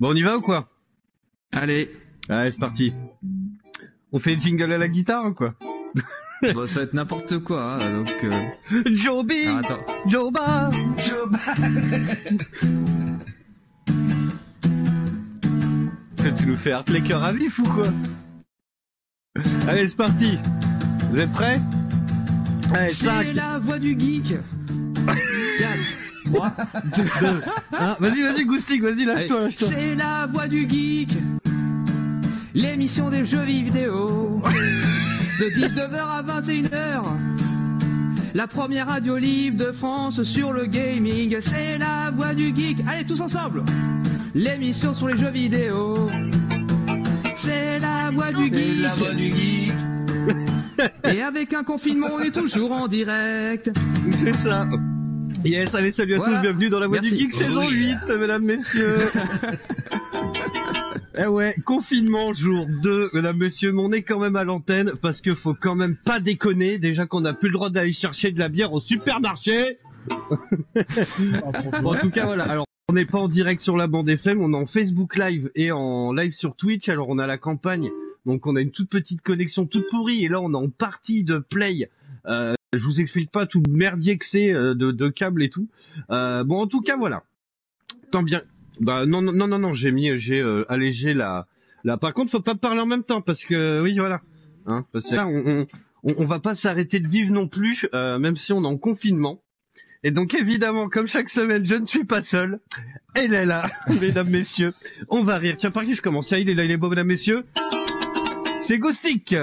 Bon, on y va ou quoi? Allez. Allez, c'est parti. On fait le jingle à la guitare ou quoi? Bon, ça va être n'importe quoi, hein, donc... Euh... Joby Ah, attends. Joba Tu nous fais cœurs à vif ou quoi? Allez, c'est parti. Vous êtes prêts? Allez, 5, C'est la voix du geek. 4, 3, 2, 1, vas-y, vas-y, Goustic, vas-y, lâche-toi, lâche-toi. C'est la voix du geek. L'émission des jeux vidéo. De 19h à 21h La première radio libre de France sur le gaming. C'est la voix du geek. Allez tous ensemble. L'émission sur les jeux vidéo. C'est la voix du geek. Et avec un confinement on est toujours en direct. C'est ça. Yes, allez, salut à Voilà. tous, bienvenue dans la voix du Merci. geek saison Oui. 8, mesdames, messieurs. eh ouais, confinement jour 2, mesdames, messieurs, mais on est quand même à l'antenne parce que faut quand même pas déconner, déjà qu'on n'a plus le droit d'aller chercher de la bière au supermarché. En tout cas, voilà. Alors, on n'est pas en direct sur la bande FM, on est en Facebook Live et en live sur Twitch. Alors, on a la campagne, donc on a une toute petite connexion toute pourrie. Et là, on est en partie de play. Euh, je vous explique pas tout le merdier que c'est euh, de, de câbles et tout. Euh, bon, en tout cas, voilà. Tant bien. Bah non, non, non, non, j'ai mis, j'ai euh, allégé la, la. Par contre, faut pas parler en même temps parce que, oui, voilà. Hein, parce que là, on, on, on, va pas s'arrêter de vivre non plus, euh, même si on est en confinement. Et donc évidemment, comme chaque semaine, je ne suis pas seul. Elle est là, mesdames, messieurs. On va rire. Tiens, par qui je commence? Tiens, il est là, il est beau, mesdames, messieurs. C'est Ghostic.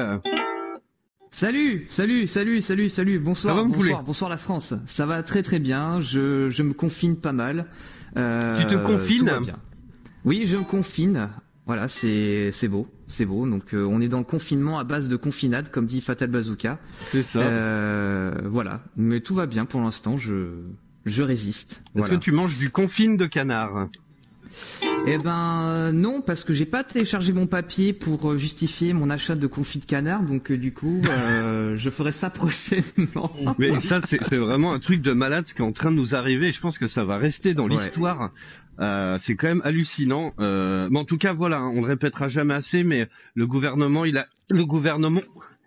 Salut, salut, salut, salut, salut. Bonsoir, va, bonsoir, bonsoir la France. Ça va très très bien. Je, je me confine pas mal. Euh, Tu te confines tout va bien. Oui, je me confine. Voilà, c'est c'est beau, c'est beau. Donc euh, on est dans le confinement à base de confinade, comme dit Fatal Bazooka. C'est ça. Euh, voilà, mais tout va bien pour l'instant. Je je résiste. Est-ce Voilà. que tu manges du confine de canard? Eh ben euh, non, parce que j'ai pas téléchargé mon papier pour euh, justifier mon achat de confit de canard, donc euh, du coup euh, je ferai ça prochainement. Mais ça, c'est vraiment un truc de malade ce qui est en train de nous arriver. et Je pense que ça va rester dans Ouais. l'histoire. C'est quand même hallucinant. Mais en tout cas, voilà, hein, on le répétera jamais assez, mais le gouvernement, il a, le gouvernement,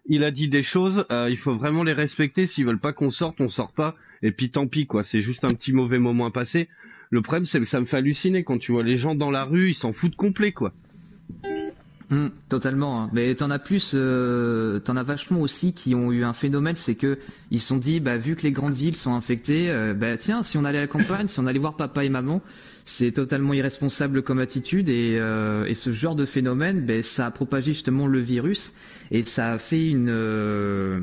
il a dit des choses. il faut vraiment les respecter. S'ils veulent pas qu'on sorte, on sort pas. Et puis tant pis, quoi. C'est juste un petit mauvais moment à passer. Le problème, c'est que ça me fait halluciner quand tu vois les gens dans la rue, ils s'en foutent complet, quoi. Hum, totalement. hein. Mais t'en as plus, euh, t'en as vachement aussi qui ont eu un phénomène, c'est que ils se sont dit, bah vu que les grandes villes sont infectées, euh, bah tiens, si on allait à la campagne, si on allait voir papa et maman, c'est totalement irresponsable comme attitude et, euh, et ce genre de phénomène, ben ça a propagé justement le virus et ça a fait une, euh,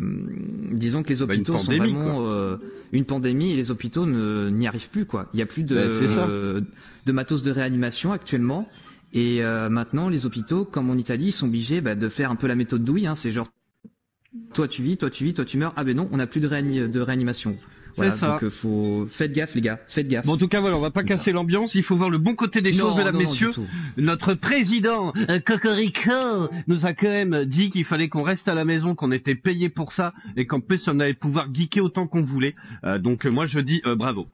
disons que les Bah, hôpitaux sont vraiment euh, une pandémie et les hôpitaux ne n'y arrivent plus quoi. Il y a plus de Bah, de matos de réanimation actuellement. Et maintenant, les hôpitaux, comme en Italie, ils sont obligés bah, de faire un peu la méthode douille. Hein, c'est genre, toi tu vis, toi tu vis, toi tu meurs. Ah ben non, on n'a plus de, réani- de réanimation. Voilà, ça. donc euh, faut faites gaffe les gars, faites gaffe. Bon, en tout cas, voilà, on va pas casser l'ambiance. Il faut voir le bon côté des Non, choses, mesdames, non, messieurs. Notre président, euh, Cocorico, nous a quand même dit qu'il fallait qu'on reste à la maison, qu'on était payé pour ça, et qu'en plus on allait pouvoir geeker autant qu'on voulait. Euh, donc moi je dis euh, bravo.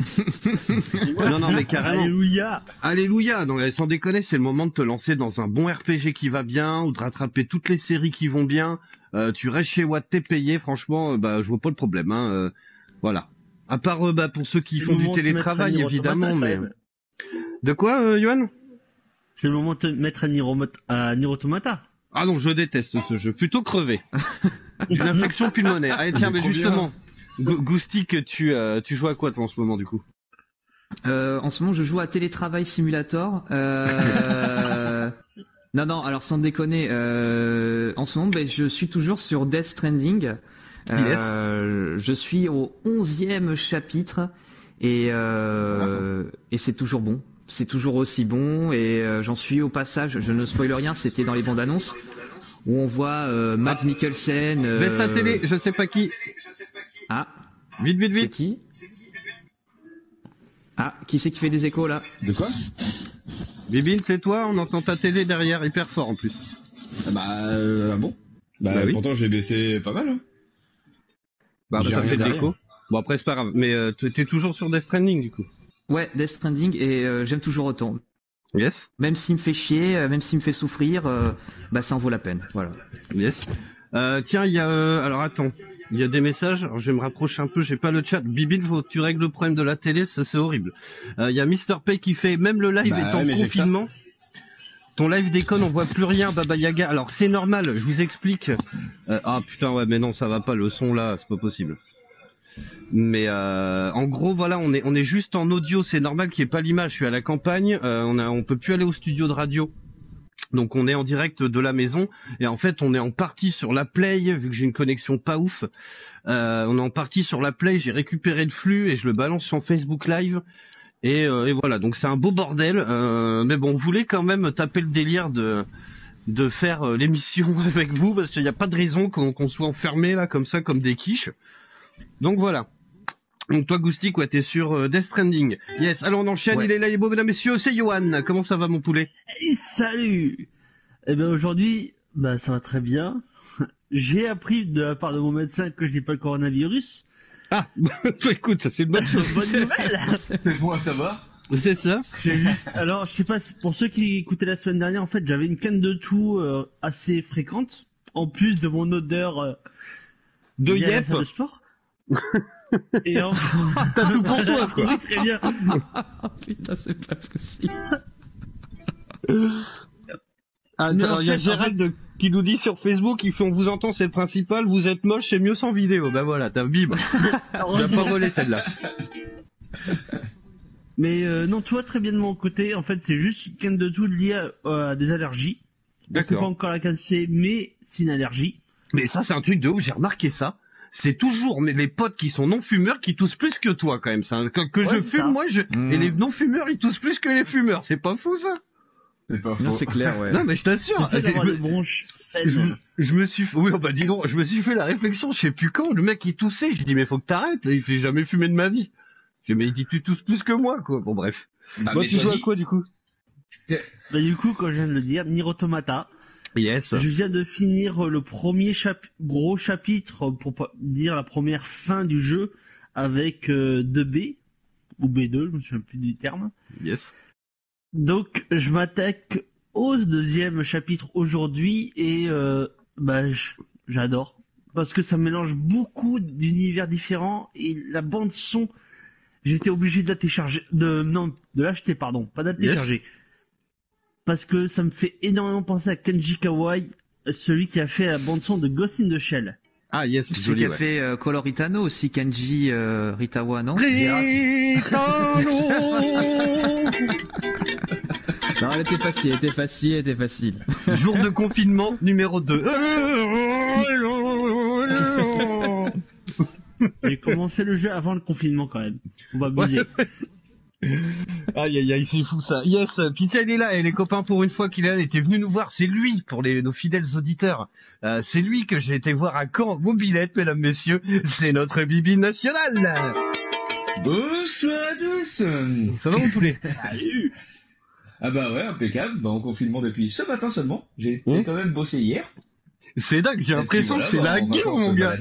non, non, mais carrément. Alléluia Alléluia. Non, sans déconner, c'est le moment de te lancer dans un bon RPG qui va bien, ou de rattraper toutes les séries qui vont bien. Euh, tu restes chez Watt, t'es payé. Franchement, euh, bah je vois pas le problème. Hein. euh, voilà. À part euh, bah, pour ceux qui font du télétravail, évidemment, mais. De quoi, euh, Yohan C'est le moment de te mettre Nier à Nier Automata. Ah non, je déteste ce jeu. Plutôt crevé. Une infection pulmonaire. Allez, tiens, mais justement, Gou- Goustic, tu, euh, tu joues à quoi toi en ce moment du coup? Euh, en ce moment, je joue à Télétravail Simulator. Euh... non, non, alors sans déconner, euh, en ce moment, ben, je suis toujours sur Death Stranding. Euh, Je suis au onzième chapitre et, euh, et c'est toujours bon. C'est toujours aussi bon et euh, j'en suis au passage, je ne spoil rien, c'était dans les bandes annonces où on voit euh, Matt Mikkelsen. euh, je sais pas qui. Ah, Vite, vite, c'est vite. qui? Ah, qui c'est qui fait des échos là De quoi Bibine, c'est toi, on entend ta télé derrière hyper fort en plus. Ah Bah, euh, ah bon Bah, Bah oui. pourtant j'ai baissé pas mal. Hein. Bah, J'ai ça rien fait de derrière. l'écho. Bon après c'est pas grave, mais euh, t'es t'es toujours sur Death Stranding du coup. Ouais, Death Stranding et euh, j'aime toujours autant. Yes. Même s'il me fait chier, euh, même s'il me fait souffrir, euh, bah ça en vaut la peine. Voilà. Yes. Euh, tiens, il y a. euh, alors attends. Il y a des messages. Alors, je vais me rapprocher un peu. J'ai pas le chat. Bibine, faut que tu règles le problème de la télé. Ça, c'est horrible. Euh, Il y a Mister Pay qui fait. Même le live Bah est en ouais, confinement. Ton live déconne, on voit plus rien, Baba Yaga. Alors c'est normal, je vous explique. Euh, ah putain ouais, mais non, ça va pas, le son là, c'est pas possible. Mais euh, en gros, voilà, on est on est juste en audio, c'est normal qu'il n'y ait pas l'image. Je suis à la campagne, euh, on a on peut plus aller au studio de radio. Donc on est en direct de la maison et en fait on est en partie sur la play vu que j'ai une connexion pas ouf. Euh, on est en partie sur la play, j'ai récupéré le flux et je le balance sur Facebook Live et, euh, voilà donc c'est un beau bordel. Euh, mais bon, on voulait quand même taper le délire de de faire l'émission avec vous parce qu'il n'y a pas de raison qu'on qu'on soit enfermé là comme ça comme des quiches. Donc voilà. Donc toi Goustic, ouais, t'es sur euh, Death Stranding. Yes, alors on enchaîne, Ouais. il est là, il est beau, mesdames, messieurs, c'est Johan. Comment ça va mon poulet? Hey, salut Eh ben aujourd'hui, bah ça va très bien. J'ai appris de la part de mon médecin que je n'ai pas le coronavirus. Ah, écoute, ça c'est une bonne chose. Bonne nouvelle C'est bon à savoir. C'est ça Alors, je sais pas, si- pour ceux qui écoutaient la semaine dernière, en fait, j'avais une canne de tout euh, assez fréquente, en plus de mon odeur euh, De liée à la Yep salle de sport. Et en... T'as tout pour toi, quoi. Oui, très bien. Ah putain, c'est pas possible. Ah, en il y a en Gérald qui nous dit sur Facebook, il fait on vous entend, c'est le principal, vous êtes moche, c'est mieux sans vidéo. Bah voilà, t'as bim. Je vais pas voler celle-là. Mais euh, non, toi très bien de mon côté. En fait, c'est juste canne de tout liée à, à des allergies. On sait pas encore laquelle c'est, mais c'est une allergie. Mais ça, c'est un truc de ouf, j'ai remarqué ça. C'est toujours mais les potes qui sont non-fumeurs qui toussent plus que toi quand même. Ça. Que, que Ouais, je fume, ça. moi, je... Mmh. et les non-fumeurs, ils toussent plus que les fumeurs. C'est pas fou ça? C'est pas Non, faux. c'est clair, ouais. Non mais je t'assure. Je- je, je me suis, oui, oh, bah dis donc, je me suis fait la réflexion, je sais plus quand, le mec il toussait, j'ai dit mais faut que t'arrêtes, il fait jamais fumer de ma vie. J'ai dit mais il dit tu tousses plus que moi quoi. Bon bref. Bah, Moi mais tu joues à quoi du coup? Bah, du coup, comme je viens de le dire, Nier Automata. Yes. Je viens de finir le premier chap- gros chapitre, pour dire la première fin du jeu, avec euh, 2B, ou B2, je me souviens plus du terme. Yes. Donc, je m'attaque au deuxième chapitre aujourd'hui, et euh, bah, j'adore. Parce que ça mélange beaucoup d'univers différents, et la bande son, j'étais obligé de la télécharger, de, non, de l'acheter, pardon, pas de la Yes. Parce que ça me fait énormément penser à Kenji Kawai, celui qui a fait la bande son de Ghost in the Shell. Ah yes, Celui joli, qui a ouais. fait euh, Color Ritano aussi, Kanji euh, Ritawa, non? Non, elle était facile, elle était facile, elle était facile. Jour de confinement numéro 2. J'ai commencé le jeu avant le confinement quand même. On va abuser. Aïe aïe aïe, c'est fou ça. Yes, Pizza il est là et les copains pour une fois qu'il était venu nous voir. C'est lui pour les, nos fidèles auditeurs. Euh, c'est lui que j'ai été voir à Caen, Mobilette, mesdames, messieurs. C'est notre bibi national. Bonsoir à tous Ça va mon poulet? Salut Ah bah ouais, impeccable, bah en confinement depuis ce matin seulement. J'ai été Mmh. quand même bossé hier. C'est dingue, j'ai l'impression que c'est la bah, en guerre mon gars.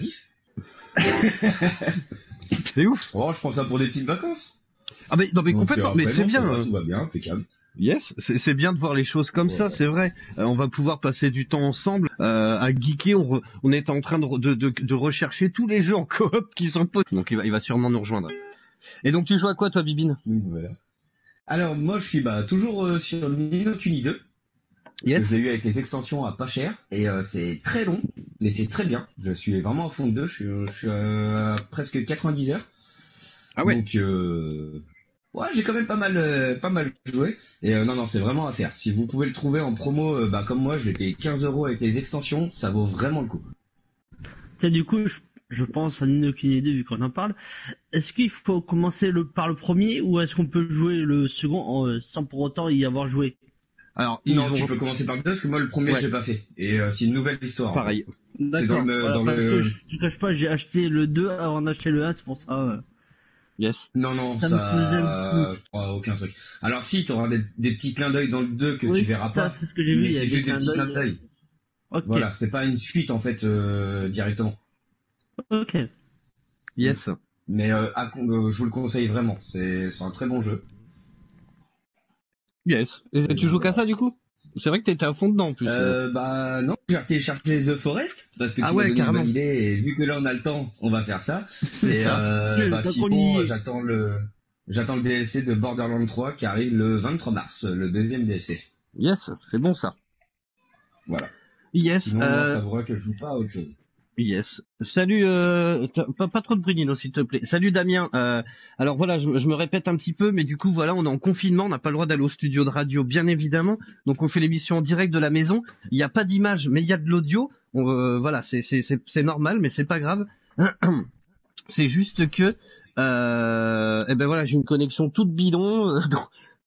C'est ouf. Oh, je prends ça pour des petites vacances. Ah mais non mais Donc, complètement, euh, mais après, c'est bien. va, hein. Tout va bien, impeccable. Yes, c'est bien de voir les choses comme ça, c'est vrai. Euh, on va pouvoir passer du temps ensemble euh, à geeker. On, re- on est en train de, de, de, de rechercher tous les jeux en coop qui sont possibles. Donc il va, il va sûrement nous rejoindre. Et donc tu joues à quoi toi, Bibine? Oui, voilà. Alors moi je suis bah toujours euh, sur Ni no Kuni 2. Yes. Je l'ai eu avec les extensions à pas cher et euh, c'est très long, mais c'est très bien. Je suis vraiment à fond de deux. Je suis, je suis à presque 90 heures. Ah ouais. Donc euh, ouais, j'ai quand même pas mal, euh, pas mal joué. Et euh, non, non, c'est vraiment à faire. Si vous pouvez le trouver en promo, euh, bah comme moi, je l'ai payé 15 euros avec les extensions, ça vaut vraiment le coup. Tiens, du coup, je, je pense à Nino Kuni 2 vu qu'on en parle. Est-ce qu'il faut commencer le, par le premier ou est-ce qu'on peut jouer le second en, euh, sans pour autant y avoir joué? Alors non, tu peux commencer par le deux parce que moi le premier Ouais. j'ai pas fait. Et euh, c'est une nouvelle histoire. pareil. D'accord. dans le- Voilà, dans parce le- que je te cache pas, j'ai acheté le 2 avant d'acheter le 1, c'est pour ça. Yes. Non, non, Ça ça, me faisait un euh, oh, aucun truc. Alors si, tu auras des, des petits clins d'œil dans le 2 que Oui, tu verras ça, pas. c'est ce que j'ai vu. Mais il y a c'est des juste des clins petits clins d'œil. Voilà, c'est pas une suite en fait euh, directement. Ok. Yes. Mais euh, à euh, je vous le conseille vraiment. C'est c'est un très bon jeu. Yes. Et tu joues qu'à ça du coup? C'est vrai que t'étais à fond dedans en plus. Euh, bah non, j'ai téléchargé The Forest parce que tu Ah ouais, une carrément. idée et vu que là on a le temps, on va faire ça. Et euh, bah, sinon, j'attends le j'attends le DLC de Borderlands 3 qui arrive le 23 mars, le deuxième DLC. Yes, c'est bon ça. Voilà. Yes. Sinon, euh, ça voudrait que je joue pas à autre chose. Yes. Salut, euh, pas, trop de bruit Nino s'il te plaît. Salut Damien. Euh, alors voilà, je, me répète un petit peu, mais du coup voilà, on est en confinement, on n'a pas le droit d'aller au studio de radio, bien évidemment. Donc on fait l'émission en direct de la maison. Il n'y a pas d'image, mais il y a de l'audio. Euh, voilà, c'est normal, mais c'est pas grave. c'est juste que, eh ben voilà, j'ai une connexion toute bidon.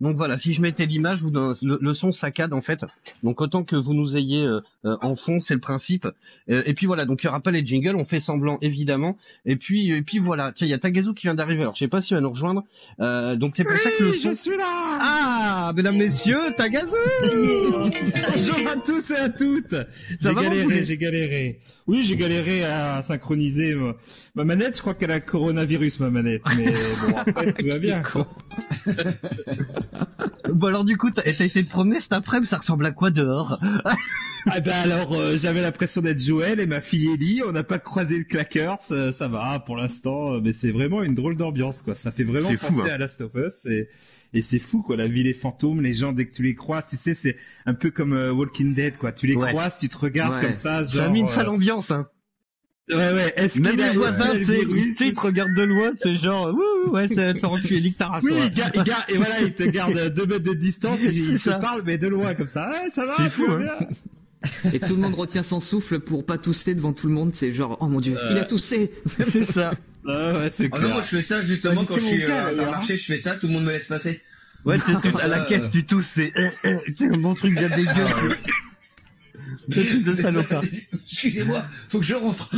Euh, donc, voilà, si je mettais l'image, vous le, le son saccade en fait. Donc autant que vous nous ayez euh, euh, en fond, c'est le principe. Euh, et puis voilà, donc il y aura pas les jingles, on fait semblant évidemment. Et puis et puis voilà, tiens, il y a Tagazu qui vient d'arriver. Alors je sais pas s'il va nous rejoindre. Euh, donc c'est pour ça que le son... suis là Ah, mesdames messieurs, Tagazu. Bonjour à tous et à toutes J'ai galéré, j'ai galéré. Oui, j'ai galéré à synchroniser ma, ma manette. Je crois qu'elle a coronavirus, ma manette. Mais bon, après, tout va bien. bon alors du coup, t'as t'as essayé de promener cet après-midi, ça ressemble à quoi dehors Ah ben alors, euh, j'avais l'impression d'être Joël et ma fille Ellie. On n'a pas croisé le claqueur, ça, ça va pour l'instant. euh, Mais c'est vraiment une drôle d'ambiance, quoi. Ça fait vraiment fou, penser hein. à Last of Us. Et, et c'est fou, quoi. La vie des fantômes, les gens, dès que tu les croises, tu sais, c'est un peu comme euh, Walking Dead, quoi. Tu les Ouais. croises, tu te regardes Ouais. comme ça, Ça a genre... mis une euh, sale ambiance, hein. Ouais, ouais. Est-ce Même qu'il a, le virus tu te regardent de loin, c'est genre, ouh, ouais, tué Nick ta race, Oui, il garde, il garde- et voilà, il te garde à deux mètres de distance et il ça. te parle, mais de loin, comme ça. Ouais, ça va, C'est tout fou, va hein. bien. Et tout le monde retient son souffle pour pas tousser devant tout le monde. C'est genre, oh mon dieu, il a toussé. c'est ça. Ah ouais, c'est Oh clair. non, moi je fais ça justement quand je suis cas, euh, à d'ailleurs, marché, je fais ça, tout le monde me laisse passer. Ouais, c'est à la ça, caisse, euh. tu tousses, c'est, euh, euh, c'est un bon C'est truc de salopard. Excusez-moi, faut que je rentre.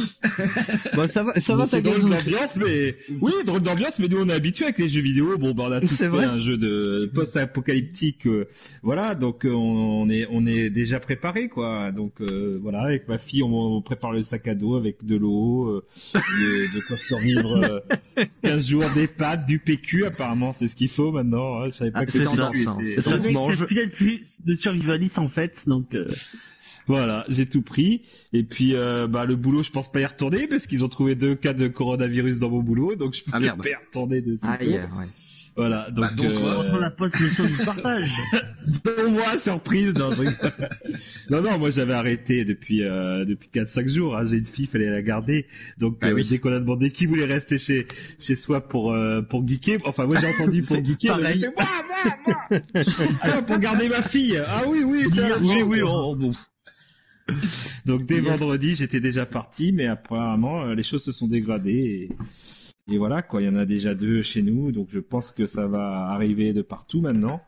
Bon, ça va, ça va, c'est drôle d'ambiance, mais oui, drôle d'ambiance, mais nous on est habitués avec les jeux vidéo. Bon, bah, on a tous C'est fait vrai. un jeu de post-apocalyptique, euh, voilà. Donc euh, on, est on est déjà préparé, quoi. Donc euh, voilà, avec ma fille, on, on prépare le sac à dos avec de l'eau, euh, de, de quoi survivre euh, 15 jours des pâtes, du PQ. Apparemment, c'est ce qu'il faut maintenant. hein. Je savais pas Ah, que c'est c'était tendance, hein, c'est pilule plus de survivaliste en fait, donc euh, Voilà, j'ai tout pris. Et puis, euh, bah, le boulot, je pense pas y retourner parce qu'ils ont trouvé deux cas de coronavirus dans mon boulot, donc je peux Ah, merde. pas y retourner dessus. Aïe, ouais. Voilà, donc, Bah, donc, euh, on la poste mission du partage. Pour moi, surprise. Non, je rigole. non, non, moi j'avais arrêté depuis euh, depuis 4-5 jours. Hein. J'ai une fille, fallait la garder. Donc Ah euh, oui. dès qu'on a demandé qui voulait rester chez chez soi pour euh, pour geeker, enfin moi j'ai entendu pour geeker, fait moi moi moi. Ah, pour garder ma fille. Ah oui oui, c'est Oui, chance. oui, oh, bon. Donc dès vendredi, j'étais déjà parti, mais apparemment euh, les choses se sont dégradées et, et voilà quoi. Il y en a déjà deux chez nous, donc je pense que ça va arriver de partout maintenant.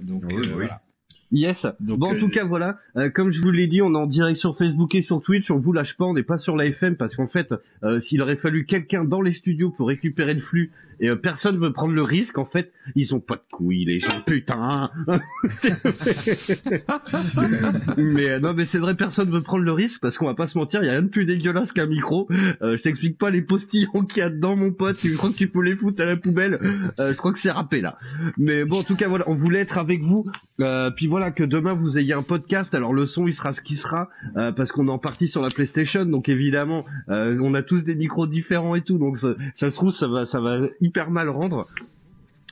Donc Oui, euh, oui. voilà. Yes. Donc, bon, en euh, tout cas, voilà. Euh, comme je vous l'ai dit, on est en direct sur Facebook et sur Twitch. On vous lâche pas, on n'est pas sur la FM parce qu'en fait, euh, s'il aurait fallu quelqu'un dans les studios pour récupérer le flux et euh, personne veut prendre le risque, en fait, ils ont pas de couilles, les gens. Putain. mais euh, non, mais c'est vrai, personne veut prendre le risque parce qu'on va pas se mentir, il y a rien de plus dégueulasse qu'un micro. Euh, je t'explique pas les postillons qu'il y a dedans, mon pote. Je crois que tu peux les foutre à la poubelle. Euh, je crois que c'est râpé là. Mais bon, en tout cas, voilà, on voulait être avec vous. Euh, puis voilà, que demain vous ayez un podcast. Alors le son, il sera ce qui sera, euh, parce qu'on est en partie sur la PlayStation. Donc évidemment, euh, on a tous des micros différents et tout. Donc ça, ça se trouve, ça va, ça va hyper mal rendre.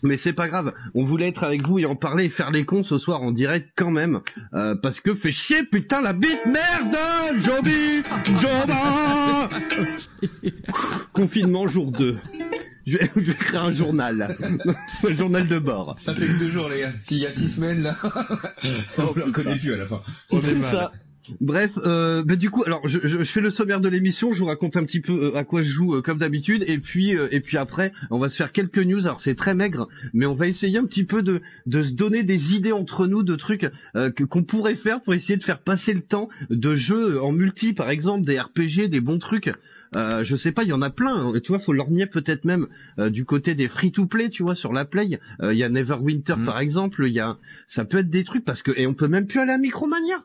Mais c'est pas grave, on voulait être avec vous et en parler et faire les cons ce soir en direct quand même. Euh, parce que fait chier putain la bite merde Joby Joba Confinement jour 2. Je vais, je vais écrire un journal. un journal de bord. Ça fait que deux jours les gars. S'il y a six semaines là, on ne connaît plus à la fin. C'est ça. Bref, euh, bah du coup, alors je, je, je fais le sommaire de l'émission, je vous raconte un petit peu euh, à quoi je joue euh, comme d'habitude, et puis euh, et puis après, on va se faire quelques news. Alors c'est très maigre, mais on va essayer un petit peu de de se donner des idées entre nous de trucs euh, que qu'on pourrait faire pour essayer de faire passer le temps de jeux en multi, par exemple, des RPG, des bons trucs. Euh, je sais pas, il y en a plein. hein. Tu vois, faut lorgner peut-être même euh, du côté des free-to-play, tu vois, sur la Play. Euh, Il y a Neverwinter Mm. par exemple. Il y a, ça peut être des trucs parce que et on peut même plus aller à Micromania.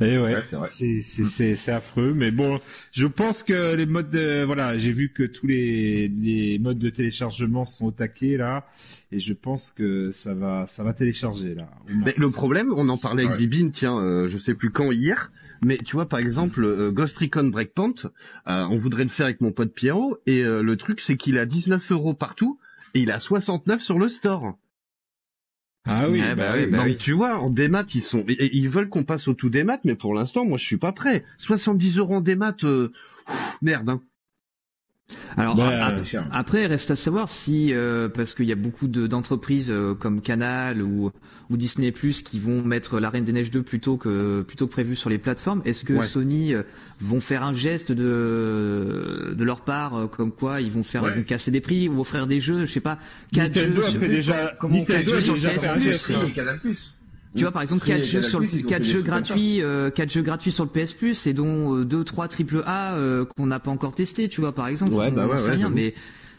Et ouais, Ouais, c'est affreux, mais bon, je pense que les modes, de, voilà, j'ai vu que tous les les modes de téléchargement sont au taquet là, et je pense que ça va ça va télécharger là. Mais le problème, on en parlait avec Ouais. Bibine, tiens, euh, je sais plus quand hier, mais tu vois par exemple euh, Ghost Recon Breakpoint, euh, on voudrait le faire avec mon pote Pierrot, et euh, le truc c'est qu'il a 19 euros partout et il a 69 sur le store. Ah oui, Ouais, bah, bah oui, bah bah Donc oui. tu vois, en démat ils sont, et, et ils veulent qu'on passe au tout démat, mais pour l'instant moi je suis pas prêt. 70 euros en démat, euh, pff, merde. Hein. Alors Bah, a- après, il reste à savoir si euh, parce qu'il y a beaucoup de- d'entreprises euh, comme Canal ou, ou Disney Plus qui vont mettre La Reine des Neiges 2 plutôt que plutôt que prévu sur les plateformes. Est-ce que Ouais. Sony euh, vont faire un geste de de leur part, euh, comme quoi ils vont faire Ouais. ils vont casser des prix ou offrir des jeux, je sais pas, quatre Nintendo jeux. a fait déjà, Nintendo déjà fait un geste. Canal Plus. Tu vois par exemple Free et quatre jeux Canal+, sur le, des jeux gratuits, euh, quatre jeux gratuits sur le PS Plus et dont euh, deux trois triple A euh, qu'on n'a pas encore testé, tu vois par exemple. Ouais, on, bah on ouais, sait ouais, rien, j'avoue. mais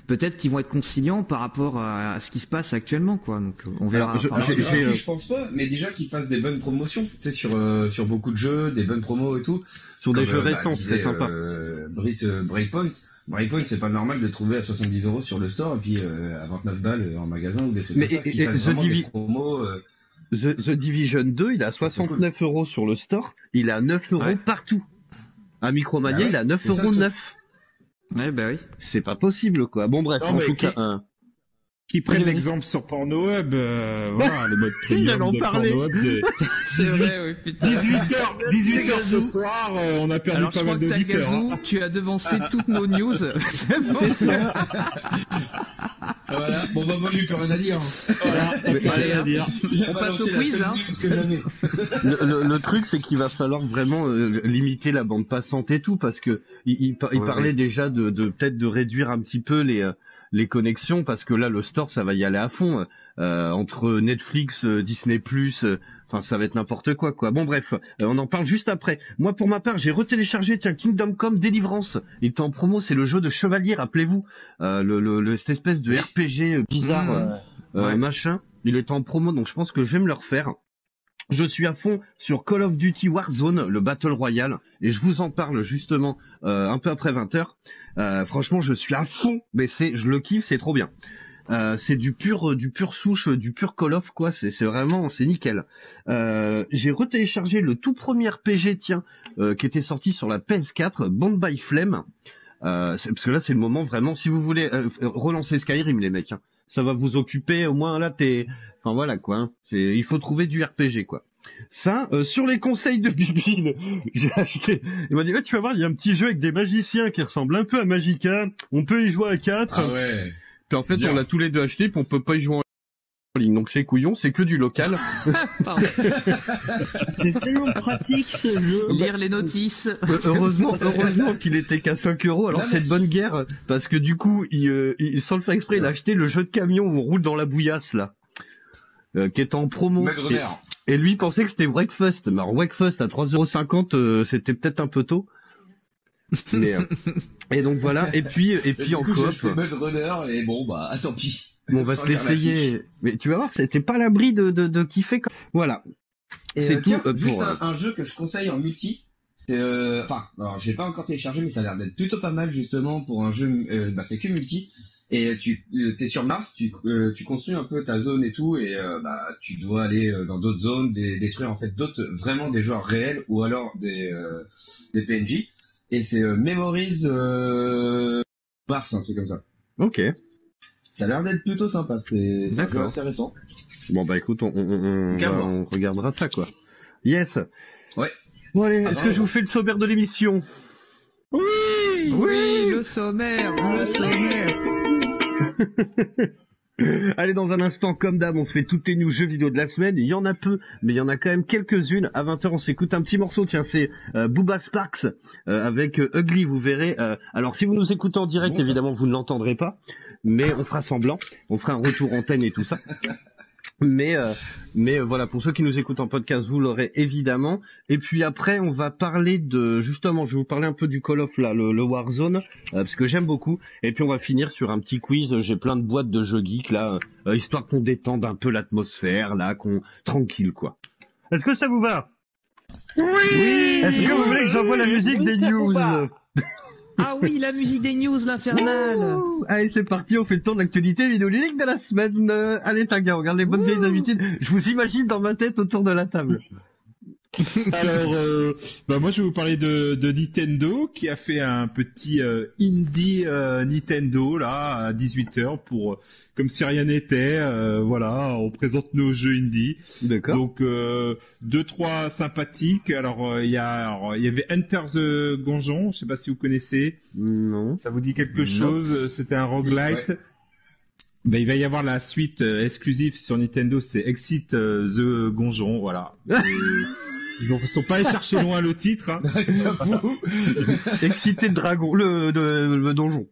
peut-être qu'ils vont être conciliants par rapport à, à ce qui se passe actuellement, quoi. Donc euh, on verra. Alors, je- j'ai, gratuit, euh, je pense pas, mais déjà qu'ils fassent des bonnes promotions, tu sais, sur, euh, sur beaucoup de jeux, des bonnes promos et tout. Sur des jeux bah, récents, c'est sympa. Brice Breakpoint. Breakpoint, c'est pas normal de le trouver à 70 euros sur le store et puis euh, à 29 balles en magasin ou des trucs Mais- comme ça. et- et The vraiment des promos. The, The Division 2, il a 69 euros sur le store, il a 9 euros Ouais. partout. À Micromania, ouais, il a 9 c'est ça, euros le 9. Ouais, bah oui. C'est pas possible, quoi. Bon, bref, Non, en tout cas. Qui prennent Oui, oui. l'exemple sur Pornhub, euh, voilà, le mode premium de parler. Pornhub. de- C'est vrai, oui, putain. 18h, 18h ce soir, euh, on a perdu Alors je pas crois mal que d'auditeurs. Tagazu, hein. tu as devancé toutes nos news. C'est bon. Voilà, bon bah moi j'ai plus rien à dire. Voilà, Allez, allez à hop. dire. On passe au quiz, hein. le, le- le truc, c'est qu'il va falloir vraiment euh, limiter la bande passante et tout, parce que il, il il Ouais, parlait ouais. déjà de, de peut-être de réduire un petit peu les euh, les connexions, parce que là, le store, ça va y aller à fond. Euh, entre Netflix, euh, Disney+, euh, enfin, ça va être n'importe quoi, quoi. Bon, bref, euh, on en parle juste après. Moi, pour ma part, j'ai retéléchargé, tiens, Kingdom Come Deliverance. Il est en promo, c'est le jeu de chevalier, rappelez-vous. Euh, le, le, le- cette espèce de RPG bizarre, Ouais. machin. Il est en promo, donc je pense que je vais me le refaire. Je suis à fond sur Call of Duty Warzone, le Battle Royale, et je vous en parle justement euh, un peu après 20h. Euh, franchement, je suis à fond, mais c'est, je le kiffe, c'est trop bien. Euh, c'est du pur, du pur souche, du pur Call of quoi. C'est, vraiment, c'est nickel. J'ai retéléchargé le tout premier RPG, tiens, qui était sorti sur la PS4, Bond by Flame. Parce que là, c'est le moment vraiment. Si vous voulez relancer Skyrim, les mecs, hein, ça va vous occuper. Au moins là, t'es, enfin voilà quoi. hein. il faut trouver du RPG quoi. Ça, euh, sur les conseils de Bibine, j'ai acheté. Il m'a dit, tu vas voir, il y a un petit jeu avec des magiciens qui ressemble un peu à Magica. On peut y jouer à 4. Ah ouais. Puis en fait, Bien. on l'a tous les deux acheté, puis on peut pas y jouer en ligne. Donc c'est couillon, c'est que du local. Pardon. C'est tellement pratique ce jeu. Lire les notices. Euh, heureusement, heureusement qu'il était qu'à 5 euros. Alors c'est de bonne guerre, parce que du coup, il, euh, il- sans le faire exprès, il a acheté le jeu de camion où on roule dans la bouillasse là. euh, qui est en promo. Et, Runner. et lui il pensait que c'était Wakefest. Mais alors Wakefest à 3,50€, euh, c'était peut-être un peu tôt. Mais, euh, et donc voilà. Et puis, et Et puis du en coop, Runner et bon bah tant pis. On va se l'essayer. Mais tu vas voir, c'était pas l'abri de, de, de kiffer. Comme... Voilà. Et C'est euh, tout, tiens, euh, juste pour, un, un jeu que je conseille en multi. C'est euh, enfin, alors j'ai pas encore téléchargé, mais ça a l'air d'être plutôt pas mal justement pour un jeu. euh, bah c'est que multi. Et tu euh, t'es sur Mars, tu euh, tu construis un peu ta zone et tout, et euh, bah tu dois aller euh, dans d'autres zones, dé- détruire en fait d'autres vraiment des joueurs réels ou alors des euh, des PNJ. Et c'est euh, Memories euh, Mars, un truc comme ça. Ok. Ça a l'air d'être plutôt sympa. C'est assez récent. Bon bah écoute, on, on, on, regardera ça quoi. Yes. Ouais. Bon allez, Ah, est-ce que je vous fais le sommaire de l'émission? Oui, le sommaire, le sommaire. Allez, dans un instant, comme d'hab, on se fait toutes les news jeux vidéo de la semaine. Il y en a peu, mais il y en a quand même quelques-unes. À 20h, on s'écoute un petit morceau. Tiens, c'est euh, Booba Sparks euh, avec euh, Ugly, vous verrez. Alors, si vous nous écoutez en direct, Bon, évidemment, vous ne l'entendrez pas. Mais on fera semblant. On fera un retour antenne et tout ça. Mais euh, mais euh, voilà pour ceux qui nous écoutent en podcast vous l'aurez évidemment. Et puis après on va parler de justement je vais vous parler un peu du Call of là le, le Warzone euh, parce que j'aime beaucoup. Et puis on va finir sur un petit quiz. J'ai plein de boîtes de jeux geeks là euh, histoire qu'on détende un peu l'atmosphère là qu'on tranquille quoi. Est-ce que ça vous va? Est-ce que vous voulez que j'envoie la musique des news? Ah oui, la musique des news, l'infernal Allez, c'est parti, on fait le tour de l'actualité vidéoludique de la semaine. Euh, allez, Taga, regarde les bonnes vieilles habitudes. Je vous imagine dans ma tête autour de la table. Alors, euh, bah moi je vais vous parler de, de Nintendo qui a fait un petit euh, indie euh, Nintendo là à 18h pour euh, comme si rien n'était. euh, voilà, on présente nos jeux indie. D'accord. Donc euh, deux trois sympathiques. Alors il y a il y avait Enter the Gungeon, je sais pas si vous connaissez. Non. Ça vous dit quelque Non. chose C'était un roguelite. Ouais. Ben, il va y avoir la suite euh, exclusive sur Nintendo, c'est Exit euh, the Gonjon, voilà. Et ils ont, sont pas allés chercher loin le titre. Hein. Excité de dragon, le, de- le donjon.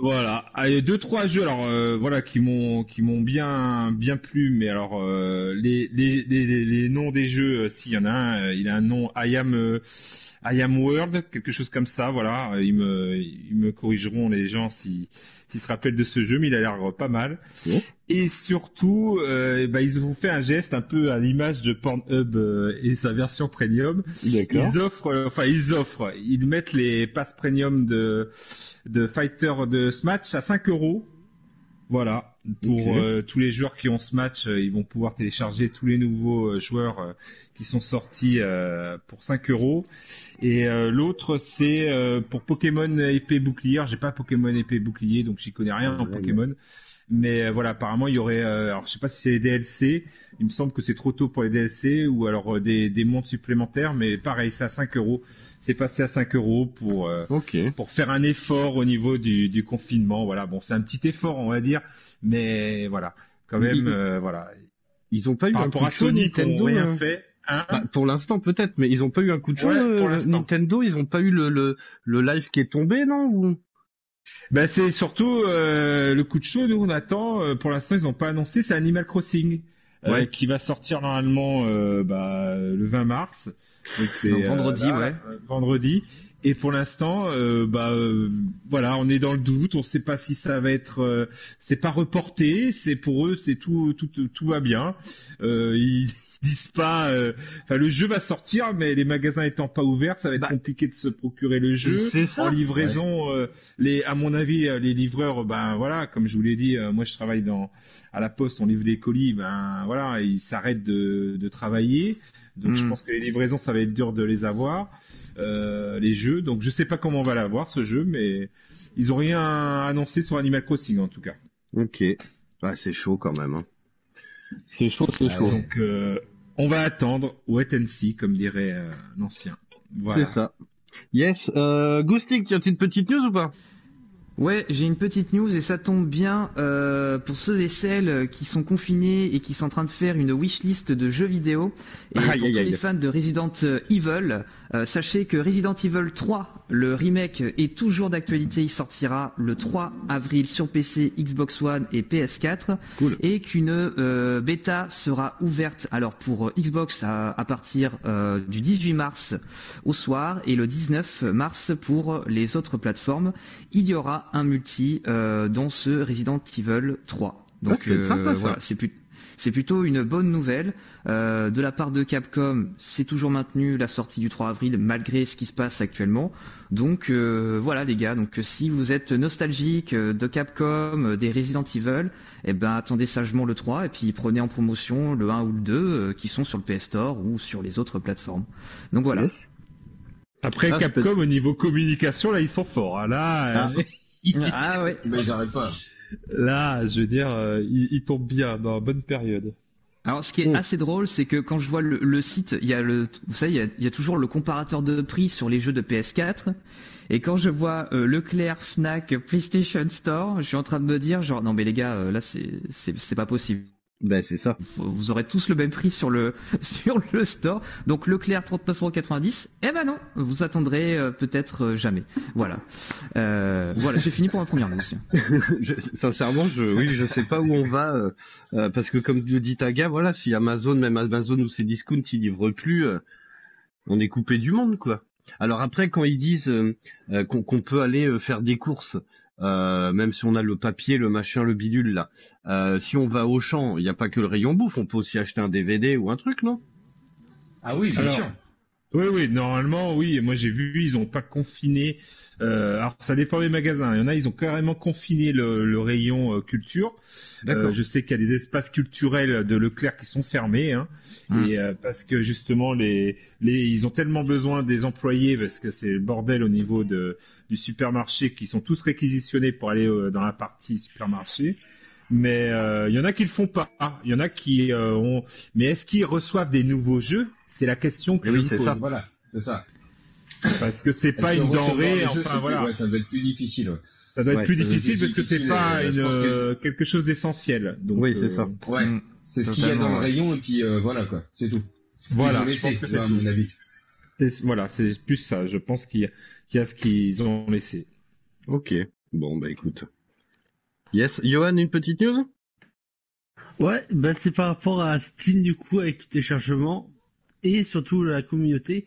Voilà. Allez, deux trois jeux alors euh, voilà qui m'ont qui m'ont bien bien plu, mais alors euh, les, les, les les noms des jeux, euh, s'il y en a un, euh, il a un nom I am euh, I am World, quelque chose comme ça. Voilà, ils me ils me corrigeront les gens si s'ils se rappellent de ce jeu, mais il a l'air pas mal. Et surtout, euh, bah, ils ont fait un geste un peu à l'image de Pornhub euh, et sa version premium. Ils offrent, euh, enfin ils offrent, ils mettent les passes premium de de Fighter de Smash à 5 euros. Voilà, pour euh, tous les joueurs qui ont euh, ils vont pouvoir télécharger tous les nouveaux joueurs qui sont sortis pour 5 euros. Et l'autre c'est pour Pokémon épée bouclier. J'ai pas Pokémon épée bouclier, donc j'y connais rien en Pokémon. Mais euh, voilà, apparemment il y aurait, euh, alors je sais pas si c'est les DLC. Il me semble que c'est trop tôt pour les DLC ou alors euh, des, des mondes supplémentaires, mais pareil, c'est à 5 euros. C'est passé à 5 euros pour euh, pour faire un effort au niveau du, du confinement. Voilà, bon, c'est un petit effort, on va dire, mais voilà, quand même, euh, voilà. Ils ont pas eu Par un rapport coup à de chaud Sony, qui Nintendo ont rien fait. Hein bah, pour l'instant peut-être, mais ils ont pas eu un coup de chaud Ouais, pour euh. Nintendo. Ils ont pas eu le, le le live qui est tombé, non ou... Ben c'est surtout euh, le coup de chaud. Nous on attend. euh, pour l'instant ils n'ont pas annoncé. C'est Animal Crossing euh, Ouais. qui va sortir normalement euh, bah, le 20 mars. Donc c'est Donc, vendredi, là, ouais. euh, vendredi. Et pour l'instant, euh, bah euh, voilà, on est dans le doute. On sait pas si ça va être. euh, c'est pas reporté. C'est pour eux, c'est tout, tout, tout va bien. Euh, ils, disent pas. euh, Enfin, le jeu va sortir, mais les magasins étant pas ouverts, ça va être Bah, compliqué de se procurer le jeu en livraison. euh, les, à mon avis, euh, les livreurs, ben voilà, comme je vous l'ai dit, euh, moi je travaille dans à la poste, on livre des colis, ben voilà, ils s'arrêtent de, de travailler. Donc je Mm. pense que les livraisons, ça va être dur de les avoir, euh, les jeux. Donc je sais pas comment on va l'avoir ce jeu, mais ils ont rien annoncé sur Animal Crossing en tout cas. Ok. Ah, c'est chaud quand même. Hein. C'est chaud, c'est Euh, chaud. donc euh, on va attendre, wait and see, comme dirait euh, l'ancien. Voilà. C'est ça. Yes. Euh, Goustic, tu as une petite news ou pas? Ouais, j'ai une petite news et ça tombe bien euh, pour ceux et celles qui sont confinés et qui sont en train de faire une wishlist de jeux vidéo. Et pour tous les fans de Resident Evil, euh, sachez que Resident Evil 3, le remake, est toujours d'actualité. Il sortira le 3 avril sur PC, Xbox One et PS4. Cool. Et qu'une euh, bêta sera ouverte alors pour Xbox à, à partir du 18 mars au soir et le 19 mars pour les autres plateformes. Il y aura un multi euh, dans ce Resident Evil 3. Donc Ah, c'est sympa, ça. voilà, c'est plus- c'est plutôt une bonne nouvelle. Euh, de la part de Capcom, c'est toujours maintenu la sortie du 3 avril malgré ce qui se passe actuellement. Donc euh, voilà les gars, donc si vous êtes nostalgique euh, de Capcom, euh, des Resident Evil, eh ben attendez sagement le 3 et puis prenez en promotion le 1 ou le 2 euh, qui sont sur le PS Store ou sur les autres plateformes. Donc voilà. Après Ah, Capcom au niveau communication, là ils sont forts. hein. Là, euh, Ah ouais. Mais j'arrête pas. là, je veux dire, euh, ils tombent bien dans la bonne période. Alors, ce qui est Mm. assez drôle, c'est que quand je vois le, le site, il y a le, vous savez, il y a, il y a toujours le comparateur de prix sur les jeux de PS4. Et quand je vois euh, Leclerc, Fnac, PlayStation Store, je suis en train de me dire, genre, non mais les gars, euh, là c'est pas possible. Ben c'est ça. Vous- aurez tous le même prix sur le sur le store. Donc Leclerc 39,90€. Eh ben non, vous attendrez euh, peut-être euh, jamais. Voilà. Euh, voilà, j'ai fini pour ma première news. Je- sincèrement, je, oui, je sais pas où on va, parce que comme le dit Taga, voilà, si Amazon, même Amazon ou ses discounts, ils livrent plus, on est coupé du monde, quoi. Alors après, quand ils disent qu'on peut aller faire des courses, euh, même si on a le papier, le machin, le bidule là, euh, si on va au champ, il n'y a pas que le rayon bouffe, on peut aussi acheter un DVD ou un truc, non? Ah oui, bien Alors, sûr. Oui, oui, normalement, oui. Moi, j'ai vu, ils ont pas confiné. Euh, alors, ça dépend des magasins. Il y en a, ils ont carrément confiné le, le rayon euh, culture. Euh, je sais qu'il y a des espaces culturels de Leclerc qui sont fermés, hein, Mm. et euh, parce que justement, les, les, ils ont tellement besoin des employés parce que c'est le bordel au niveau de, du supermarché, qui sont tous réquisitionnés pour aller euh, dans la partie supermarché. Mais euh, il y en a qui le font pas. Il y en a qui euh, ont. Mais est-ce qu'ils reçoivent des nouveaux jeux? C'est la question que Eh je oui, me c'est pose. ça. Voilà, c'est ça. Parce que c'est pas Est-ce que une denrée, jeux, enfin c'est- voilà. ouais, ça doit être plus difficile. ouais. Ça doit être Ouais, plus difficile parce que c'est difficile, pas euh, une, que euh, quelque chose d'essentiel. Donc, Oui, c'est euh, ça. Ouais, Mm. c'est ce qu'il y a dans le rayon et puis euh, voilà quoi, c'est tout. Ce Voilà, je laissé, pense que c'est mon avis. c'est- Voilà, c'est plus ça. Je pense qu'il y, a- qu'il y a ce qu'ils ont laissé. Ok. Bon, bah écoute. Yes. Johan, une petite news? Ouais, bah c'est par rapport à Steam du coup avec tous les chargements et surtout la communauté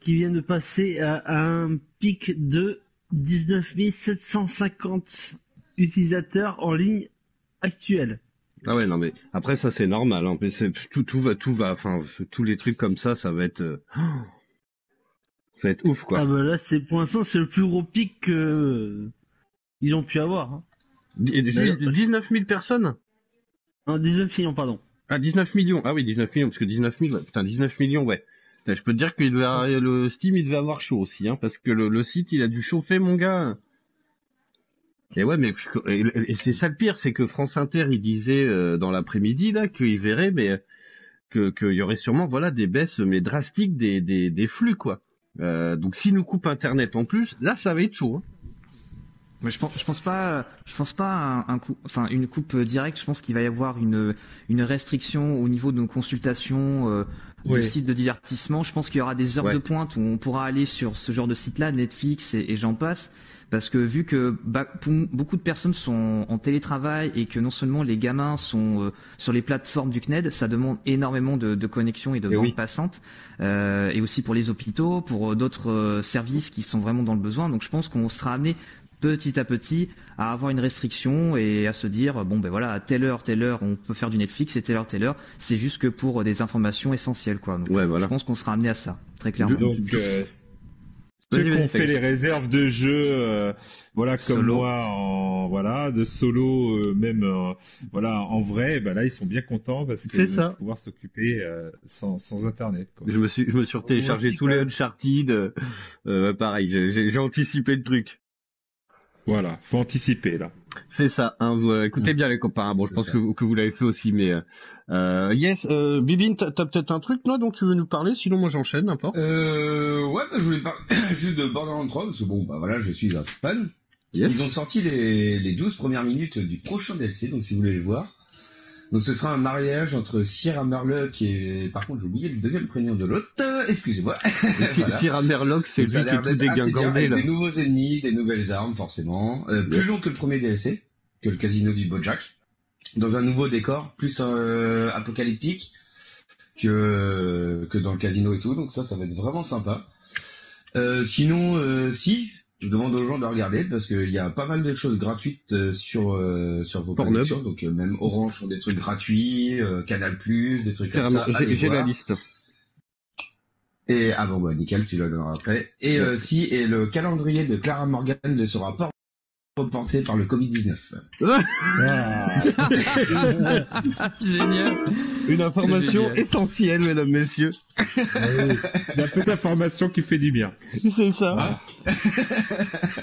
qui vient de passer à, à un pic de 19 750 utilisateurs en ligne actuels. Ah ouais, non mais après ça c'est normal. Hein. tout, tout va, tout va. Enfin, tous les trucs comme ça, ça va être, euh, ça va être ouf quoi. Ah bah là c'est pour l'instant c'est le plus gros pic que euh, ont pu avoir. Hein. Et- et- D'ailleurs- 19 000 personnes? Non, 19 millions pardon. Ah 19 millions. Ah oui, 19 millions parce que 19 000, ouais. putain 19 millions, ouais. Je peux te dire que le Steam il devait avoir chaud aussi, hein, parce que le, le site il a dû chauffer mon gars. Et ouais, mais et, et c'est ça le pire, c'est que France Inter il disait euh, dans l'après-midi là qu'il verrait, mais que qu'il y aurait sûrement voilà des baisses mais drastiques des des, des flux quoi. Euh, donc si nous coupe internet en plus, là ça va être chaud. Hein. Mais je pense, je pense pas, je pense pas à un, un coup, enfin une coupe directe. Je pense qu'il va y avoir une une restriction au niveau de nos consultations euh, Oui. de sites de divertissement. Je pense qu'il y aura des heures Ouais. de pointe où on pourra aller sur ce genre de site-là, Netflix et, et j'en passe. Parce que vu que bah, beaucoup de personnes sont en télétravail et que non seulement les gamins sont euh, sur les plateformes du CNED, ça demande énormément de, de connexions et de Eh bandes oui. passantes, euh, et aussi pour les hôpitaux, pour d'autres services qui sont vraiment dans le besoin. Donc je pense qu'on sera amené petit à petit à avoir une restriction et à se dire bon ben voilà à telle heure telle heure on peut faire du Netflix et telle heure telle heure c'est juste que pour des informations essentielles quoi donc Ouais, voilà. je pense qu'on sera amené à ça très clairement Donc, euh, ceux qui ont fait les réserves de jeux, euh, voilà comme Solo. moi, en voilà, de solo, euh, même euh, voilà en vrai, bah là ils sont bien contents parce qu'ils ça. vont pouvoir s'occuper euh, sans, sans internet. Quoi. Je me suis, je me suis téléchargé tous les même. Uncharted. Euh, euh, pareil, j'ai anticipé le truc. Voilà, faut anticiper là. C'est ça. Hein, vous, euh, écoutez bien les copains. Bon, je pense ça. que, vous- que vous l'avez fait aussi, mais euh, euh, yes. Euh, Bibine, t'as t'as peut-être un truc là dont tu veux nous parler. Sinon, moi j'enchaîne, n'importe. Euh, ouais, bah, je voulais parler juste de Borderlands 3, parce que bon, bah voilà, je suis un fan. Yes. Ils ont sorti les, les 12 premières minutes du prochain DLC, donc si vous voulez les voir. Donc ce sera un mariage entre Sierra Murlock et, par contre j'ai oublié le deuxième prénom de l'autre, Euh, excusez-moi. Voilà. Sierra Merlock, c'est lui qui est là. des nouveaux ennemis, des nouvelles armes forcément, euh, plus long que le premier DLC, que le casino du Bojack, dans un nouveau décor, plus euh, apocalyptique que que dans le casino et tout, donc ça, ça va être vraiment sympa. Euh, sinon, si, je demande aux gens de regarder parce qu'il y a pas mal de choses gratuites euh, sur euh, sur vos Pornhub. connexions, donc euh, même Orange font des trucs gratuits, euh, Canal des trucs comme ça. j'ai la liste. Et ah bon bah nickel, tu la donneras après. Et euh, si et le calendrier de Clara Morgan ne sera pas reporté par le Covid 19. génial Une information génial. essentielle, mesdames, messieurs. La petite information qui fait du bien. C'est ça.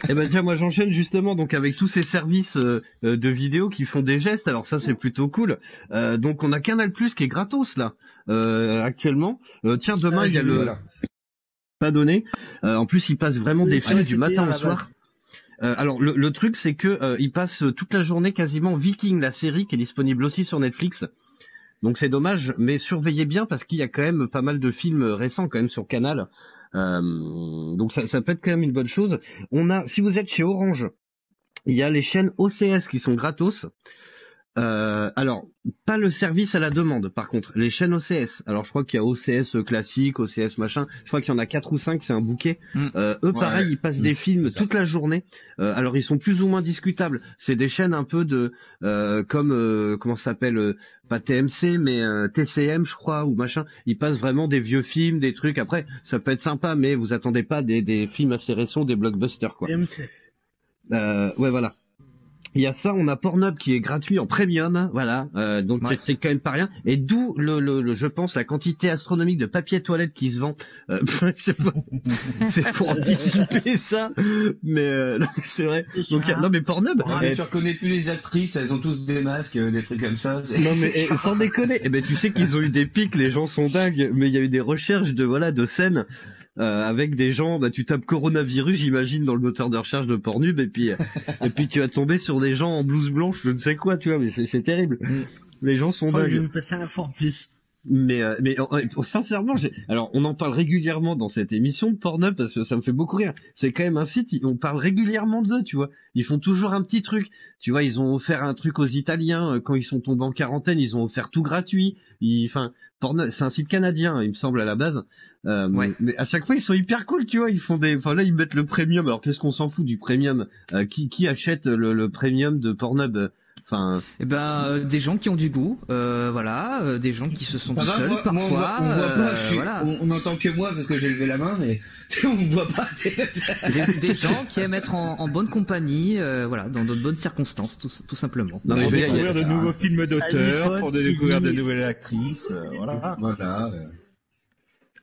Et ben tiens, moi j'enchaîne justement donc avec tous ces services euh, euh, de vidéos qui font des gestes. Alors ça c'est plutôt cool. Euh, donc on a Canal Plus qui est gratos là euh, actuellement. Euh, tiens demain Ah, il y a le Voilà. pas donné. Euh, en plus il passe vraiment Oui, des films du matin au soir. Euh, alors le, truc c'est que euh, il passe toute la journée quasiment Viking la série qui est disponible aussi sur Netflix. Donc c'est dommage, mais surveillez bien parce qu'il y a quand même pas mal de films récents quand même sur Canal. Euh, donc ça, ça peut être quand même une bonne chose. On a, si vous êtes chez Orange, il y a les chaînes OCS qui sont gratos. Euh, alors pas le service à la demande. Par contre, les chaînes OCS. Alors je crois qu'il y a OCS classique, OCS machin. Je crois qu'il y en a quatre ou cinq, c'est un bouquet. Mm. Euh, eux, Ouais, pareil, ouais. ils passent Mm, des films toute la journée. Euh, alors ils sont plus ou moins discutables. C'est des chaînes un peu de euh, comme euh, comment ça s'appelle euh, pas TMC mais euh, TCM je crois ou machin. Ils passent vraiment des vieux films, des trucs. Après, ça peut être sympa, mais vous attendez pas des, des films assez récents, des blockbusters quoi. MC. Euh, ouais, voilà. Il y a ça, on a Pornhub qui est gratuit en premium, voilà. Euh, donc Ouais. c'est- quand même pas rien. Et d'où le, le, le- je pense, la quantité astronomique de papier toilette qui se vend. Euh, c'est c'est pour anticiper ça, mais euh, c'est vrai. Donc il y a- non mais Pornhub. Ah, mais eh, tu reconnais plus les actrices, elles ont tous des masques, euh, des trucs comme ça. non mais eh, sans déconner, eh ben tu sais qu'ils ont eu des pics, les gens sont dingues, mais il y a eu des recherches de voilà de scènes avec des gens, bah tu tapes coronavirus, j'imagine dans le moteur de recherche de Pornhub et puis euh, et puis tu vas tomber sur des gens en blouse blanche, je ne sais quoi, tu vois, mais c'est terrible. Les gens sont Oh, je vais dingues. me passer un fort en plus. Mais euh, mais sincèrement, alors on en parle régulièrement dans cette émission de Pornhub parce que ça me fait beaucoup rire. C'est quand même un site, on parle régulièrement d'eux, tu vois. Ils font toujours un petit truc. Tu vois, ils ont offert un truc aux Italiens euh, quand ils sont tombés en quarantaine, ils ont offert tout gratuit. Enfin, Pornhub, c'est un site canadien, il me semble à la base. Euh, Ouais. Mais à chaque fois, ils sont hyper cool, tu vois. Ils font des, enfin là, ils mettent le premium. Alors qu'est-ce qu'on s'en fout du premium? Euh, Qui qui achète le, le premium de Pornhub? Enfin, Eh ben, euh, des gens qui ont du goût, euh, voilà, euh, des gens qui se sont seuls moi- moi, on parfois, voit- on voit pas, euh, je suis- voilà. on, on entend que moi parce que j'ai levé la main, mais on me voit pas. Des, des gens qui aiment être en, en bonne compagnie, euh, voilà, dans de bonnes circonstances, tout, tout simplement. Non, mais pour découvrir de nouveaux films d'auteurs, pour découvrir de nouvelles actrices, euh, voilà. voilà. euh.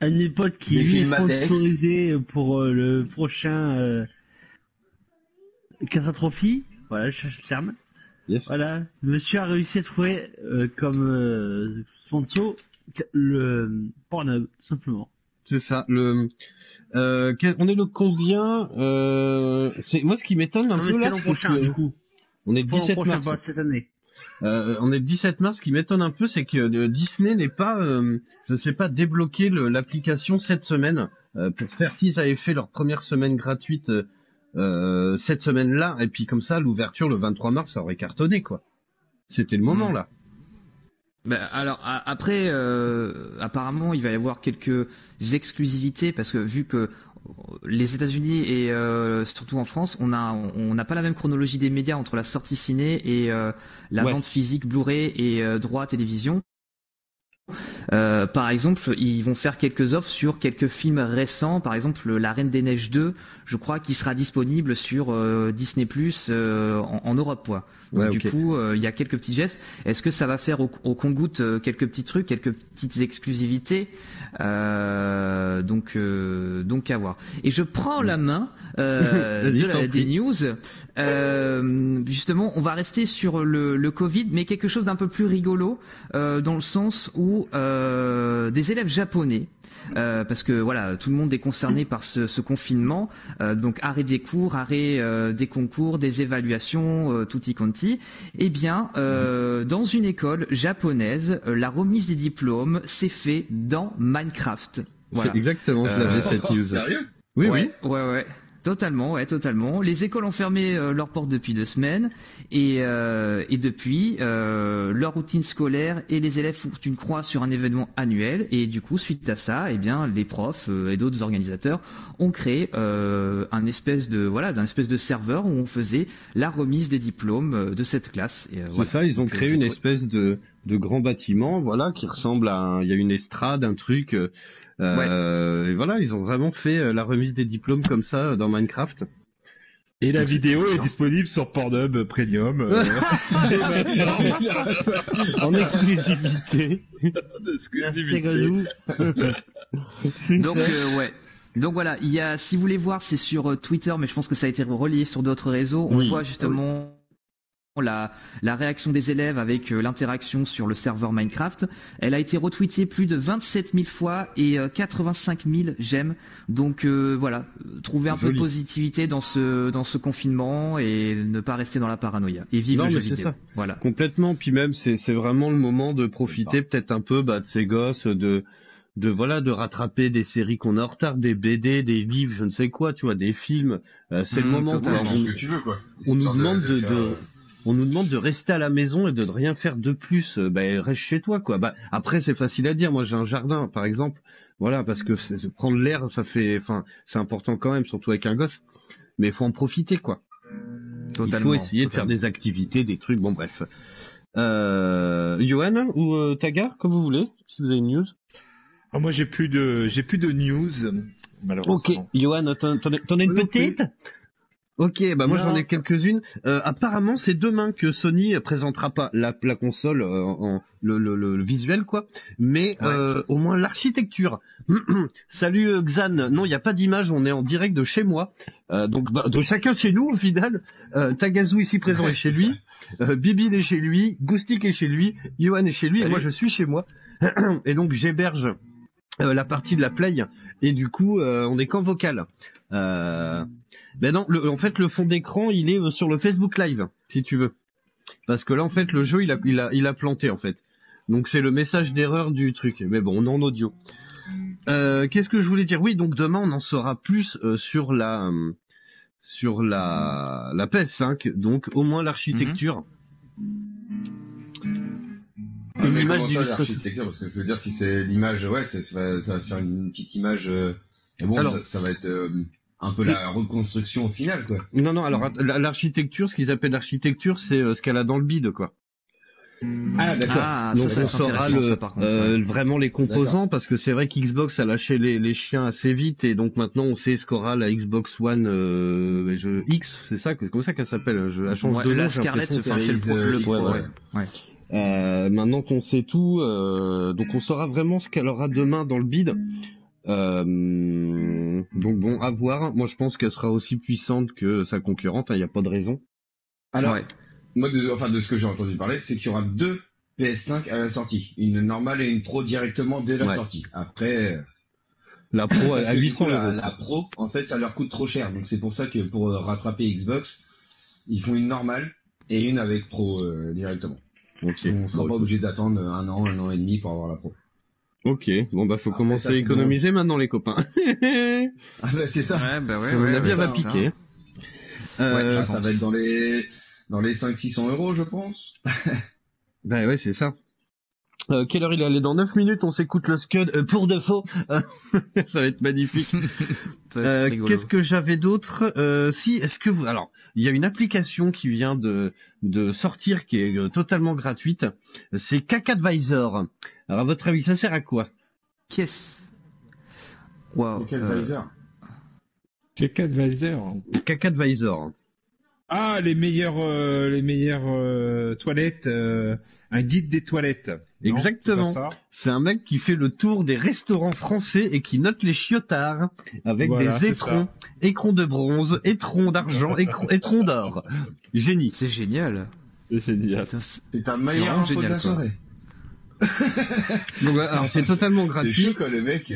Un de mes potes qui est films à texte. sponsorisé pour euh, le prochain euh, Catastrophe. Voilà, je cherche le terme. Yes. Voilà, monsieur a réussi à trouver euh, comme euh, sponsor le Pornhub, tout simplement. C'est ça. Le, euh, quel- on est le combien euh, C'est moi ce qui m'étonne un Non, peu c'est là. c'est prochain, que- du coup. On est le Pas l'an 17 prochain, mars. pas cette année. Euh, on est le 17 mars. Ce qui m'étonne un peu, c'est que euh, Disney n'est pas, euh, je sais pas, débloqué l'application cette semaine euh, pour faire s'ils avaient fait leur première semaine gratuite euh, euh, cette semaine-là, et puis comme ça, l'ouverture le 23 mars, ça aurait cartonné quoi. C'était le moment Mhm. là. Ben, alors a- après, euh, apparemment, il va y avoir quelques exclusivités parce que vu que les États-Unis et euh, surtout en France, on a on n'a pas la même chronologie des médias entre la sortie ciné et euh, la Ouais. vente physique Blu-ray et euh, droit télévision. Euh, par exemple, ils vont faire quelques offres sur quelques films récents, par exemple La Reine des Neiges 2, je crois, qui sera disponible sur euh, Disney Plus euh, en, en Europe, quoi. Donc, Ouais, du coup, il y a quelques petits gestes. Est-ce que ça va faire au, au quelques petits trucs, quelques petites exclusivités? Donc, donc à voir. Et je prends la main de la- des news. Justement, on va rester sur le, le Covid, mais quelque chose d'un peu plus rigolo, dans le sens où euh, des élèves japonais, euh, parce que voilà, tout le monde est concerné par ce, ce confinement, euh, donc arrêt des cours, arrêt euh, des concours, des évaluations, euh, tutti quanti. Eh bien, euh, dans une école japonaise, euh, la remise des diplômes s'est fait dans Minecraft. Voilà. C'est exactement, Euh, l'avais cette news. Sérieux? Oui, ouais, ouais, ouais. Totalement, ouais, totalement. Les écoles ont fermé euh, leurs portes depuis deux semaines et, euh, et depuis, euh, leur routine scolaire et les élèves font une croix sur un événement annuel et du coup, suite à ça, eh bien, les profs et d'autres organisateurs ont créé euh, un espèce de voilà, d'un espèce de serveur où on faisait la remise des diplômes de cette classe. Et, voilà. ça, ils ont créé une espèce de, de grand bâtiment, voilà, qui ressemble à un, il y a une estrade, un truc, euh, et voilà, ils ont vraiment fait euh, la remise des diplômes comme ça euh, dans Minecraft. Et la vidéo est disponible sur Pornhub Premium. euh, en exclusivité. Exclusivité. Donc euh, ouais. Donc voilà, il y a, si vous voulez voir, c'est sur Twitter, mais je pense que ça a été relayé sur d'autres réseaux. On Oui. voit justement la, la réaction des élèves avec euh, l'interaction sur le serveur Minecraft. Elle a été retweetée plus de 27 000 fois et euh, 85 000 j'aime. Donc euh, voilà, euh, trouver un peu de positivité dans ce dans ce confinement et ne pas rester dans la paranoïa. Et vive Non, le jeu vidéo. ça. Voilà. Complètement, puis même c'est vraiment le moment de profiter peut-être un peu bah, de ces gosses, de de voilà de rattraper des séries qu'on a en retard, des BD, des livres, je ne sais quoi, tu vois, des films. Euh, c'est le Mmh, moment. Totalement On, ce que tu veux, quoi. on nous demande de, euh, on nous demande de rester à la maison et de ne rien faire de plus. Ben reste chez toi quoi. Bah après c'est facile à dire. Moi j'ai un jardin par exemple. Voilà parce que c'est- prendre l'air ça fait, enfin c'est important quand même surtout avec un gosse. Mais il faut en profiter quoi. Totalement. il faut essayer de faire des activités, des trucs. Bon bref. Euh, Johan ou euh, Taga comme vous voulez si vous avez une news. Ah, moi, j'ai plus de, j'ai plus de news, Ok, malheureusement. Johan, t'en as une petite? Ok, bah moi j'en ai quelques-unes. Euh, apparemment, c'est demain que Sony présentera pas la, la console euh, en le, le, le- visuel quoi, mais euh, au moins l'architecture. Salut euh, Xan. Non, il n'y a pas d'image. On est en direct de chez moi, Euh, donc bah, de chacun chez nous au final. Euh, Tagazu ici présent est chez lui. Euh, Bibi est chez lui. Goustik est chez lui. Johan est chez lui. Et moi je suis chez moi. et donc j'héberge euh, la partie de la play et du coup euh, on est qu'en vocal. Euh, ben non, le- en fait le fond d'écran il est euh, sur le Facebook Live si tu veux, parce que là en fait le jeu il a il a il a planté en fait. Donc c'est le message d'erreur du truc. Mais bon on est en audio. Euh, Qu'est-ce que je voulais dire? Oui donc demain on en saura plus euh, sur la euh, sur la la PS5 donc au moins l'architecture. Une mais image comment ça, d'illustration. l'architecture? Parce que je veux dire, si c'est l'image, ouais, ça va, ça va faire une petite image. euh, et bon, Alors- ça, ça va être euh, un peu la reconstruction au final, quoi. Non non alors la- l'architecture ce qu'ils appellent l'architecture c'est euh, ce qu'elle a dans le bide quoi. Ah, d'accord. Ah, Donc ça, ça va on saura le- ça, par contre. euh, ouais. vraiment les composants parce que c'est vrai qu'Xbox a lâché les, les chiens assez vite et donc maintenant on sait ce qu'aura la Xbox One euh, je, X, c'est ça, c'est comme ça qu'elle s'appelle. Je, elle change Ouais, de nom, la j'ai Scarlett, c'est le le pro, ouais, ouais. ouais. Euh, maintenant qu'on sait tout, euh, donc on saura vraiment ce qu'elle aura demain dans le bid. Euh, donc bon, à voir. Moi je pense qu'elle sera aussi puissante que sa concurrente, il n'y a pas de raison. Alors, Ouais. moi, de, enfin, de ce que j'ai entendu parler, c'est qu'il y aura deux PS5 à la sortie. Une normale et une pro directement dès la Ouais. sortie. Après, euh, La Pro à que du 800 coup, la, euros. la pro, en fait, ça leur coûte trop cher. Donc c'est pour ça que pour euh, rattraper Xbox, ils font une normale et une avec pro euh, directement. Ok. On sera pas obligé d'attendre un an, un an et demi pour avoir la pro. Ok, bon bah faut Après, commencer ça, à économiser maintenant les copains. Ah bah c'est ça. Ouais, bah ouais, ouais, ouais, elle va ça, piquer. Euh, Ouais, Ah, ça va être dans les dans les 500-600 euros, je pense. Bah ouais, c'est ça. Euh, quelle heure il est allé Dans 9 minutes, on s'écoute le Scud euh, pour de faux. ça va être magnifique. Euh. Qu'est-ce que j'avais d'autre? Euh, Si, est-ce que vous... Alors, il y a une application qui vient de, de sortir qui est totalement gratuite. C'est Cac-Advisor. Alors, à votre avis, ça sert à quoi? Qu'est-ce Wow. Quel euh, visor Check Advisor. Cac-Advisor. Ah, les meilleures, euh, les meilleures euh, toilettes, euh, un guide des toilettes. Non, Exactement. c'est un mec qui fait le tour des restaurants français et qui note les chiotards avec Voilà, des c'est étrons, ça. écrons de bronze, étrons d'argent, étrons d'or. Génie. C'est génial. C'est génial. C'est- un meilleur de génial, la quoi. soirée. Donc, euh, alors c'est totalement C'est gratuit. chaud quoi le mec.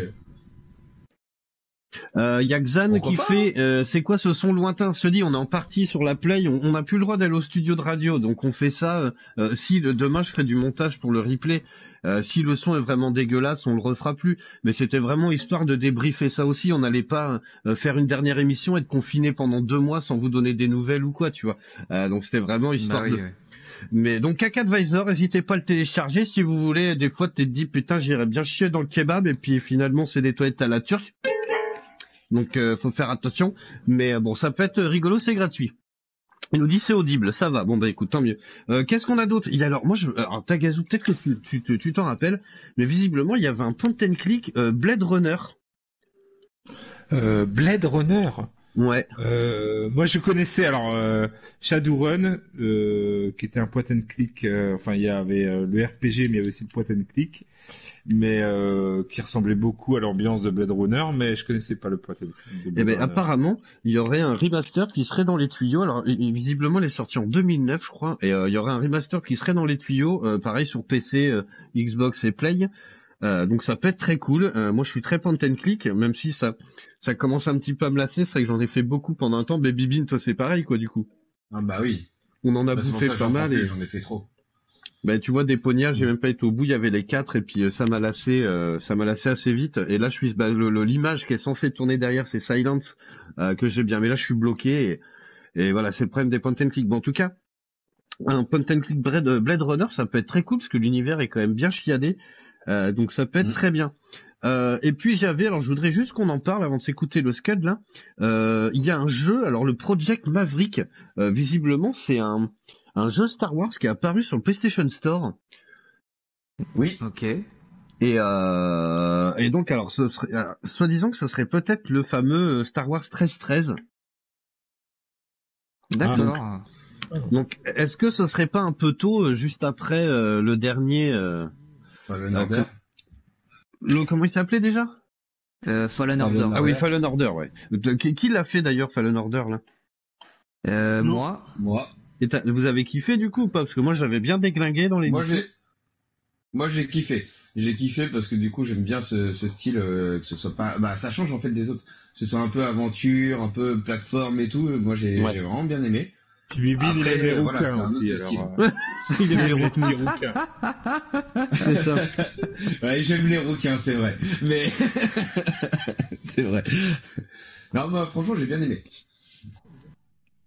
Euh, Il y a Xan qui pas fait, euh, c'est quoi ce son lointain? Se dit, on est en partie sur la play, on n'a plus le droit d'aller au studio de radio, donc on fait ça. euh, euh, si le, demain je ferai du montage pour le replay, euh, si le son est vraiment dégueulasse, on le refera plus. Mais c'était vraiment histoire de débriefer ça aussi. On n'allait pas euh, faire une dernière émission, être confiné pendant deux mois sans vous donner des nouvelles ou quoi, tu vois. Euh, donc c'était vraiment histoire Bah oui, de. ouais. Mais donc Cac-Advisor, n'hésitez pas à le télécharger si vous voulez. Des fois, tu te dis putain, j'irais bien chier dans le kebab et puis finalement c'est des toilettes à la turque. Donc euh, faut faire attention. Mais euh, bon, ça peut être rigolo, c'est gratuit. Il nous dit c'est audible, ça va. Bon bah écoute, tant mieux. Euh, Qu'est-ce qu'on a d'autre? Il y a alors moi je alors Tagazu, peut-être que tu t'en rappelles, mais visiblement il y avait un point and click euh, Blade Runner. Blade Runner? Ouais. Euh, moi, je connaissais alors euh, Shadowrun, euh, qui était un point and click. euh, enfin, il y avait euh, le RPG, mais il y avait aussi le point and click, mais euh, qui ressemblait beaucoup à l'ambiance de Blade Runner. Mais je connaissais pas le point and click. de Eh ben Runner. apparemment, il y aurait un remaster qui serait dans les tuyaux. Alors visiblement, il est sorti en 2009, je crois, et euh, il y aurait un remaster qui serait dans les tuyaux, euh, pareil sur PC, Xbox et Play. Euh, donc ça peut être très cool. Euh, moi, je suis très point and click, même si ça ça commence un petit peu à me lasser. C'est vrai que j'en ai fait beaucoup pendant un temps. Baby Bean, toi, c'est pareil, quoi, du coup. Ah bah oui. On en a Bah, bouffé ça pas mal. Et... J'en ai fait trop. Ben, tu vois, des poignards, j'ai même pas été au bout. Il y avait les quatre, et puis euh, ça m'a lassé, euh, ça m'a lassé assez vite. Et là, je suis, bah, l'image qui est censée tourner derrière, c'est Silence euh, que j'ai bien. Mais là, je suis bloqué. Et, et voilà, c'est le problème des point and click. Bon, en tout cas, un point and click Blade, Runner, ça peut être très cool parce que l'univers est quand même bien chiadé, euh, donc ça peut être Mhm. très bien. Euh, et puis j'avais, alors je voudrais juste qu'on en parle avant de s'écouter le scud là. Euh, Il y a un jeu, alors le Project Maverick, euh, visiblement c'est un un jeu Star Wars qui est apparu sur le PlayStation Store. Oui. Ok. Et, euh, et donc alors, ce serait, euh, soi-disant que ce serait peut-être le fameux Star Wars 1313. D'accord. Donc est-ce que ce serait pas un peu tôt, juste après euh, le dernier, euh, Fallen Order. Le comment il s'appelait déjà Euh, Fallen Fallen Order. Ah oui. Fallen Order, ouais. De- Qui, qui l'a fait d'ailleurs Fallen Order là? Euh, moi, Moi, Et Vous avez kiffé du coup ou pas? Parce que moi j'avais bien déglingué dans les. moi j'ai, moi j'ai kiffé. J'ai kiffé parce que du coup j'aime bien ce, ce style, euh, que ce soit pas, bah ça change en fait des autres. Que ce soit un peu aventure, un peu plateforme et tout. Moi j'ai, Ouais. j'ai vraiment bien aimé. Puis Bibi, il aime les euh, voilà, rouquins aussi, alors. euh, il aime les rouquins. C'est ça. Ouais, j'aime les rouquins, c'est vrai. Mais c'est vrai. Non, moi franchement j'ai bien aimé.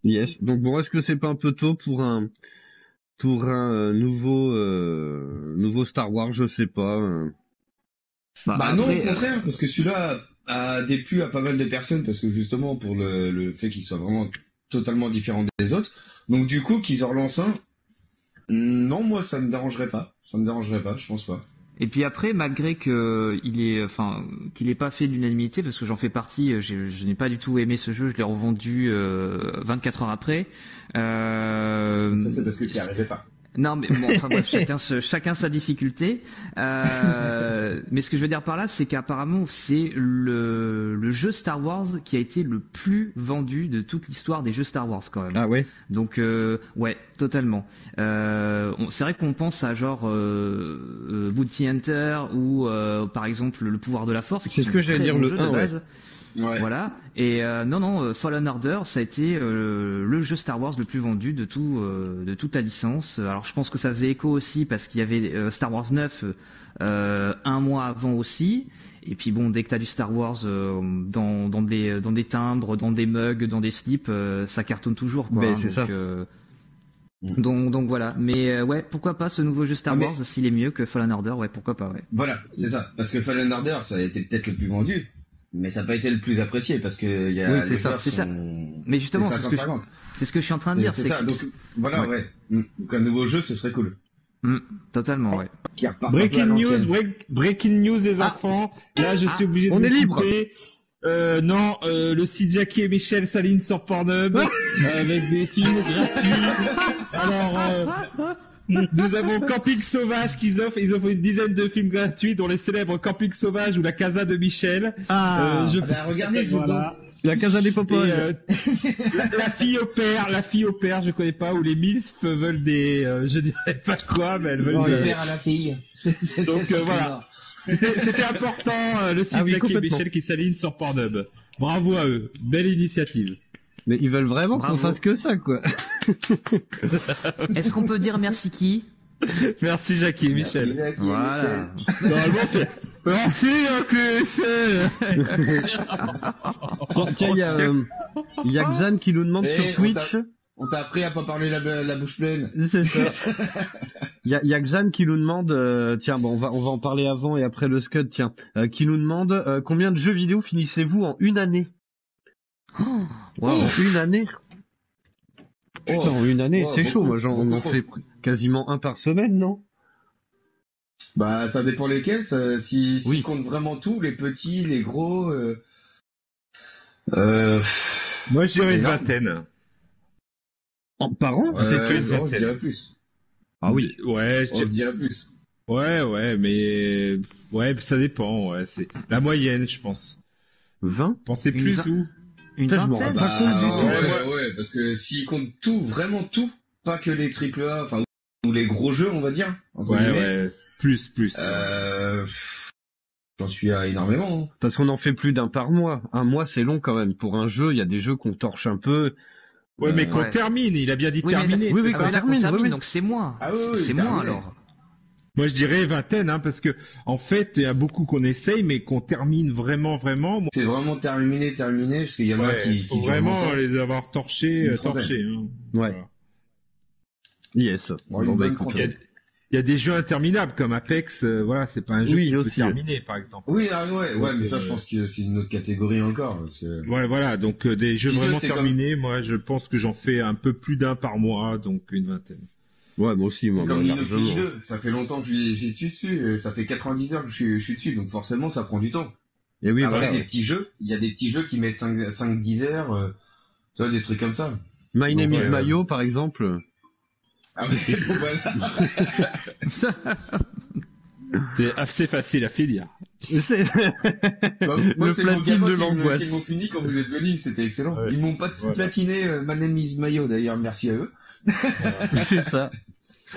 Yes. Donc bon, est-ce que c'est pas un peu tôt pour un pour un euh, nouveau euh, nouveau Star Wars? Je sais pas. Bah, non, après, au contraire, parce que celui-là a déplu à pas mal de personnes, parce que justement pour le, le fait qu'il soit vraiment totalement différent des autres. Donc du coup, qu'ils en relancent un, non, moi ça me dérangerait pas. Ça me dérangerait pas, je pense pas. Et puis après, malgré que il est, enfin, qu'il ait pas fait l'unanimité, parce que j'en fais partie, euh, je n'ai pas du tout aimé ce jeu, je l'ai revendu euh, 24 heures après. Euh, Ça c'est parce que tu n'y arrivais pas. Non, mais bon, enfin bref, chacun, se- chacun sa difficulté. Euh, mais ce que je veux dire par là, c'est qu'apparemment, c'est le, le jeu Star Wars qui a été le plus vendu de toute l'histoire des jeux Star Wars, quand même. Ah ouais. Donc, euh, ouais, totalement. Euh, c'est vrai qu'on pense à genre euh, euh, Bounty Hunter ou, euh, par exemple, le pouvoir de la Force, qui C'est ce que j'allais très dire, le jeux 1, de base. Ouais. Voilà. Et euh, non, non, euh, Fallen Order, ça a été euh, le jeu Star Wars le plus vendu de tout, euh, de toute la licence. Alors, je pense que ça faisait écho aussi parce qu'il y avait euh, Star Wars 9 euh, un mois avant aussi. Et puis bon, dès que t'as du Star Wars euh, dans, dans des dans des timbres, dans des mugs, dans des slips, euh, ça cartonne toujours quoi. Ben, hein, donc, ça. donc donc voilà. Mais euh, ouais, pourquoi pas ce nouveau jeu Star Ah, mais- Wars s'il est mieux que Fallen Order, ouais, pourquoi pas, ouais. Voilà, c'est ça. Parce que Fallen Order, ça a été peut-être le plus vendu, mais ça n'a pas été le plus apprécié parce que il y a Oui, c'est les ça, c'est ça. sont- Mais justement, c'est ce que je, 50-50. c'est ce que je suis en train de dire, c'est ça. que Donc voilà, Ouais. ouais. Mm. Donc un nouveau jeu, ce serait cool. totalement, ouais. Breaking news, break- breaking news des Ah. enfants. Là, je suis obligé de on vous est libre. couper. Euh, non, euh, le site Jackie et Michel Saline sur Pornhub euh, avec des films gratuits. Alors, euh, nous avons Camping Sauvage qu'ils offrent. Ils offrent une dizaine de films gratuits, dont les célèbres Camping Sauvage ou La Casa de Michel. Ah, Euh, je- Ah bah, regardez, je voilà. la Casa des Popoles. euh, la, la fille au père, la fille au père, je connais pas, où les milfs veulent des, euh, je dirais pas quoi, mais elles veulent des- le père à la fille. Donc, euh, voilà. C'était important, euh, le site Ah oui, Jackie et. Michel qui s'aligne sur Pornhub. Bravo à eux. Belle initiative. Mais ils veulent vraiment qu'on fasse que ça, quoi. Est-ce qu'on peut dire merci qui? Merci Jackie et Michel. Jackie et Voilà. Michel. Normalement, c'est... Merci Jackie et Michel. Tiens, tiens, il y a, euh, il y a Xan qui nous demande Eh, sur on Twitch. On t'a appris à pas parler la, la bouche pleine. C'est ça. Il y a, il y a Xan qui nous demande, euh, tiens, bon, on va, on va en parler avant et après le Scud, tiens, euh, qui nous demande euh, combien de jeux vidéo finissez-vous en une année? Wow. En une année Putain, en une année, Oh, c'est chaud. Moi, j'en on fais quasiment un par semaine, non? Bah, ça dépend lesquels. ça- si, si Oui. compte vraiment tout, les petits, les gros. Euh... Euh... Moi, je dirais une vingtaine. En, Par an Peut-être euh, une je dirais plus. Ah oui. Ouais, je Oh, je dirais- plus. ouais, ouais, mais ouais, ça dépend. Ouais, c'est la moyenne, je pense. 20 Pensez plus ou Une vingtaine Bah, ouais, Ouais, ouais, parce que s'ils comptent tout, vraiment tout, pas que les triple A, enfin, ou les gros jeux, on va dire. entre Ouais, ouais, plus, plus. Euh... J'en suis à énormément. hein. Parce qu'on en fait plus d'un par mois. Un mois, c'est long quand même. Pour un jeu, il y a des jeux qu'on torche un peu. Ouais, mais qu'on ouais. termine. Il a bien dit Oui, mais, terminer. oui, oui, qu'on termine, termine, oui, oui. donc c'est moins. Ah oui, c'est moins alors. Moi, je dirais vingtaine, hein, parce que en fait, il y a beaucoup qu'on essaye, mais qu'on termine vraiment, vraiment. Moi, C'est vraiment terminé, terminé, parce qu'il y en a ouais, qui, faut qui vraiment les avoir torchés, euh, torchés. Hein. Ouais. Voilà. Yes. Bon, bah. Il y a des jeux interminables comme Apex, euh, voilà, c'est pas un jeu Oui, qui peut terminer, par exemple. Oui, ah, ouais, ouais, mais ça, euh, je pense que c'est une autre catégorie encore. Parce que... Ouais, voilà, donc euh, des jeux Petit jeu, vraiment comme- terminés, moi, je pense que j'en fais un peu plus d'un par mois, donc une vingtaine. Ouais, moi aussi, moi, comme Nino largement. Kuni 2, ça fait longtemps que j'y suis dessus, euh, ça fait 90 heures que je suis, je suis dessus, donc forcément ça prend du temps. Et oui, Après voilà. des petits jeux, il y a des petits jeux qui mettent 5-10 heures, euh, tu vois, des trucs comme ça. My Name is Mayo, par exemple. Ah, mais voilà. C'est assez facile à finir. C'est- Bah, moi, Le platine de l'angoisse. qui m'ont fini quand vous êtes venus, c'était excellent. Ouais. Ils m'ont pas Voilà. platiné euh, My Name is Mayo d'ailleurs, merci à eux. c'est ça.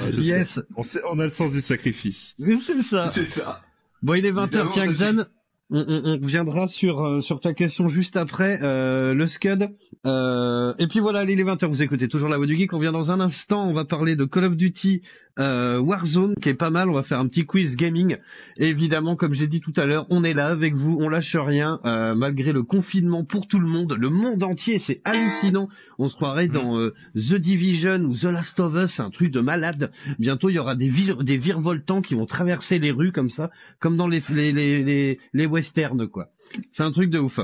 Ouais. Yes. On, sait- on a le sens du sacrifice. C'est ça. C'est ça. Bon, il est 20h, Évidemment, tiens, Xan. On, on, on reviendra sur, euh, sur ta question juste après, euh, le Scud. Euh, et puis voilà, allez, il est 20h, vous écoutez toujours la voix du geek. On vient dans un instant, on va parler de Call of Duty euh, Warzone, qui est pas mal. On va faire un petit quiz gaming. Et évidemment, comme j'ai dit tout à l'heure, on est là avec vous, on lâche rien, euh, malgré le confinement pour tout le monde, le monde entier, c'est hallucinant. On se croirait dans euh, The Division ou The Last of Us, un truc de malade. Bientôt, il y aura des, vir des virevoltants qui vont traverser les rues comme ça, comme dans les, les, les, les, les westerns, quoi. C'est un truc de ouf.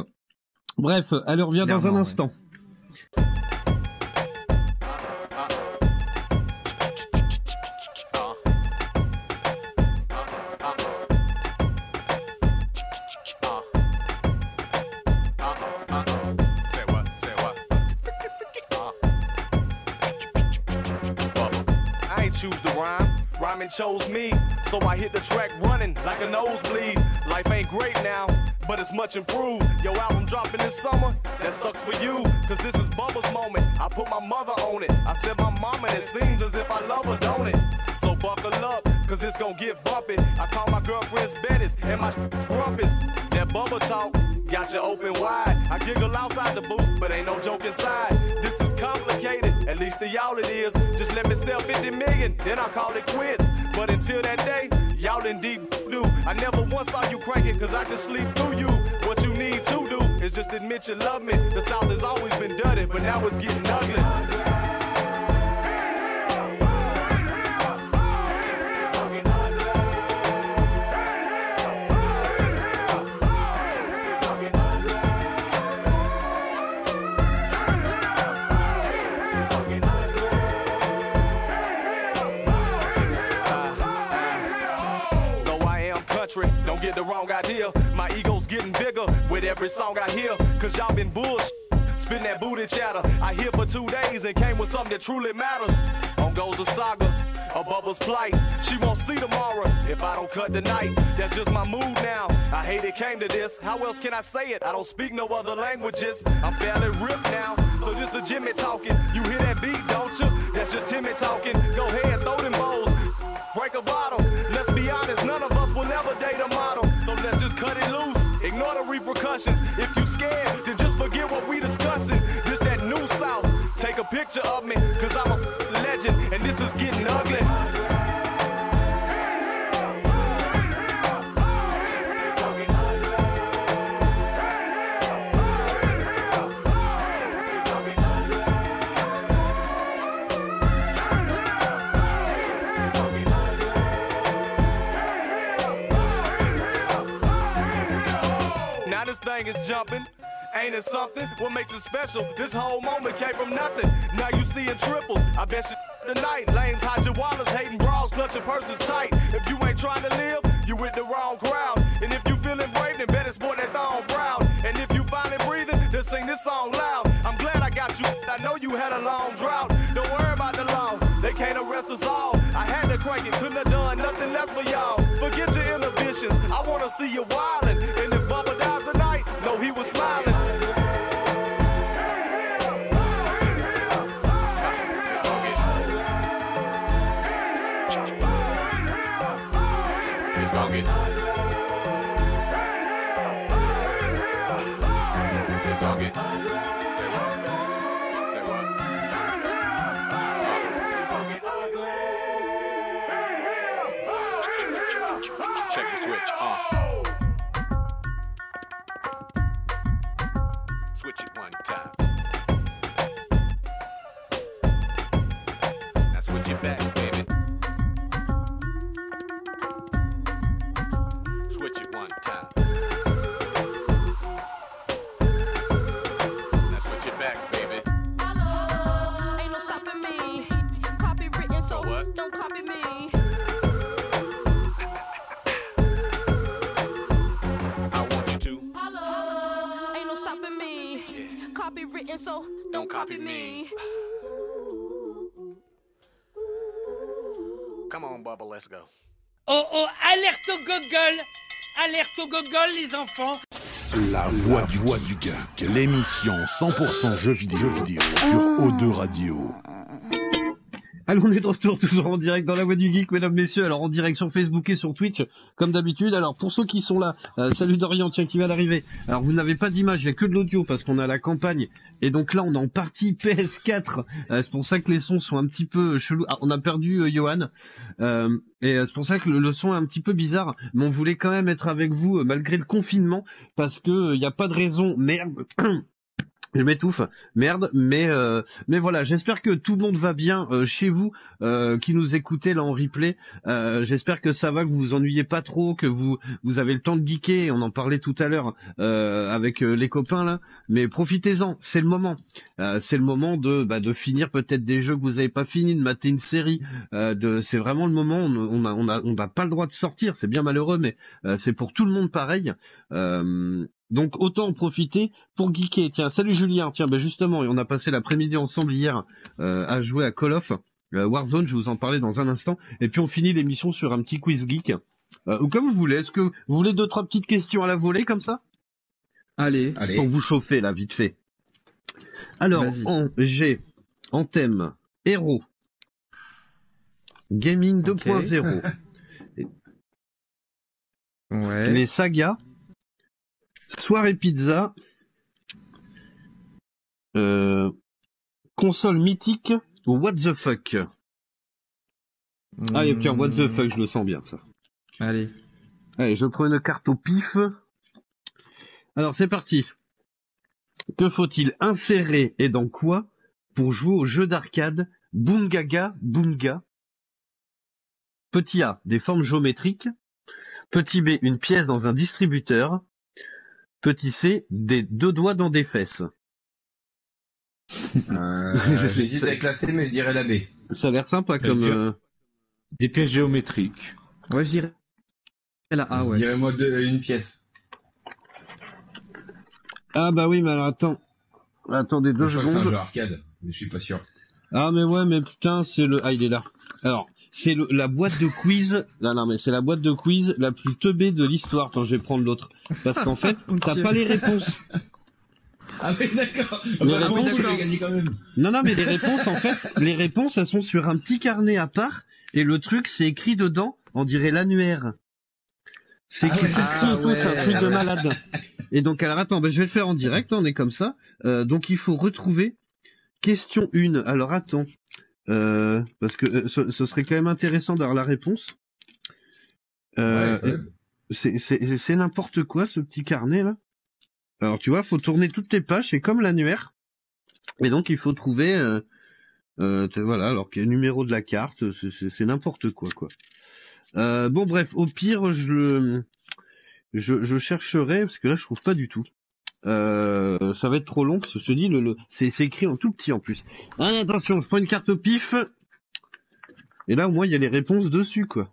Bref, allez, on revient dans un ouais. instant. Chose me, so I hit the track running like a nosebleed. Life ain't great now, but it's much improved. Yo, album dropping this summer, that sucks for you, cause this is Bubba's moment. I put my mother on it. I said my mama, and it seems as if I love her, don't it? So buckle up, cause it's gonna get bumpy. I call my girlfriends Bettis, and my grumpus. That Bubba talk. Got you open wide. I giggle outside the booth, but ain't no joke inside. This is complicated, at least to y'all it is. Just let me sell 50 million, then I'll call it quits. But until that day, y'all in deep do. I never once saw you cranking, cause I just sleep through you. What you need to do is just admit you love me. The South has always been dirty, but now it's getting ugly. Get the wrong idea. My ego's getting bigger with every song I hear. Cause y'all been bullshit. Spin that booty chatter. I here for two days and came with something that truly matters. On goes the saga, a bubble's plight. She won't see tomorrow if I don't cut tonight. That's just my mood now. I hate it came to this. How else can I say it? I don't speak no other languages. I'm fairly ripped now. So this the Jimmy talking. You hear that beat, don't you? That's just Timmy talking. Go ahead, throw them bowls. Break a bottle. Ignore the repercussions. If you scared, then just forget what we discussing. This that new South. Take a picture of me, cause I'm a legend, and this is getting ugly. Jumping. Ain't it something? What makes it special? This whole moment came from nothing. Now you seeing triples. I bet you tonight. Lames hide your wallets, hating bras, clutching purses tight. If you ain't trying to live, you with the wrong crowd. And if you feeling brave, then better sport that thong proud. And if you finally breathing, then sing this song loud. I'm glad I got you. I know you had a long drought. Don't worry about the law. They can't arrest us all. I had to crank it, couldn't have done nothing less for y'all. Forget your inhibitions. I wanna see you wildin'. Don't copy me. Come on, Bubba, let's go. Oh oh, alerte au gogol Alerte au gogol, les enfants La voix du, voix du geek, l'émission 100% jeux vidéo, jeux vidéo sur O2 Radio. Allez, on est de retour toujours en direct dans la voie du geek, mesdames, messieurs. Alors en direct sur Facebook et sur Twitch, comme d'habitude. Alors pour ceux qui sont là, euh, salut Dorian, tiens, qui vient d'arriver. Alors vous n'avez pas d'image, il n'y a que de l'audio parce qu'on a la campagne. Et donc là, on est en partie PS4. Euh, c'est pour ça que les sons sont un petit peu chelous. Ah, on a perdu euh, Johan. Euh, et euh, c'est pour ça que le, le son est un petit peu bizarre. Mais on voulait quand même être avec vous malgré le confinement parce que il n'y a pas de raison. Merde. Je m'étouffe, merde, mais euh, mais voilà, j'espère que tout le monde va bien euh, chez vous, euh, qui nous écoutez là en replay. J'espère que ça va, que vous vous ennuyez pas trop, que vous vous avez le temps de geeker. On en parlait tout à l'heure avec les copains là, mais profitez-en, c'est le moment. C'est le moment de bah, de finir peut-être des jeux que vous avez pas fini, de mater une série. C'est vraiment le moment. On a on a on n'a pas le droit de sortir, c'est bien malheureux, mais c'est pour tout le monde pareil. Donc autant en profiter pour geeker. Tiens, salut Julien. Tiens, ben justement, on a passé l'après-midi ensemble hier euh, à jouer à Call of euh, Warzone. Je vais vous en parler dans un instant. Et puis on finit l'émission sur un petit quiz geek. Euh, ou comme vous voulez. Est-ce que vous voulez deux trois petites questions à la volée comme ça? Allez. Allez. pour vous chauffer là, vite fait. Alors, en, j'ai en thème héros, gaming Ok. 2.0, Ouais. les sagas, soirée pizza, euh, console mythique ou what the fuck. Allez, tiens, what the fuck, je le sens bien ça. Allez. Allez, je prends une carte au pif. Alors c'est parti. Que faut-il insérer et dans quoi pour jouer au jeu d'arcade Boongaga Boonga Petit A, des formes géométriques. Petit B, une pièce dans un distributeur. Petit C, des deux doigts dans des fesses. Euh, J'hésite avec la C, mais je dirais la B. Ça a l'air sympa Je comme... dirais- euh, Des pièces géométriques. Ouais, je dirais la A, Je ouais. dirais moi deux, une pièce. Ah bah oui, mais alors attends. Attendez deux je crois que c'est un secondes. jeu arcade, mais je suis pas sûr. Ah mais ouais mais putain c'est le ah il est là. Alors c'est la boîte de quiz. Non non mais c'est la boîte de quiz la plus teubée de l'histoire. Attends je vais prendre l'autre parce qu'en fait t'as pas les réponses. Ah oui, d'accord. Les Ah bah, oui, gagné quand même. Non non mais les réponses en fait les réponses elles sont sur un petit carnet à part et le truc c'est écrit dedans on dirait l'annuaire. C'est Ah écrit ouais. Ah tout, tout, c'est un ouais. truc de malade. Et donc alors attends ben, je vais le faire en direct on est comme ça. Euh, donc il faut retrouver question 1. Alors attends. Euh, parce que euh, ce, ce serait quand même intéressant d'avoir la réponse. Euh, Ouais, ouais. c'est- n'importe quoi ce petit carnet là. Alors tu vois, faut tourner toutes tes pages, c'est comme l'annuaire. Et donc il faut trouver, euh, euh, voilà, alors qu'il y a le numéro de la carte, c'est- n'importe quoi quoi. Euh, bon bref, au pire je le, je, je chercherai parce que là je trouve pas du tout. Euh, ça va être trop long parce que je te dis le, le c'est écrit en tout petit en plus. Ah, attention, je prends une carte au pif. Et là au moins il y a les réponses dessus quoi.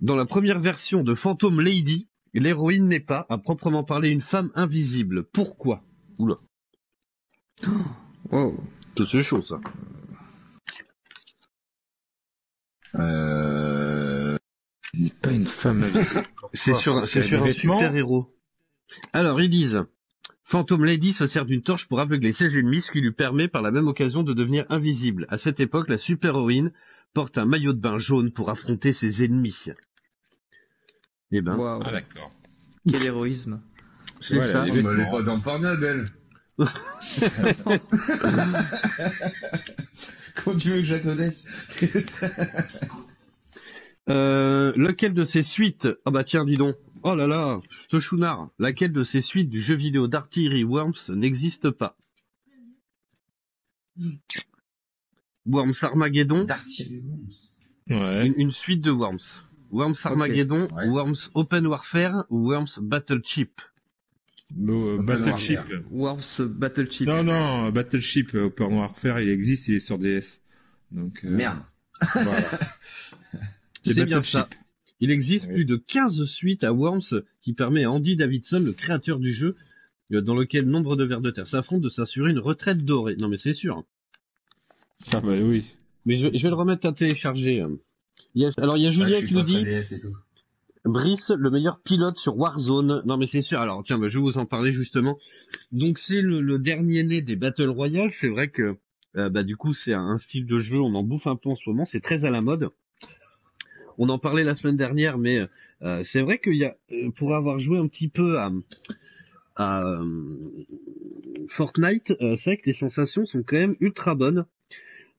Dans la première version de Phantom Lady, l'héroïne n'est pas, à proprement parler, une femme invisible. Pourquoi? Oula, Wow. c'est chaud ça. Euh... Pas une femme invisible. C'est sur, un vêtements. Alors ils disent, Phantom Lady se sert d'une torche pour aveugler ses ennemis, ce qui lui permet par la même occasion de devenir invisible. À cette époque, la super-héroïne porte un maillot de bain jaune pour affronter ses ennemis. Eh ben. Ah d'accord. Quel héroïsme. c'est Voilà, ça. les elle est vêtements. pas dans Pornhub, elle. Comment tu veux que je la connaisse Euh, lequel de ces suites Ah bah tiens, dis donc. Oh là là, ce chounard. Laquelle de ces suites du jeu vidéo d'artillerie Worms n'existe pas Worms Armageddon, D'Artillery Worms. Ouais. une, une suite de Worms. Worms Armageddon, ouais. Worms Open Warfare ou Worms Battleship. No, euh, Battleship. Warfare. Wars Battleship. Non, non, Battleship, euh, Open Warfare, il existe, il est sur DS. Donc, euh, Merde. Voilà. C'est bien ça. Il existe Oui. plus de 15 suites à Worms qui permet à Andy Davidson, le créateur du jeu, euh, dans lequel nombre de vers de terre s'affrontent, de s'assurer une retraite dorée. Non mais c'est sûr. Ah bah oui. Mais je, je vais le remettre à télécharger. Alors il y a Ouais, Julien qui nous dit. Brice, le meilleur pilote sur Warzone. Non mais c'est sûr. Alors tiens, bah, je vais vous en parler justement. Donc c'est le, le dernier né des Battle Royale. C'est vrai que euh, bah, du coup c'est un, un style de jeu, on en bouffe un peu en ce moment. C'est très à la mode. On en parlait la semaine dernière, mais euh, c'est vrai qu'il y a, euh, pour avoir joué un petit peu à, à euh, Fortnite, euh, c'est vrai que les sensations sont quand même ultra bonnes.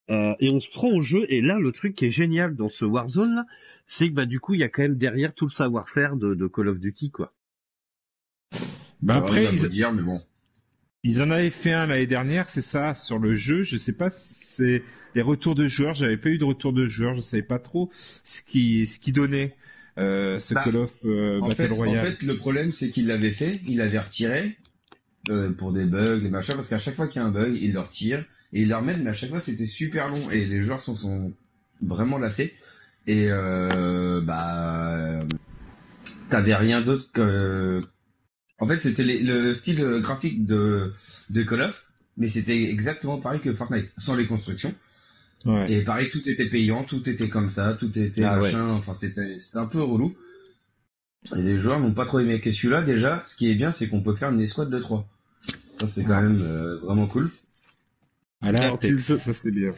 Euh, et on se prend au jeu. Et là, le truc qui est génial dans ce Warzone, là, c'est que bah du coup, il y a quand même derrière tout le savoir-faire de, de Call of Duty, quoi. Bah après, ils, dire, mais bon. Ils en avaient fait un l'année dernière, c'est ça, sur le jeu. Je sais pas si c'est les retours de joueurs. J'avais pas eu de retour de joueurs. Je savais pas trop ce qui, ce qui donnait, euh, ce Bah, Call of euh, En Battle fait, en Royale. fait, le problème, c'est qu'il l'avait fait, il l'avait retiré euh, pour des bugs, des machins, parce qu'à chaque fois qu'il y a un bug, il le retire et il le remet, mais à chaque fois, c'était super long et les joueurs sont, sont vraiment lassés. Et bah, t'avais rien d'autre que. En fait, c'était le style graphique de, de Call of, mais c'était exactement pareil que Fortnite, sans les constructions. Ouais. Et pareil, tout était payant, tout était comme ça, tout était Ah ouais. machin, enfin c'était un peu relou. Et les joueurs n'ont pas trop aimé que celui-là, déjà, ce qui est bien, c'est qu'on peut faire une escouade de 3. Ça, c'est quand même euh, vraiment cool. À la Alors, ça c'est bien.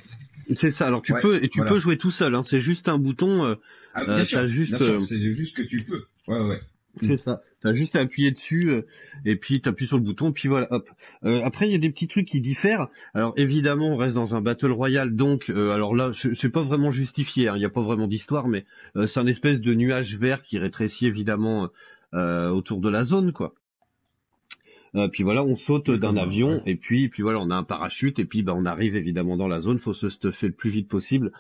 C'est ça. Alors tu Ouais, peux et tu voilà. peux jouer tout seul. Hein. C'est juste un bouton. euh, Ah, Euh, bien sûr, t'as juste, bien sûr, euh, c'est juste que tu peux. Ouais, ouais. C'est ça. T'as juste à appuyer dessus euh, et puis t'appuies sur le bouton puis voilà. Hop. Euh, après il y a des petits trucs qui diffèrent. Alors évidemment on reste dans un battle royale donc euh, alors là c'est pas vraiment justifié. hein, Il n'y a pas vraiment d'histoire mais euh, c'est un espèce de nuage vert qui rétrécit évidemment euh, autour de la zone quoi. Euh, puis voilà, on saute d'un Ouais. avion et puis puis voilà, on a un parachute et puis bah on arrive évidemment dans la zone, faut se stuffer le plus vite possible.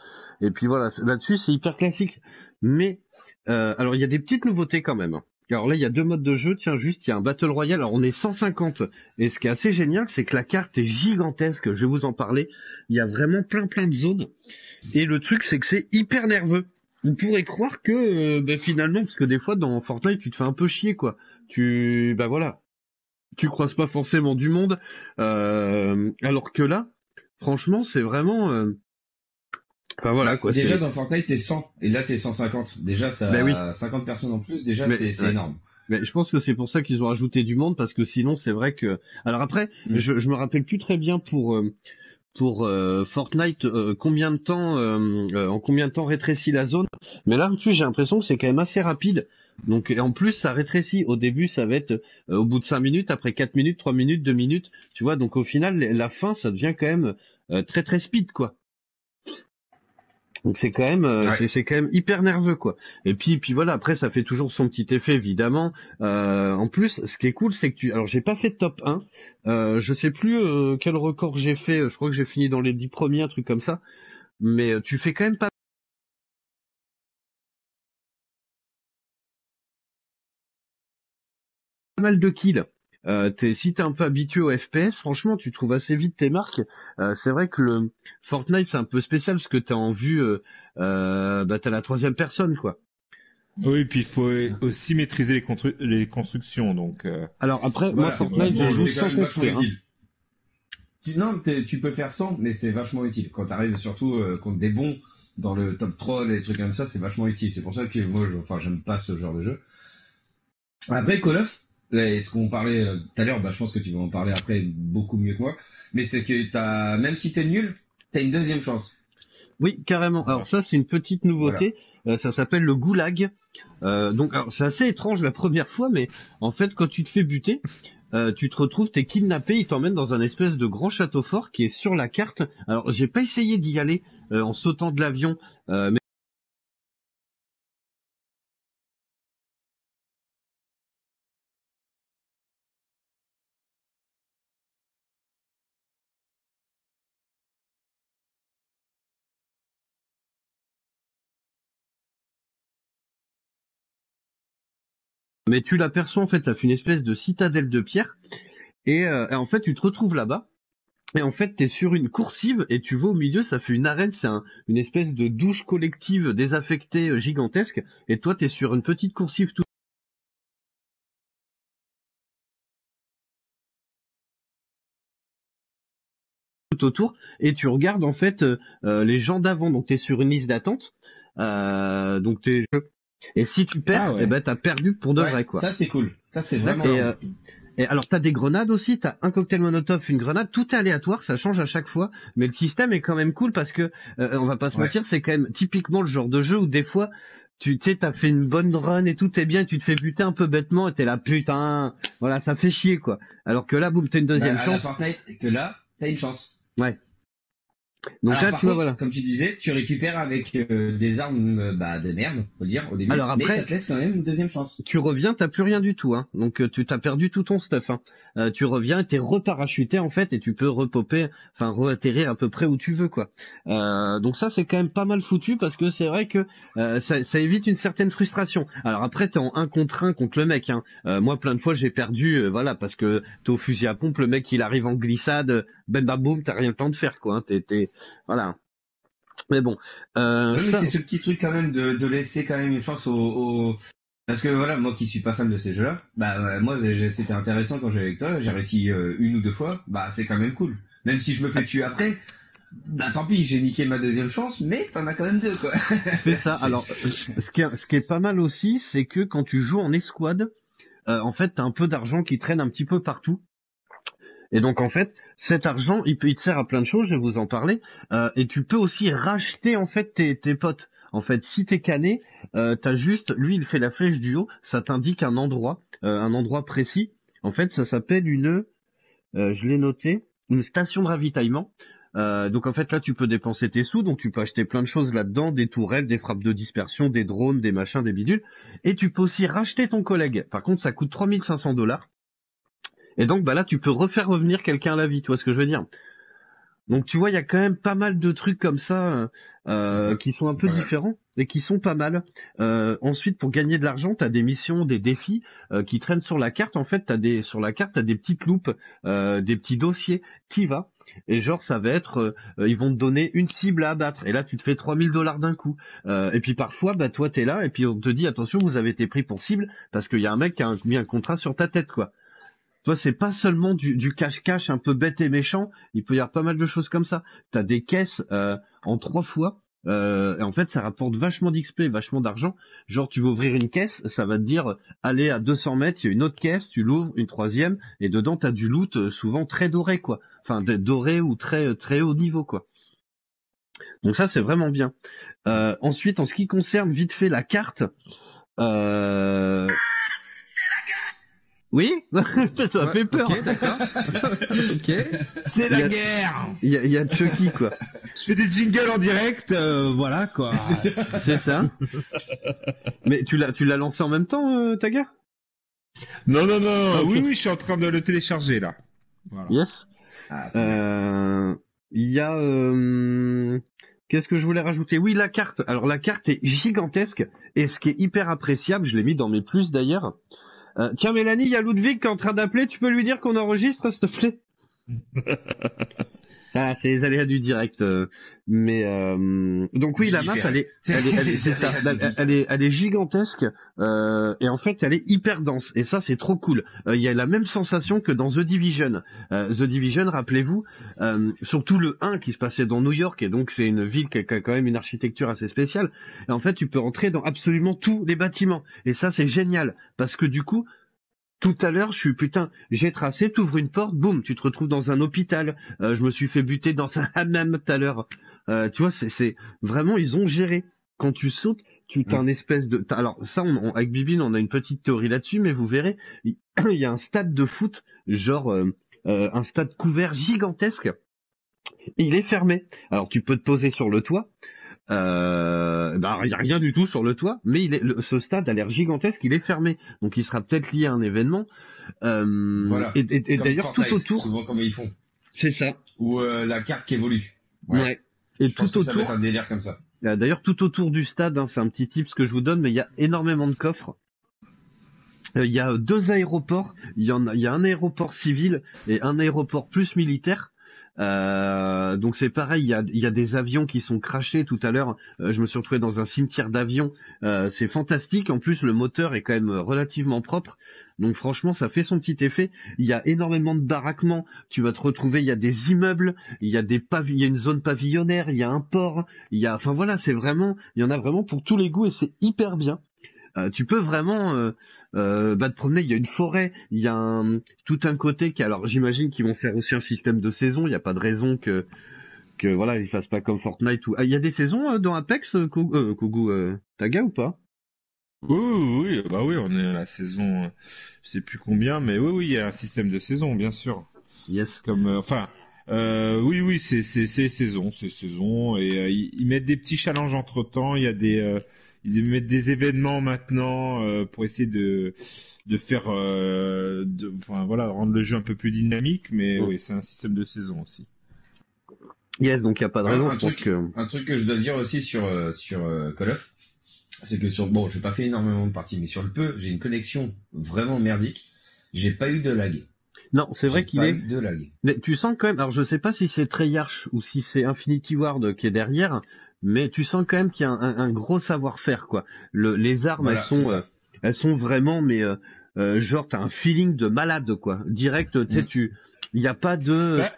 Et puis voilà, là-dessus c'est hyper classique. Mais euh, alors il y a des petites nouveautés quand même. Alors là il y a deux modes de jeu, tiens juste il y a un battle royale. Alors on est 150 et ce qui est assez génial c'est que la carte est gigantesque. Je vais vous en parler. Il y a vraiment plein plein de zones et le truc c'est que c'est hyper nerveux. On pourrait croire que euh, ben, finalement parce que des fois dans Fortnite tu te fais un peu chier quoi. Tu bah voilà, tu croises pas forcément du monde. Euh, alors que là, franchement, c'est vraiment. euh, Enfin voilà quoi. déjà, dans Fortnite, t'es 100, et là, t'es 150. Déjà, ça Ben oui. 50 personnes en plus, déjà, c'est ouais. énorme. Mais je pense que c'est pour ça qu'ils ont rajouté du monde parce que sinon c'est vrai que. Alors après, Mm. je, je me rappelle plus très bien pour euh, pour euh, Fortnite euh, combien de temps euh, en combien de temps rétrécit la zone? Mais là dessus j'ai l'impression que c'est quand même assez rapide. Donc et en plus ça rétrécit. Au début ça va être euh, au bout de 5 minutes, après 4 minutes, 3 minutes, 2 minutes. Tu vois donc au final la fin ça devient quand même euh, très très speed quoi. Donc c'est quand même euh, Ouais. c'est- c'est quand même hyper nerveux quoi. Et puis puis voilà après ça fait toujours son petit effet évidemment. Euh, en plus ce qui est cool c'est que tu alors j'ai pas fait de top 1. Euh, je sais plus euh, quel record j'ai fait. Je crois que j'ai fini dans les 10 premiers un truc comme ça. Mais euh, tu fais quand même pas mal de kills. Euh, t'es- si t'es un peu habitué au FPS, franchement, tu trouves assez vite tes marques. Euh, c'est vrai que le Fortnite c'est un peu spécial parce que t'es en vue, euh, euh, bah t'as la troisième personne quoi. Oui, puis il faut aussi maîtriser les, constru- les constructions, donc. Alors après, Voilà, moi Fortnite, c'est- je joue sans construire. hein. Tu, non, tu peux faire sans, mais c'est vachement utile. Quand t'arrives surtout contre des bons dans le top 3, des trucs comme ça, c'est vachement utile. C'est pour ça que moi, je, enfin, j'aime pas ce genre de jeu. Après, Call of, et ce qu'on parlait euh, tout à l'heure, bah, je pense que tu vas en parler après beaucoup mieux que moi, mais c'est que t'as, même si t'es nul, t'as une deuxième chance. Oui, carrément. Alors ça, c'est une petite nouveauté. Euh, ça s'appelle le goulag. Euh, donc, c'est assez étrange la première fois, mais en fait, quand tu te fais buter, euh, tu te retrouves, t'es kidnappé, ils t'emmènent dans un espèce de grand château fort qui est sur la carte. Alors, j'ai pas essayé d'y aller en sautant de l'avion, mais mais tu l'aperçois en fait, ça fait une espèce de citadelle de pierre. Et, euh, et en fait, tu te retrouves là-bas. Et en fait, t'es sur une coursive et tu vois au milieu, ça fait une arène, c'est un- une espèce de douche collective désaffectée euh, gigantesque. Et toi, t'es sur une petite coursive tout autour et tu regardes en fait euh, les gens d'avant. Donc t'es sur une liste d'attente. Euh, donc t'es et si tu perds, Ah ouais. eh ben t'as perdu pour de Ouais, vrai quoi. Ça c'est cool. Ça c'est vraiment. Et, euh, Et alors t'as des grenades aussi, t'as un cocktail Molotov, une grenade, tout est aléatoire, ça change à chaque fois, mais le système est quand même cool parce que euh, on va pas se Ouais. mentir, c'est quand même typiquement le genre de jeu où des fois tu sais t'as fait une bonne run et tout est bien, tu te fais buter un peu bêtement et t'es là putain, voilà ça fait chier quoi. Alors que là boum t'as une deuxième Bah, à la chance. Fortnite, que là, t'as une chance. Donc Alors, là tu vois contre, voilà. comme tu disais, tu récupères avec euh, des armes euh, bah, de merde, faut le dire, au début. Alors mais après- ça te laisse quand même une deuxième chance. Tu reviens, t'as plus rien du tout, hein. Donc euh, tu t'as perdu tout ton stuff. Hein. Euh, tu reviens, t'es reparachuté en fait, et tu peux repopper, enfin re-atterrir à peu près où tu veux, quoi. Euh, donc ça c'est quand même pas mal foutu parce que c'est vrai que euh, ça, ça évite une certaine frustration. Alors après t'es en un contre un contre le mec. Hein. Euh, moi plein de fois j'ai perdu, voilà, parce que t'es au fusil à pompe, le mec il arrive en glissade, ben bam boum, t'as rien le temps de faire, quoi. Hein. T'es, voilà. Mais bon. Euh, Oui, mais ça- c'est ce petit truc quand même de, de laisser quand même une chance au, au- Parce que voilà, moi qui suis pas fan de ces jeux-là, bah ouais, moi c'était intéressant quand j'étais avec toi, j'ai réussi euh, une ou deux fois, bah c'est quand même cool. Même si je me fais tuer après, bah tant pis, j'ai niqué ma deuxième chance, mais t'en as quand même deux quoi. C'est ça. Alors, euh, ce qui, est, ce qui est pas mal aussi, c'est que quand tu joues en escouade, euh, en fait, t'as un peu d'argent qui traîne un petit peu partout. Et donc, en fait, cet argent, il, te sert à plein de choses, je vais vous en parler. Euh, et tu peux aussi racheter, en fait, tes, tes potes. En fait, si t'es cané, euh, t'as juste, lui, il fait la flèche du haut, ça t'indique un endroit, euh, un endroit précis. En fait, ça s'appelle une, euh, je l'ai noté, une station de ravitaillement. Donc en fait là tu peux dépenser tes sous, donc tu peux acheter plein de choses là-dedans, des tourelles, des frappes de dispersion, des drones, des machins, des bidules, et tu peux aussi racheter ton collègue. Par contre ça coûte 3500 dollars. Et donc bah là tu peux refaire revenir quelqu'un à la vie, tu vois ce que je veux dire? Donc tu vois il y a quand même pas mal de trucs comme ça euh, qui sont un peu Ouais. différents et qui sont pas mal. Euh, ensuite pour gagner de l'argent t'as des missions, des défis euh, qui traînent sur la carte. En fait t'as des sur la carte t'as des petites loupes, euh, des petits dossiers. T'y vas et genre ça va être euh, euh, ils vont te donner une cible à abattre et là tu te fais 3000 dollars d'un coup Euh, et puis parfois bah toi t'es là et puis on te dit attention vous avez été pris pour cible parce qu'il y a un mec qui a un- mis un contrat sur ta tête quoi toi c'est pas seulement du cache-cache un peu bête et méchant. Il peut y avoir pas mal de choses comme ça. T'as des caisses euh, en trois fois. Euh, et en fait ça rapporte vachement d'XP vachement d'argent. Genre tu veux ouvrir une caisse ça va te dire allez à 200 mètres il y a une autre caisse tu l'ouvres une troisième et dedans t'as du loot euh, souvent très doré quoi. Enfin doré ou très très haut niveau quoi. Donc ça c'est vraiment bien. Euh, ensuite en ce qui concerne vite fait la carte euh... oui ça fait peur Ok, d'accord. ok. C'est la a- guerre il y a, il y a Chucky quoi Je fais des jingles en direct, euh, voilà quoi. c'est ça mais tu l'as tu l'as lancé en même temps euh, ta guerre? Non, non, non, Ah, oui, oui, je suis en train de le télécharger là. Voilà. yes Ah, Euh, Il y a euh, qu'est-ce que je voulais rajouter? Oui, la carte. Alors la carte est gigantesque et ce qui est hyper appréciable, je l'ai mis dans mes plus d'ailleurs. Euh, tiens Mélanie, il y a Ludwig qui est en train d'appeler. Tu peux lui dire qu'on enregistre, s'il te plaît? Ah, c'est les aléas du direct. euh, mais euh, donc oui, la map, elle est, elle est, elle est, c'est ça, elle, elle est, elle est gigantesque euh, et en fait, elle est hyper dense. Et ça, c'est trop cool. Euh, Il y a la même sensation que dans The Division. The Division, rappelez-vous, surtout le 1 qui se passait dans New York, et donc c'est une ville qui a qui a quand même une architecture assez spéciale. Et en fait, tu peux rentrer dans absolument tous les bâtiments. Et ça, c'est génial parce que du coup. Tout à l'heure, je suis putain, j'ai tracé, t'ouvres une porte, boum, tu te retrouves dans un hôpital. Euh, je me suis fait buter dans un hammam tout à l'heure. Euh, tu vois, c'est, vraiment ils ont géré. Quand tu sautes, tu t'as un espèce de. alors ça, on, on- avec Bibine, on a une petite théorie là-dessus, mais vous verrez, il, y a un stade de foot, genre euh, euh, un stade couvert gigantesque. Il est fermé. Alors tu peux te poser sur le toit. Euh, bah, il y a rien du tout sur le toit, mais il est, le- ce stade a l'air gigantesque, il est fermé, donc il sera peut-être lié à un événement. Euh, Voilà. Et, et- et Comme d'ailleurs tout autour, Souvent comme ils font. c'est ça. Ou euh, la carte qui évolue. Ouais. Ouais. Et Je pense tout que ça va autour, être un délire comme ça. Euh, D'ailleurs, tout autour du stade, hein, c'est un petit tip ce que je vous donne, mais il y a énormément de coffres. Euh, Il y a deux aéroports. Il y en a, il y a un aéroport civil et un aéroport plus militaire. Euh, donc c'est pareil, il y a, des avions qui sont crachés tout à l'heure. euh, je me suis retrouvé dans un cimetière d'avions. Euh, c'est fantastique. En plus, le moteur est quand même relativement propre. Donc franchement, ça fait son petit effet. Il y a énormément de baraquements. Tu vas te retrouver, il y a des immeubles, il y a des pavi- il y a une zone pavillonnaire, il y a un port, il y a, enfin voilà, c'est vraiment, il y en a vraiment pour tous les goûts et c'est hyper bien. Euh, tu peux vraiment euh, bah, te promener. Il y a une forêt, il y a un, tout un côté qui, alors j'imagine qu'ils vont faire aussi un système de saison. Il n'y a pas de raison que que voilà ils fassent pas comme Fortnite ou ah, il y a des saisons euh, dans Apex, euh, Kogu, euh, Kogu, Taga ou pas? Oui, bah oui, on est à la saison, je sais plus combien, mais oui, oui, il y a un système de saison, bien sûr. Yes. Comme, enfin, euh, oui, oui, c'est saison, c'est saison, et euh, ils, ils mettent des petits challenges entre temps. Il y a des, euh, ils mettent des événements maintenant euh, pour essayer de de faire, euh, de, enfin voilà, rendre le jeu un peu plus dynamique, mais oui, c'est un système de saison aussi. Yes, donc il y a pas de raison. un je truc- que Un truc que je dois dire aussi sur euh, sur euh, Call of, c'est que sur bon, j'ai pas fait énormément de parties, mais sur le peu, j'ai une connexion vraiment merdique. J'ai pas eu de lag. Non, c'est vrai qu'il est. de. Mais tu sens quand même. Alors je sais pas si c'est Treyarch ou si c'est Infinity Ward qui est derrière, mais tu sens quand même qu'il y a un, un gros savoir-faire quoi. Le, les armes Voilà, elles c'est sont ça. euh, elles sont vraiment mais euh, euh, genre t'as un feeling de malade quoi. Direct, tu sais Mm. tu il y a pas de Bah,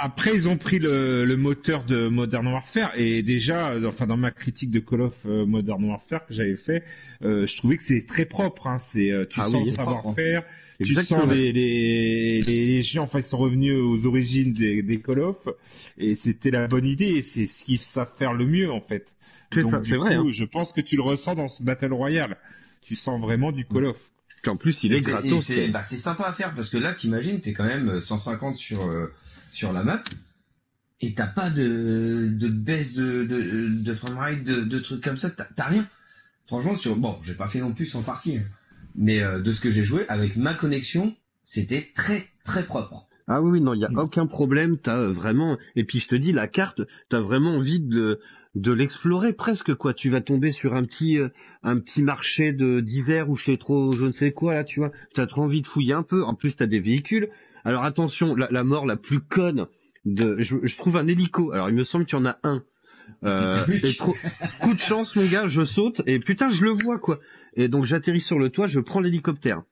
Après, ils ont pris le, le moteur de Modern Warfare et déjà, euh, enfin dans ma critique de Call of euh, Modern Warfare que j'avais fait, euh, je trouvais que c'est très propre. Hein. C'est, tu Ah sens oui, le savoir-faire, tu Exactement. sens les, les, les, gens, enfin ils sont revenus aux origines des, des Call of et c'était la bonne idée. et C'est ce qu'ils savent faire le mieux en fait. C'est Donc ça, du c'est coup, vrai, hein. je pense que tu le ressens dans ce Battle Royale. Tu sens vraiment du Call of. Puis en plus il Et est c'est- et gratos. c'est bah, c'est sympa à faire parce que là, t'imagines, t'es quand même euh, 150 sur euh, sur la map et t'as pas de de baisse de de, de framerate, de, trucs comme ça. T'as rien. Franchement, sur bon, j'ai pas fait non plus en partie, hein. mais euh, de ce que j'ai joué avec ma connexion, c'était très très propre. Ah oui, non, il y a aucun problème. T'as euh, vraiment. Et puis je te dis, la carte, t'as vraiment envie de de l'explorer presque quoi. Tu vas tomber sur un petit euh, un petit marché d'hiver ou je sais trop je ne sais quoi là, tu vois. T'as trop envie de fouiller un peu. En plus, t'as des véhicules. Alors attention, la, la mort la plus conne de. Je, je trouve un hélico. Alors il me semble qu'il y en a un. Euh, et trop, coup de chance mon gars, je saute et putain je le vois quoi. Et donc j'atterris sur le toit, je prends l'hélicoptère.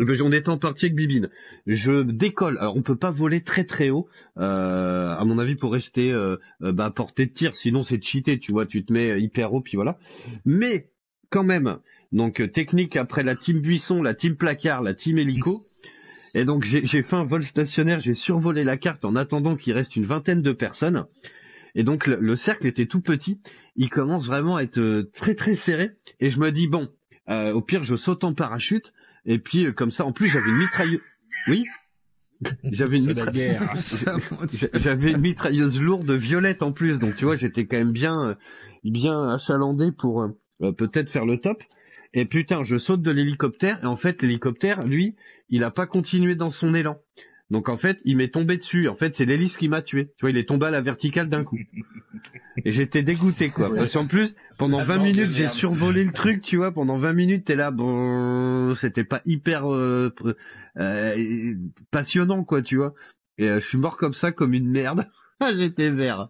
On était en partie avec Bibine. Je décolle. Alors on peut pas voler très très haut, euh, à mon avis pour rester euh, bah, à portée de tir. Sinon c'est cheaté, tu vois. Tu te mets hyper haut puis voilà. Mais quand même. Donc technique après la team buisson, la team placard, la team hélico. Et donc j'ai fait un vol stationnaire. J'ai survolé la carte en attendant qu'il reste une vingtaine de personnes. Et donc le, le cercle était tout petit. Il commence vraiment à être euh, très très serré. Et je me dis bon, euh, au pire je saute en parachute. Et puis euh, comme ça, en plus j'avais une mitrailleuse. Oui? J'avais une, mitra- une mitrailleuse lourde violette en plus, donc tu vois j'étais quand même bien euh, bien achalandé pour euh, peut-être faire le top. Et putain, je saute de l'hélicoptère et en fait l'hélicoptère, lui, il a pas continué dans son élan. Donc en fait, il m'est tombé dessus. En fait, c'est l'hélice qui m'a tué. Tu vois, il est tombé à la verticale d'un coup. Et j'étais dégoûté quoi. Parce qu'en plus, pendant Ah, 20 bordel minutes, j'ai survolé le truc, tu vois. Pendant 20 minutes, t'es là, bon, c'était pas hyper euh, euh, passionnant quoi, tu vois. Et euh, je suis mort comme ça, comme une merde. J'étais vert.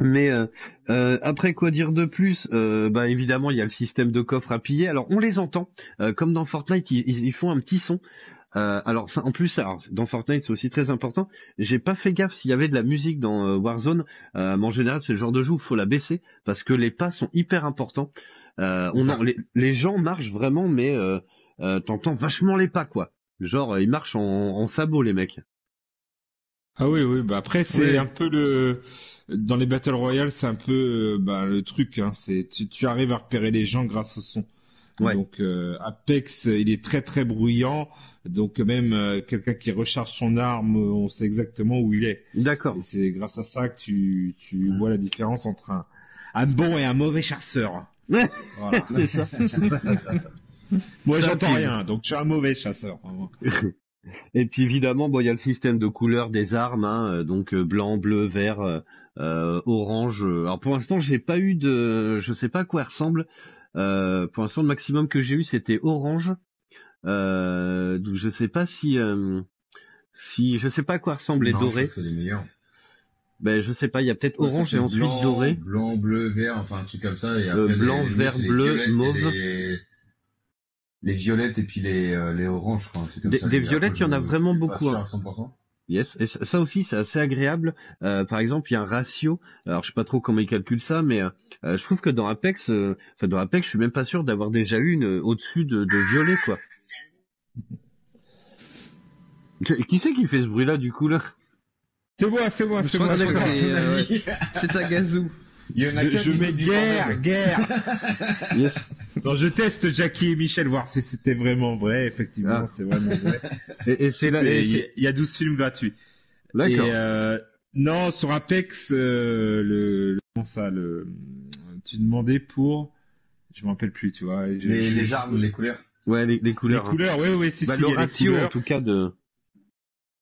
Mais euh, euh, après quoi dire de plus? Euh, Bah évidemment il y a le système de coffre à piller. Alors on les entend, euh, comme dans Fortnite ils, ils- font un petit son. Euh, alors ça, en plus alors, dans Fortnite c'est aussi très important. J'ai pas fait gaffe s'il y avait de la musique dans euh, Warzone. Euh, mais en général c'est le genre de jeu où faut la baisser parce que les pas sont hyper importants. Euh, on en- les, les gens marchent vraiment mais euh, euh, t'entends vachement les pas quoi. Genre ils marchent en, en sabot les mecs. Ah oui, oui. Bah après, c'est Oui. un peu le dans les battle royale, c'est un peu euh, bah, le truc. Hein, c'est tu, tu arrives à repérer les gens grâce au son. Ouais. Donc euh, Apex, il est très très bruyant. Donc même euh, quelqu'un qui recharge son arme, euh, on sait exactement où il est. D'accord. Et c'est grâce à ça que tu tu vois la différence entre un un bon et un mauvais chasseur. Ouais. Voilà. Moi, j'entends rien, donc je suis un mauvais chasseur. Et puis évidemment, bon, il y a le système de couleurs des armes, hein, euh, donc euh, blanc, bleu, vert, euh, orange. Alors pour l'instant, j'ai pas eu de, je sais pas à quoi elles ressemblent. Euh, pour l'instant, le maximum que j'ai eu, c'était orange. Euh, donc je sais pas si si je sais pas à quoi ressemblent les dorés. C'est les meilleurs. Ben je sais pas, il y a peut-être Ouais, orange et ensuite blanc, doré. Blanc, bleu, vert, enfin un truc comme ça. Et après, blanc, les, vert, les bleu, et mauve. Les, les violettes et puis les, euh, les oranges, je crois. un truc comme Des- ça. des violettes, il y en a vraiment beaucoup, hein. à 100%. Yes, et ça ça aussi c'est assez agréable. Euh, par exemple, il y a un ratio. Alors je sais pas trop comment ils calculent ça, mais euh, je trouve que dans Apex, euh, enfin dans Apex, je suis même pas sûr d'avoir déjà eu une euh, au-dessus de, de violet quoi. Qui c'est qui fait ce bruit-là du coup là? C'est moi, c'est moi, c'est moi. c'est c'est moi. euh, ouais. c'est un gazou. Il y en a Je, mets guerre, guerre. Yes. Non, je teste Jackie et Michel voir si c'était vraiment vrai. Effectivement, Ah. c'est vraiment vrai. Et, et c'est là. Il y, a- c'est- il y a 12 films gratuits. D'accord. Et euh, non, sur Apex, euh, le, le comment ça, le, tu demandais pour, je me rappelle plus, tu vois. je- Les, je- les je- armes, les couleurs. Ouais, les, les les couleurs. hein. couleurs, oui, oui, si, Bah, si, le ratio en couleurs. tout cas de.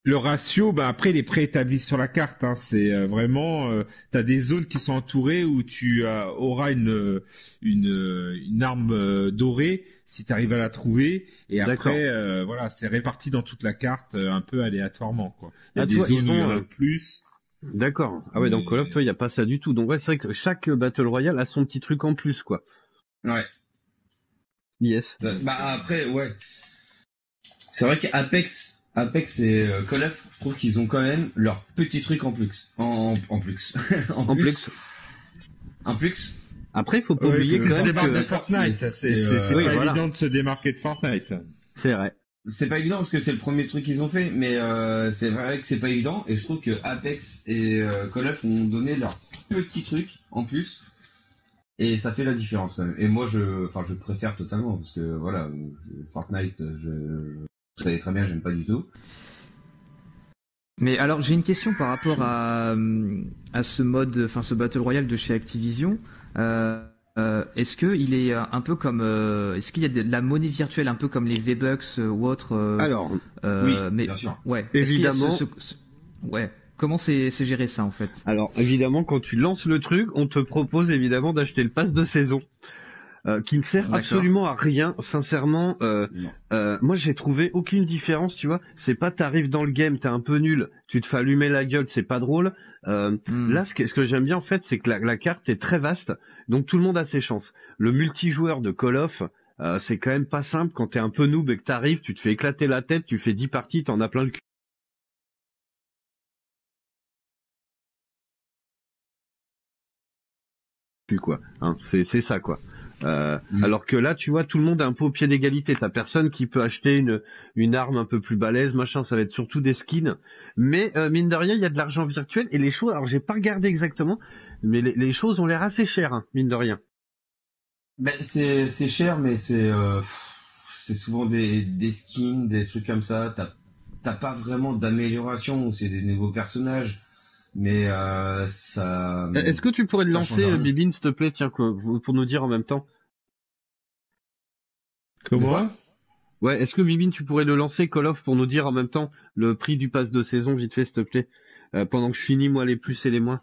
Le ratio, bah après, il est préétabli sur la carte. Hein. C'est euh, vraiment, euh, t'as des zones qui sont entourées où tu euh, auras une une, une arme euh, dorée si tu arrives à la trouver. Et après, euh, voilà, c'est réparti dans toute la carte euh, un peu aléatoirement. Quoi. Il y a Ah, tu des zones où il y en a euh, plus. D'accord. Ah ouais, dans Call of, toi, il y a pas ça du tout. Donc ouais, c'est vrai que chaque Battle Royale a son petit truc en plus quoi. Ouais. Yes. Bah après, ouais. C'est vrai qu'Apex, Apex et euh, Call of, je trouve qu'ils ont quand même leur petit truc en plus. En, en, en plus. en, En plus. En plus. Après, il faut pas Ouais, oublier quand se même démarquer de que Fortnite. C'est euh, c'est oui, pas voilà. évident de se démarquer de Fortnite. c'est vrai. C'est pas évident parce que c'est le premier truc qu'ils ont fait, mais euh, c'est vrai que c'est pas évident et je trouve que Apex et euh, Call of ont donné leur petit truc en plus et ça fait la différence quand même. Et moi je, enfin je préfère totalement parce que voilà, Fortnite, je, vous savez très bien, j'aime pas du tout. Mais alors j'ai une question par rapport à, euh, à ce mode, enfin ce Battle Royale de chez Activision. Euh, euh, est-ce que il est un peu comme, euh, est-ce qu'il y a de la monnaie virtuelle un peu comme les V-Bucks ou autres euh, Alors, euh, oui, mais bien sûr. ouais, qu'il ce- Évidemment. ce- ce- ouais. Comment c'est c'est géré ça en fait? Alors évidemment, quand tu lances le truc, on te propose évidemment d'acheter le pass de saison, euh, qui ne sert absolument à rien. Sincèrement, euh, euh, moi j'ai trouvé aucune différence. Tu vois, c'est pas t'arrives dans le game, t'es un peu nul, tu te fais allumer la gueule, c'est pas drôle. Hmm. Là, ce que, ce que j'aime bien en fait, c'est que la, la carte est très vaste, donc tout le monde a ses chances. Le multijoueur de Call of, c'est quand même pas simple quand t'es un peu noob et que t'arrives, tu te fais éclater la tête, tu fais 10 parties, t'en as plein le cul. quoi. Hein, c'est ça quoi. Euh, Mm. Alors que là, tu vois, tout le monde est un peu au pied d'égalité. T'as personne qui peut acheter une une arme un peu plus balèze, machin. Ça va être surtout des skins. Mais euh, mine de rien, il y a de l'argent virtuel et les choses. Alors j'ai pas regardé exactement, mais les, les choses ont l'air assez chères, hein, mine de rien. Ben, c'est c'est cher, mais c'est euh, c'est souvent des, des skins, des trucs comme ça. T'as t'as pas vraiment d'amélioration. C'est des nouveaux personnages, mais euh, ça. Est-ce que tu pourrais le lancer, euh, Bibine, s'il te plaît, tiens, quoi, pour nous dire en même temps. Comment Ouais, est-ce que Bibine, tu pourrais le lancer, Call of, pour nous dire en même temps le prix du pass de saison, vite fait, s'il te plaît, euh, pendant que je finis moi les plus et les moins.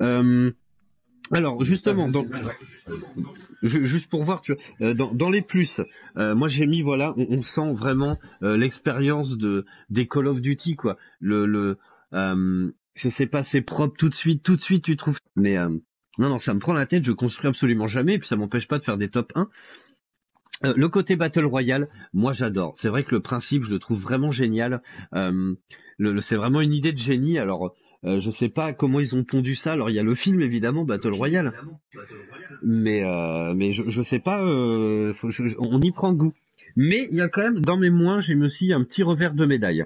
Euh, alors justement, juste pour voir, tu vois, euh, dans, dans les plus, euh, moi j'ai mis voilà, on, on sent vraiment euh, l'expérience de des Call of Duty quoi. Le le, euh, je sais pas, c'est propre tout de suite, tout de suite tu trouves. Mais non non, ça me prend la tête, je construis absolument jamais, et puis ça m'empêche pas de faire des top 1. Euh, le côté Battle Royale, moi j'adore. C'est vrai que le principe, je le trouve vraiment génial. Euh, c'est vraiment une idée de génie. Alors, euh, je sais pas comment ils ont pondu ça. Alors, il y a le film évidemment Battle Royale, mais euh, mais je, je sais pas. euh, faut- je- on y prend goût. Mais il y a quand même dans mes moins, j'ai mis aussi un petit revers de médaille.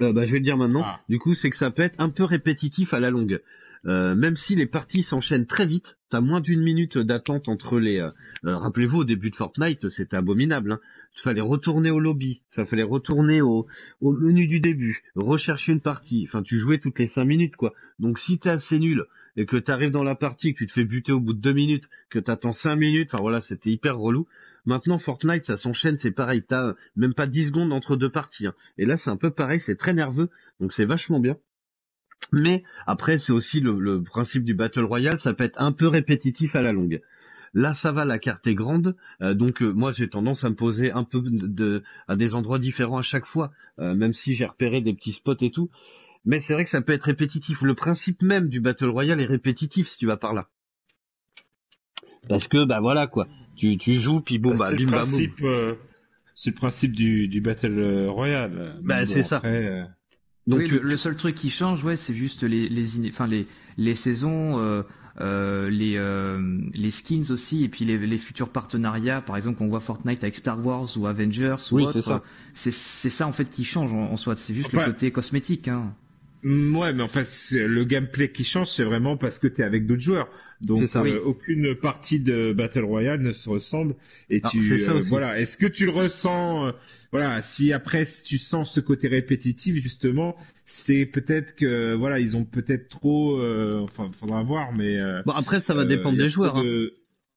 Euh, bah, je vais le dire maintenant. Ah. Du coup, c'est que ça peut être un peu répétitif à la longue. Euh, même si les parties s'enchaînent très vite, t'as moins d'une minute d'attente entre les. euh, euh, Rappelez-vous, au début de Fortnite, c'était abominable. Hein. Il fallait retourner au lobby, il fallait retourner au, menu du début, rechercher une partie. Enfin, tu jouais toutes les cinq minutes, quoi. Donc, si t'es assez nul et que t'arrives dans la partie, que tu te fais buter au bout de deux minutes, que t'attends cinq minutes, enfin voilà, c'était hyper relou. Maintenant, Fortnite, ça s'enchaîne, c'est pareil, t'as même pas 10 secondes entre deux parties. hein. Et là, c'est un peu pareil, c'est très nerveux, donc c'est vachement bien. Mais après, c'est aussi le, le principe du Battle Royale, ça peut être un peu répétitif à la longue. Là, ça va, la carte est grande, euh, donc euh, moi j'ai tendance à me poser un peu de, de- à des endroits différents à chaque fois, euh, même si j'ai repéré des petits spots et tout. Mais c'est vrai que ça peut être répétitif. Le principe même du Battle Royale est répétitif si tu vas par là. Parce que bah voilà quoi, tu, tu joues puis bon bah c'est bim le bam principe, c'est le principe du, du Battle Royale. Bah, c'est ça. après, Donc oui, tu- le, seul truc qui change, ouais, c'est juste les les enfin les les saisons, euh, euh, les euh, les skins aussi, et puis les, les futurs partenariats. Par exemple, on voit Fortnite avec Star Wars ou Avengers ou Oui, c'est autre. C'est ça en fait qui change en, en soi. C'est juste Enfin, le côté cosmétique. Hein. Mm, Ouais, mais en fait, c'est- le gameplay qui change, c'est vraiment parce que tu es avec d'autres joueurs. Donc, ça. euh, Oui. aucune partie de Battle Royale ne se ressemble. Et Ah, tu, c'est ça euh, voilà, est-ce que tu le ressens euh, Voilà, si après si tu sens ce côté répétitif, justement, c'est peut-être que voilà, ils ont peut-être trop. euh, enfin, faudra voir, mais. euh, Bon après ça va euh, dépendre des joueurs. hein.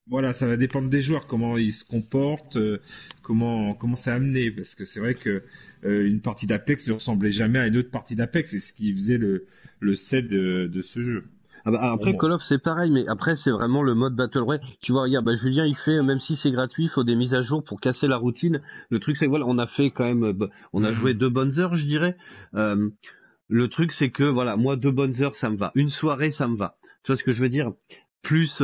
Voilà, ça va dépendre des joueurs, comment ils se comportent, euh, comment comment c'est amené, parce que c'est vrai que euh, une partie d'Apex ne ressemblait jamais à une autre partie d'Apex, c'est ce qui faisait le le sel de, de ce jeu. Ah bah, après Bon, Call of c'est pareil, mais après c'est vraiment le mode Battle Royale. Tu vois, regarde, bah, Julien il fait, même si c'est gratuit, il faut des mises à jour pour casser la routine. Le truc c'est que voilà, on a fait quand même, euh, bah, on a Mhm. joué deux bonnes heures, je dirais. Euh, le truc c'est que voilà, moi deux bonnes heures ça me va, une soirée ça me va. Tu vois ce que je veux dire? Plus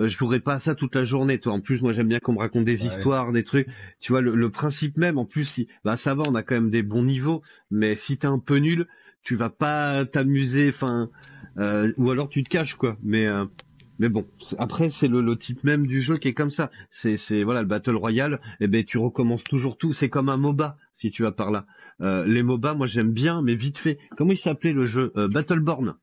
euh, je jouerai pas à ça toute la journée. Toi, en plus moi j'aime bien qu'on me raconte des Ouais. histoires, des trucs. Tu vois le, le principe même. En plus, si, bah ça va, on a quand même des bons niveaux, mais si t'es un peu nul, tu vas pas t'amuser. Enfin. Euh, ou alors tu te caches quoi. Mais euh, mais bon, après c'est le, le type même du jeu qui est comme ça. C'est c'est voilà le battle royale. Et ben tu recommences toujours tout. C'est comme un MOBA si tu vas par là. Euh, les MOBA, moi j'aime bien, mais vite fait. Comment il s'appelait le jeu? Euh, Battleborn.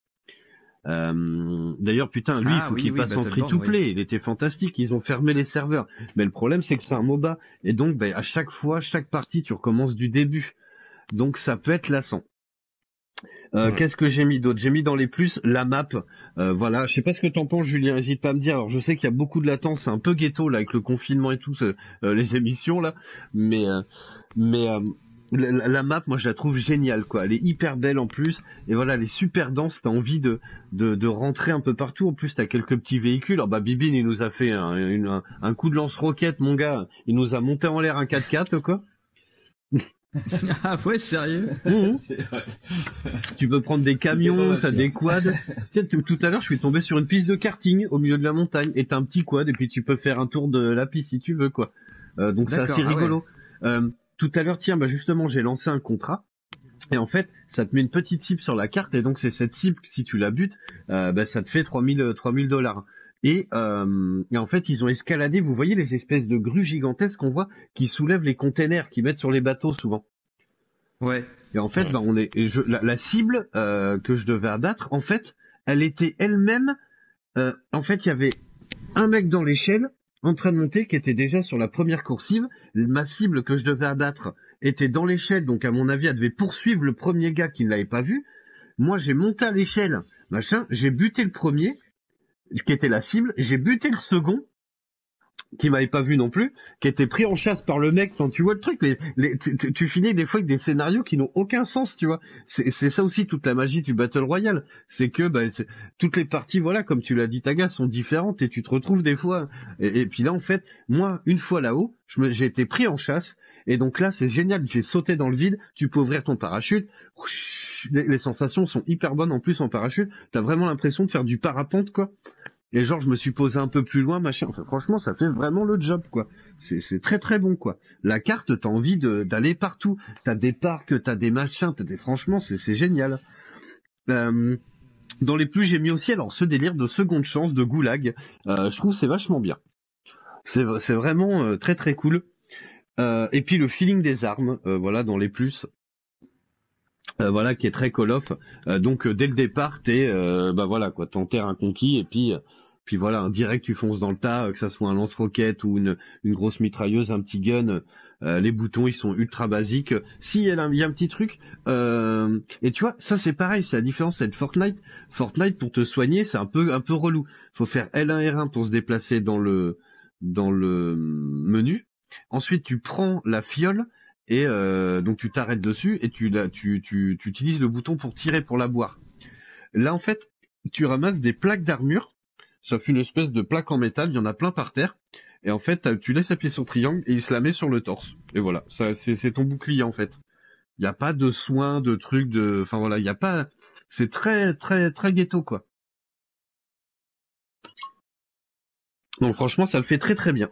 Euh, D'ailleurs, putain, lui, il Ah faut oui, qu'il oui, passe en free-to-play. Il était fantastique. Ils ont fermé les serveurs. Mais le problème, c'est que c'est un MOBA. Et donc, ben, à chaque fois, chaque partie, tu recommences du début. Donc, ça peut être lassant. Euh, Ouais. Qu'est-ce que j'ai mis d'autre? J'ai mis dans les plus la map. Euh, voilà, je sais pas ce que t'en penses, Julien. N'hésite pas à me dire. Alors, je sais qu'il y a beaucoup de latence, c'est un peu ghetto là avec le confinement et tout, euh, les émissions là. Mais euh, mais euh, la, map, moi, je la trouve géniale quoi. Elle est hyper belle en plus. Et voilà, elle est super dense. T'as envie de, de de rentrer un peu partout. En plus, t'as quelques petits véhicules. Alors, bah, Bibine, il nous a fait un, une- un, un coup de lance-roquette, mon gars. Il nous a monté en l'air un 4x4 quoi. ah ouais, sérieux vrai. Tu peux prendre des camions, t'as des quads. Tu sais, tout à l'heure, je suis tombé sur une piste de karting au milieu de la montagne et t'as un petit quad et puis tu peux faire un tour de la piste si tu veux quoi. Euh, donc c'est assez ah ouais. rigolo. Euh, tout à l'heure, tiens, bah justement, j'ai lancé un contrat et en fait, ça te met une petite cible sur la carte et donc c'est cette cible si tu la butes, euh, bah, ça te fait 3000 3000 dollars. Et, euh, et en fait, ils ont escaladé. Vous voyez les espèces de grues gigantesques qu'on voit qui soulèvent les containers qu'ils mettent sur les bateaux souvent. Ouais. Et en fait, bah, on est, et je, la, la cible euh, que je devais abattre, en fait, elle était elle-même. euh, en fait, il y avait un mec dans l'échelle en train de monter qui était déjà sur la première coursive. Ma cible que je devais abattre était dans l'échelle, donc à mon avis, elle devait poursuivre le premier gars qui ne l'avait pas vu. Moi, j'ai monté à l'échelle, machin, j'ai buté le premier, qui était la cible, j'ai buté le second, qui m'avait pas vu non plus, qui était pris en chasse par le mec. Quand tu vois le truc, tu, finis des fois avec des scénarios qui n'ont aucun sens, tu vois. C'est ça aussi toute la magie du battle royale, c'est que bah, toutes les parties, voilà, comme tu l'as dit, Taga, sont différentes et tu te retrouves des fois. Et, puis là, en fait, moi, une fois là-haut, j'ai été pris en chasse. Et donc là, c'est génial. J'ai sauté dans le vide. Tu peux ouvrir ton parachute. Les, les sensations sont hyper bonnes en plus en parachute. T'as vraiment l'impression de faire du parapente, quoi. Et genre, je me suis posé un peu plus loin, machin. Franchement, ça fait vraiment le job, quoi. C'est très très bon, quoi. La carte, t'as envie d'aller partout. T'as des parcs, t'as des machins, t'as des. Franchement, c'est génial. Euh, dans les plus, j'ai mis aussi alors ce délire de seconde chance, de goulag. Euh, je trouve c'est vachement bien. C'est vraiment euh, très très cool. Et puis le feeling des armes, voilà, dans les plus. Euh, voilà qui est très call off. Euh, donc euh, dès le départ, t'es euh, bah voilà quoi, t'enterres un conquis et puis euh, Puis voilà, un direct tu fonces dans le tas, euh, que ça soit un lance-roquette ou une, une grosse mitrailleuse, un petit gun, les boutons ils sont ultra basiques. Si il y a un, y a un petit truc, et tu vois, ça c'est pareil, c'est la différence avec Fortnite. Fortnite pour te soigner c'est un peu un peu relou. Faut faire L1 R1 pour se déplacer dans le dans le menu. Ensuite tu prends la fiole et euh, donc tu t'arrêtes dessus et tu, tu, tu, tu utilises le bouton pour tirer pour la boire. Là en fait tu ramasses des plaques d'armure, sauf une espèce de plaque en métal, il y en a plein par terre. Et en fait, tu laisses appuyer sur triangle et il se la met sur le torse. Et voilà, ça c'est c'est ton bouclier en fait. Il n'y a pas de soins, de trucs, de, enfin voilà, il n'y a pas. C'est très très très ghetto quoi. Donc franchement, ça le fait très très bien.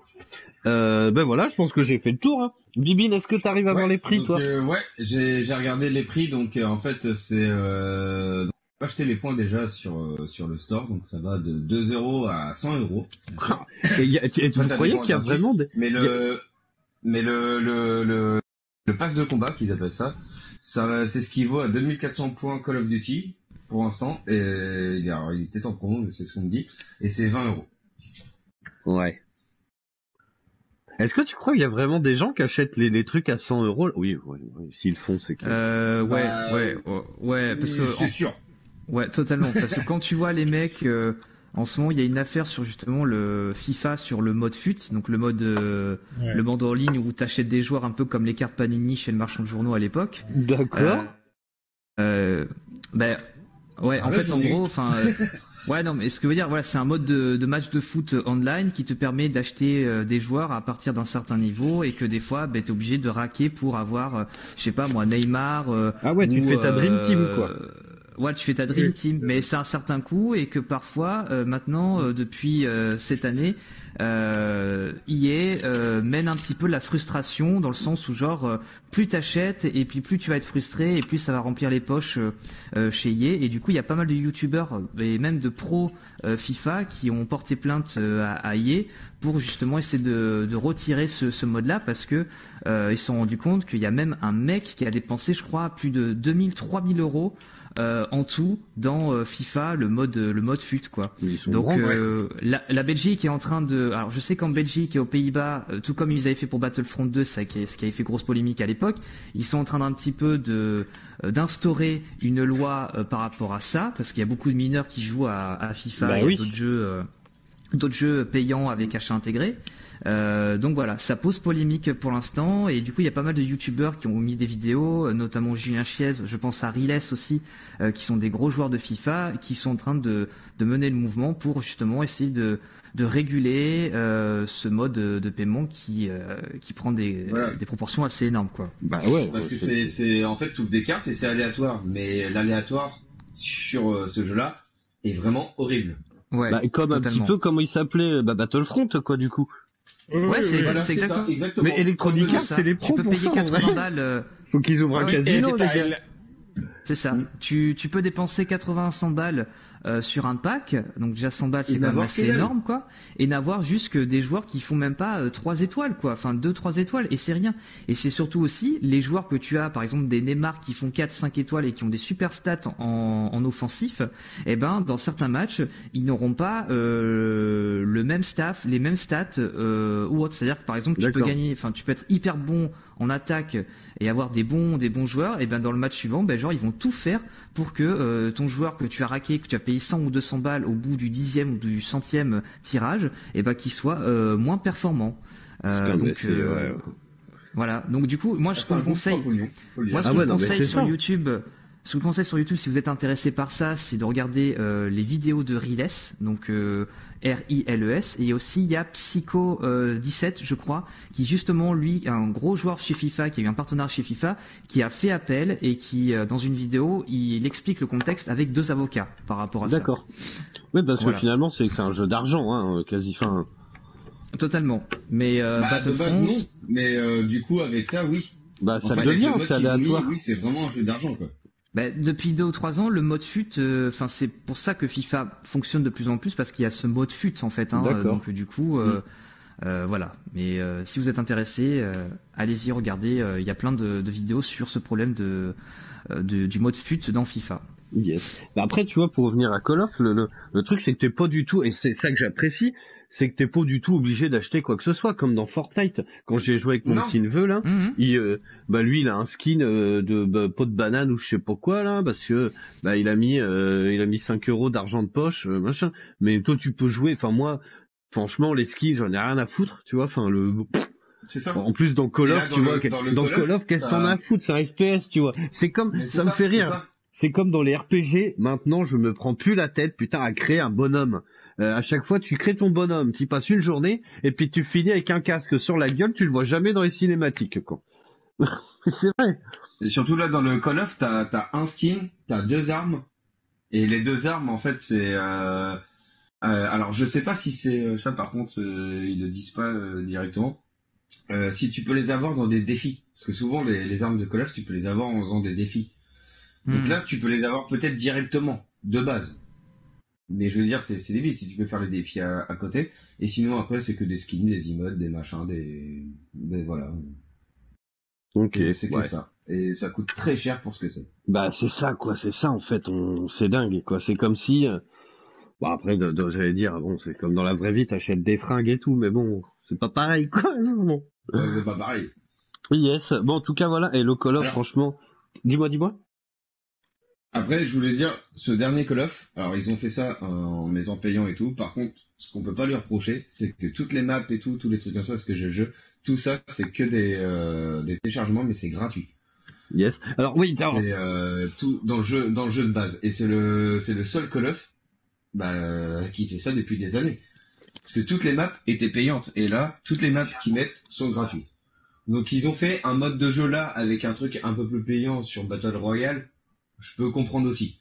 Euh, ben voilà, je pense que j'ai fait le tour. Hein. Bibine, est-ce que tu arrives à voir les prix donc, toi? euh, Ouais, j'ai j'ai regardé les prix, donc euh, en fait c'est euh, acheter les points déjà sur sur le store, donc ça va de 2 euros à 100 euros. Et, y a- et vous croyez qu'il y a vraiment des... Mais le mais le le le, le pass de combat qu'ils appellent ça, ça c'est ce qui vaut à 2400 points Call of Duty pour l'instant et il, est- alors, il était en promo, mais c'est ce qu'on me dit, et c'est 20 euros. Ouais. Est-ce que tu crois qu'il y a vraiment des gens qui achètent les, les trucs à 100 euros? Oui, ouais, s'ils le font, c'est que. Euh, ouais, Bah, ouais, ouais, ouais, parce que c'est sûr. Ouais, totalement. Parce que quand tu vois les mecs, euh, en ce moment, il y a une affaire sur justement le FIFA sur le mode FUT, donc le mode, euh, Ouais. le mode en ligne où t'achètes des joueurs un peu comme les cartes Panini chez le marchand de journaux à l'époque. D'accord. Euh, ben, ouais, en Arrête, fait, en gros, enfin, euh, ouais, non, mais ce que veut dire, voilà, c'est un mode de, de match de foot online qui te permet d'acheter euh, des joueurs à partir d'un certain niveau et que des fois, ben, t'es obligé de raquer pour avoir, euh, je sais pas moi, Neymar. euh, Ah ouais, tu ou, fais ta Dream Team, euh, quoi. Ouais, tu fais ta Dream Team, mais c'est un certain coût et que parfois, euh, maintenant, euh, depuis euh, cette année, euh, EA euh, mène un petit peu la frustration dans le sens où genre euh, plus t'achètes et puis plus tu vas être frustré et plus ça va remplir les poches euh, chez EA et du coup il y a pas mal de youtubeurs et même de pros euh, FIFA qui ont porté plainte à, à EA pour justement essayer de, de retirer ce, ce mode là parce que euh, ils se sont rendus compte qu'il y a même un mec qui a dépensé je crois plus de 2000 3000 euros euh, en tout dans euh, FIFA le mode le mode fut quoi donc grands, ouais. euh, la, la Belgique est en train de. Alors je sais qu'en Belgique et aux Pays-Bas, euh, tout comme ils avaient fait pour Battlefront 2, ça, qui est- ce qui avait fait grosse polémique à l'époque, ils sont en train d'un petit peu de euh, d'instaurer une loi par rapport à ça, parce qu'il y a beaucoup de mineurs qui jouent à, à FIFA Bah et oui. d'autres jeux. d'autres jeux payants avec achat intégré. Euh, donc voilà, ça pose polémique pour l'instant et du coup il y a pas mal de youtubeurs qui ont mis des vidéos, euh, notamment Julien Chiez, je pense à Riles aussi, euh, qui sont des gros joueurs de FIFA, qui sont en train de, de mener le mouvement pour justement essayer de, de réguler euh, ce mode de, de paiement qui, euh, qui prend des, Voilà. des proportions assez énormes quoi. Bah ouais. Parce que c'est, c'est en fait tu ouvres des cartes et c'est aléatoire, mais l'aléatoire sur ce jeu-là est vraiment horrible. Ouais, Bah, comme un petit peu comment il s'appelait bah, Battlefront quoi du coup. Ouais, c'est Voilà, exactement. exactement. Mais ça. c'est les Tu peux payer ça, en 80 vrai. balles. euh, Faut qu'ils ouvrent un Ah oui, casino les c'est gars. C'est ça. Tu, tu peux dépenser 80 100 balles euh, sur un pack, donc déjà 100 balles c'est quand même assez énorme quoi, et n'avoir juste que des joueurs qui font même pas euh, 3 étoiles quoi, enfin 2 3 étoiles et c'est rien. Et c'est surtout aussi les joueurs que tu as par exemple des Neymar qui font 4 5 étoiles et qui ont des super stats en, en offensif, et ben dans certains matchs, ils n'auront pas euh, le même staff, les mêmes stats euh, ou autre, c'est-à-dire que par exemple tu peux gagner, enfin tu peux être hyper bon en attaque et avoir des bons des bons joueurs et ben dans le match suivant ben genre ils vont tout faire pour que ton joueur que tu as raqué que tu as payé 100 ou 200 balles au bout du dixième ou du centième tirage et ben qu'il soit euh, moins performant Euh, mais donc euh, ouais, voilà. Donc du coup moi un conseille moi, ce Ah que je conseille sur. YouTube, ce que je conseille sur YouTube, si vous êtes intéressé par ça, c'est de regarder euh, les vidéos de Riles, donc euh, R-I-L-E-S, et aussi il y a Psycho euh, 17, je crois, qui justement lui, un gros joueur chez FIFA, qui a eu un partenaire chez FIFA, qui a fait appel et qui, euh, dans une vidéo, il explique le contexte avec deux avocats par rapport à ça. D'accord. Oui, parce Voilà. que finalement, c'est un jeu d'argent, hein, quasi. Enfin, Totalement. Mais euh, Bah, de base non, mais euh, du coup avec ça oui. bah, ça devient, c'est aléatoire. oui c'est vraiment un jeu d'argent quoi. Bah, depuis deux ou trois ans, le mode fut, euh, enfin c'est pour ça que FIFA fonctionne de plus en plus parce qu'il y a ce mode fut en fait. Hein, euh, donc euh, du coup, euh, euh, voilà. Mais si vous êtes intéressé, allez-y regardez. Il y a plein de, de vidéos sur ce problème de, de- du mode fut dans FIFA. Yes. Bah après, tu vois, pour revenir à Call of, le, le, le truc c'est que t'es pas du tout, et c'est ça que j'apprécie, c'est que t'es pas du tout obligé d'acheter quoi que ce soit, comme dans Fortnite. Quand j'ai joué avec mon Non. petit neveu là, Mhm. il, euh, bah lui il a un skin euh, de bah, pot de banane ou je sais pas quoi là, parce que bah il a mis, euh, il a mis 5 euros d'argent de poche, machin. Mais toi tu peux jouer, enfin moi, franchement les skins j'en ai rien à foutre, tu vois, enfin le. Ça. En plus dans Call of, là, dans tu le- vois, dans dans Call of, qu'est-ce t'as- as à foutre, c'est un FPS, tu vois. C'est comme, c'est ça, me fait rire. ça. C'est comme dans les RPG, maintenant je me prends plus la tête putain à créer un bonhomme. Euh, à chaque fois tu crées ton bonhomme, tu passes une journée et puis tu finis avec un casque sur la gueule, tu le vois jamais dans les cinématiques quoi. c'est vrai. Et surtout là dans le Call of, t'as as un skin, t'as deux armes, et les deux armes en fait c'est. Euh, euh, alors je sais pas si c'est ça par contre euh, ils le disent pas euh, directement. Euh, si tu peux les avoir dans des défis, parce que souvent les, les armes de Call of tu peux les avoir en faisant des défis. Donc Mhm. là tu peux les avoir peut-être directement de base. Mais je veux dire c'est des vies si tu peux faire les défis à, à côté. Et sinon après c'est que des skins, des emotes, des machins, des, des voilà. Ok. C'est que ouais. ça. Et ça coûte très cher pour ce que c'est. Bah c'est ça quoi, c'est ça en fait, on c'est dingue quoi. C'est comme si, euh, bon après j'allais dire bon c'est comme dans la vraie vie t'achètes des fringues et tout, mais bon c'est pas pareil quoi. Bon. Ouais, c'est pas pareil. Yes. Bon en tout cas voilà et le Alors- franchement, dis-moi dis-moi. Après, je voulais dire, ce dernier Call of, alors ils ont fait ça en étant payant et tout. Par contre, ce qu'on peut pas lui reprocher, c'est que toutes les maps et tout, tous les trucs comme ça, ce que je joue, tout ça, c'est que des, euh, des téléchargements, mais c'est gratuit. Yes. Alors oui, alors, C'est euh, tout dans le jeu, dans le jeu de base. Et c'est le, c'est le seul Call of, bah, qui fait ça depuis des années. Parce que toutes les maps étaient payantes, et là, toutes les maps qu'ils mettent sont gratuites. Donc ils ont fait un mode de jeu là avec un truc un peu plus payant sur Battle Royale. Je peux comprendre aussi.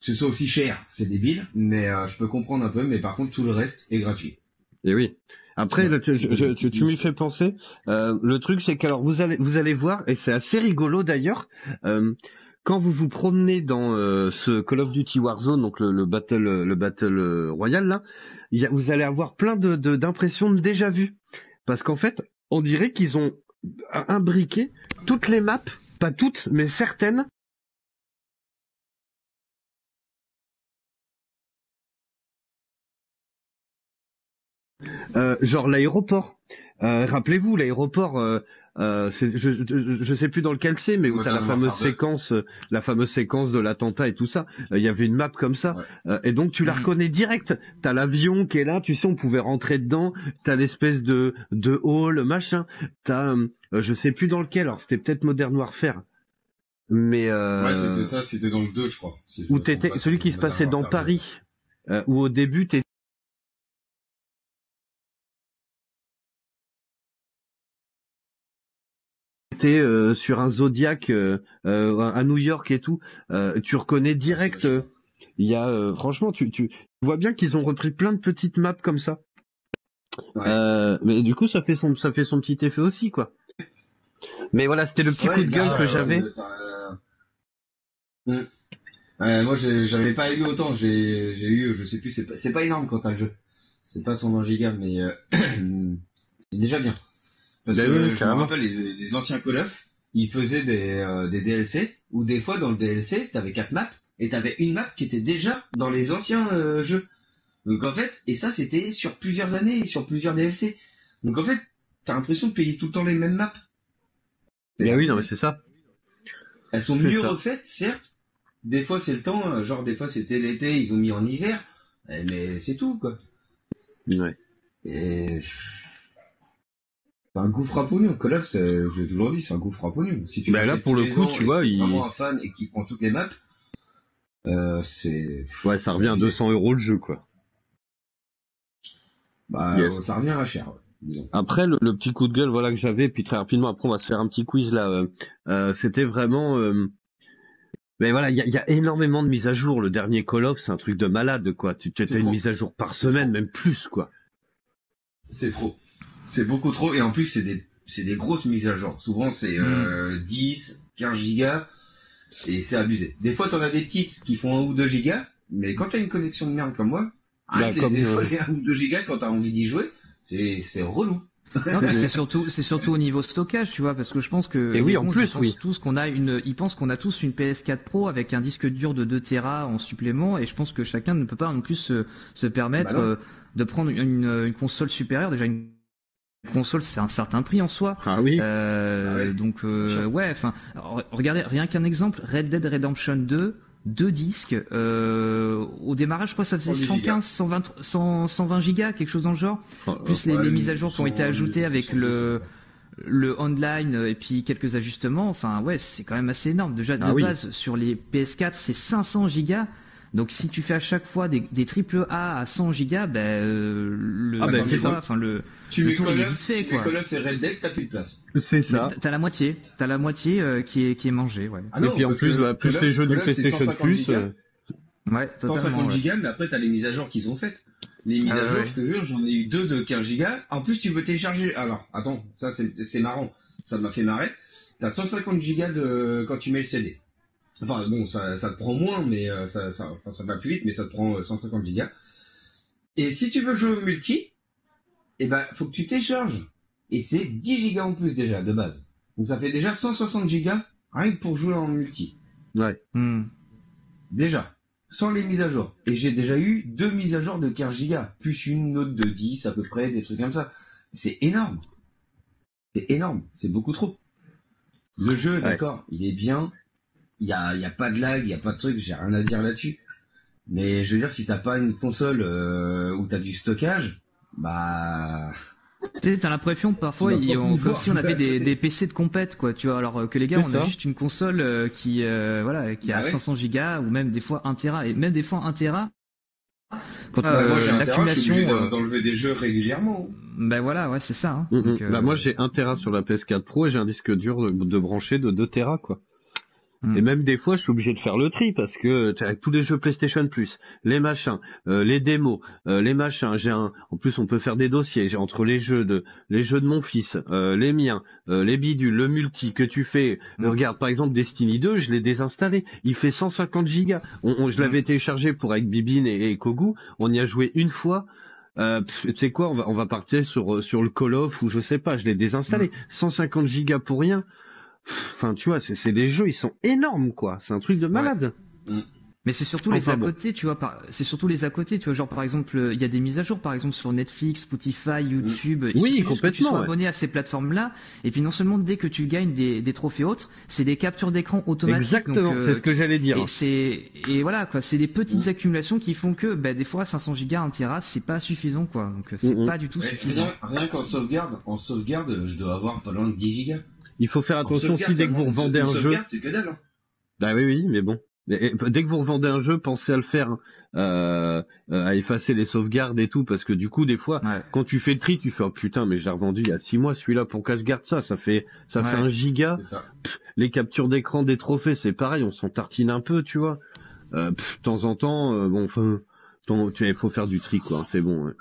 Que ce soit aussi cher, c'est débile, mais euh, je peux comprendre un peu. Mais par contre, tout le reste est gratuit. Et oui. Après, là, tu, je- tu, tu m'y fais penser. Euh, le truc, c'est qu'alors vous allez, vous allez voir, et c'est assez rigolo d'ailleurs. euh, quand vous vous promenez dans euh, ce Call of Duty Warzone, donc le, le battle, le battle royal là, il y a- vous allez avoir plein de de- d'impressions de, déjà vu, parce qu'en fait, on dirait qu'ils ont imbriqué toutes les maps, pas toutes, mais certaines, Euh, genre l'aéroport. Euh, Rappelez-vous, l'aéroport, euh, euh, c'est- je, je, je sais plus dans lequel c'est, mais où t'as la fameuse séquence, la fameuse séquence de l'attentat et tout ça. Euh, Il y avait une map comme ça, Ouais. Euh, et donc tu la Mhm. reconnais direct. T'as l'avion qui est là, tu sais, on pouvait rentrer dedans. T'as l'espèce de de hall, machin. T'as, euh, je sais plus dans lequel. Alors c'était peut-être Modern Warfare, mais euh, Ouais, c'était ça, c'était dans le 2, je crois. si je où me trompe t'étais celui qui se passait dans Paris, euh, où au début t'étais euh, sur un Zodiac euh, euh, à New York et tout, tu reconnais direct. euh, Il y a franchement, tu, tu vois bien qu'ils ont repris plein de petites maps comme ça. Ouais. Mais du coup, ça fait son ça fait son petit effet aussi, quoi. Mais voilà, c'était le petit Ouais, coup de bien gueule que j'avais. hmm. Ouais, moi, j'avais pas eu autant. J'ai eu, je sais plus, c'est pas, énorme quand t'as le jeu. C'est pas 120 gigas, mais euh, c'est déjà bien. Parce Bah que oui, je me rappelle les, les anciens Call of, ils faisaient des, euh, des DLC où des fois dans le DLC, t'avais quatre maps et t'avais une map qui était déjà dans les anciens euh, jeux. Donc en fait, et ça c'était sur plusieurs années, sur plusieurs DLC. Donc en fait, t'as l'impression de payer tout le temps les mêmes maps. Bah oui, non, mais c'est ça. Elles sont mieux ça. refaites, certes. Des fois c'est le temps, euh, genre des fois c'était l'été, ils ont mis en hiver, eh, mais c'est tout quoi. Ouais. Et un gouffre à pognon. Call of, l'ai toujours dit, c'est un gouffre à pognon. Si tu Bah là, pour le coup, tu vois, il- vraiment un fan et qui prend toutes les maps, euh, c'est Ouais, ça revient à 200 euros le jeu, quoi. bah Yes. ça revient à cher. ouais. Après, le, le petit coup de gueule, voilà que j'avais, puis très rapidement après, on va se faire un petit quiz là. euh, euh, C'était vraiment. euh, Mais voilà, il y a, il y a énormément de mises à jour. Le dernier Call of, c'est un truc de malade, quoi. Tu as une trop. mise à jour par semaine, même plus, quoi. C'est trop. C'est beaucoup trop et en plus c'est des c'est des grosses mises à jour. Souvent c'est euh, 10, 15 gigas et c'est abusé. Des fois t'en as des petites qui font 1 ou 2 gigas, mais quand t'as une connexion de merde comme moi, Bah, ah, comme, des euh, fois les 1 ou 2 gigas quand t'as envie d'y jouer, c'est c'est relou. Non, c'est surtout, c'est surtout au niveau stockage, tu vois, parce que je pense que Et oui, en plus, ils pensent oui. tous qu'on a une, ils pensent qu'on a tous une PS4 Pro avec un disque dur de 2 Tera en supplément, et je pense que chacun ne peut pas non plus se, se permettre Bah euh, de prendre une, une console supérieure. Déjà une console, c'est un certain prix en soi. Ah oui. Euh, Ah. Donc euh, ouais, enfin, regardez, rien qu'un exemple, Red Dead Redemption 2, deux disques. euh, au démarrage, je crois, que ça faisait 110 gigas. 115, 120, 100, 120 gigas, quelque chose dans le genre. Oh, Plus les, ouais, les mises à jour qui ont été 100, ajoutées avec 110, le le online et puis quelques ajustements. Enfin ouais, c'est quand même assez énorme. Déjà de Ah oui. base sur les PS4, c'est 500 gigas. Donc si tu fais à chaque fois des, des triple A à 100 gigas, ben euh, le, Ah ben, ça. enfin le Tu Le mets tour, Call il est of, vite fait, tu mets quoi. Call of et Red Dead, t'as plus de place. C'est ça. t'as la moitié, t'as la moitié euh, qui est qui est mangée, ouais. Ah Et puis en plus, bah, plus les jeux du PlayStation 150 Plus. euh, Ouais, totalement. 150 ouais. gigas, mais après t'as les mises à jour qu'ils ont faites. Les mises Ah à jour, ouais. je te jure, j'en ai eu deux de 15 gigas. En plus, tu peux télécharger. Alors, attends, ça c'est c'est marrant. Ça m'a fait marrer. T'as 150 gigas de quand tu mets le CD. Enfin bon, ça, ça te prend moins, mais euh, ça, ça, enfin, ça va plus vite, mais ça te prend euh, 150 gigas. Et si tu veux jouer au multi, eh ben faut que tu télécharges. Et c'est 10 gigas en plus déjà de base. Donc ça fait déjà 160 gigas rien que pour jouer en multi. Ouais. Hmm. Déjà, sans les mises à jour. Et j'ai déjà eu deux mises à jour de 15 gigas, plus une autre de 10 à peu près, des trucs comme ça. C'est énorme. C'est énorme, c'est beaucoup trop. Le jeu, d'accord, il est bien. Il y a, y a pas de lag, il y a pas de truc, j'ai rien à dire là-dessus. Mais je veux dire, si t'as pas une console euh, où t'as du stockage, bah... Tu sais, t'as l'impression parfois, ils pas ont- comme si on avait des, PC de compète, quoi. Tu vois, alors euh, que les gars, on a juste une console euh, qui, euh, voilà, qui a Bah ouais. 500 gigas ou même des fois 1 Tera et même des fois 1 Tera. Quand Ah, euh, moi j'ai un terrain, je suis l'accumulation, d'enlever des jeux régulièrement. ben voilà, ouais, c'est ça. Hein. Mm, mm. Donc, euh, Bah moi j'ai 1 Tera sur la PS4 Pro et j'ai un disque dur de, de branché de 2 Tera quoi. Et même des fois je suis obligé de faire le tri parce que t'as avec tous les jeux PlayStation Plus, les machins, euh, les démos, euh, les machins, j'ai un en plus on peut faire des dossiers, j'ai entre les jeux de les jeux de mon fils, euh, les miens, euh, les bidules, le multi que tu fais. Mm. Regarde par exemple Destiny 2, je l'ai désinstallé, il fait 150 gigas. On, on- je Mm. l'avais téléchargé pour avec Bibine et, et Kogu, on y a joué une fois. Euh, tu sais quoi, on va, on va partir sur euh, sur le Call of ou je sais pas, je l'ai désinstallé. Mm. 150 gigas pour rien. Enfin, tu vois, c'est des jeux, ils sont énormes quoi. C'est un truc de malade. Mais c'est surtout Enfin, les à bon. côté, tu vois. par- C'est surtout les à côté, tu vois. Genre par exemple, euh, il y a des mises à jour, par exemple sur Netflix, Spotify, YouTube. Il Oui, juste que tu complètement, sois ouais. abonné à ces plateformes-là. Et puis non seulement dès que tu gagnes des, des trophées autres, c'est des captures d'écran automatiques. Exactement, euh, c'est ce que j'allais dire. Et c'est et voilà quoi, c'est des petites accumulations qui font que bah, des fois 500 gigas, 1 Tera, c'est pas suffisant quoi. Donc euh, c'est pas du tout suffisant. rien rien qu'en sauvegarde, en sauvegarde, je dois avoir pas loin de 10 gigas. Il faut faire En attention aussi dès que vous revendez un jeu. c'est que dalle. hein. Bah oui, oui, mais bon. Et- dès que vous revendez un jeu, pensez à le faire, euh, euh, à effacer les sauvegardes et tout, parce que du coup, des fois, Ouais. quand tu fais le tri, tu fais oh putain, mais je l'ai revendu il y a six mois, celui-là, pourquoi je garde ça Ça fait, ça fait un giga. Les captures d'écran des trophées, c'est pareil, on s'en tartine un peu, tu vois. Euh, pff, de temps en temps, euh, bon, enfin, il faut faire du tri, quoi. C'est bon. ouais.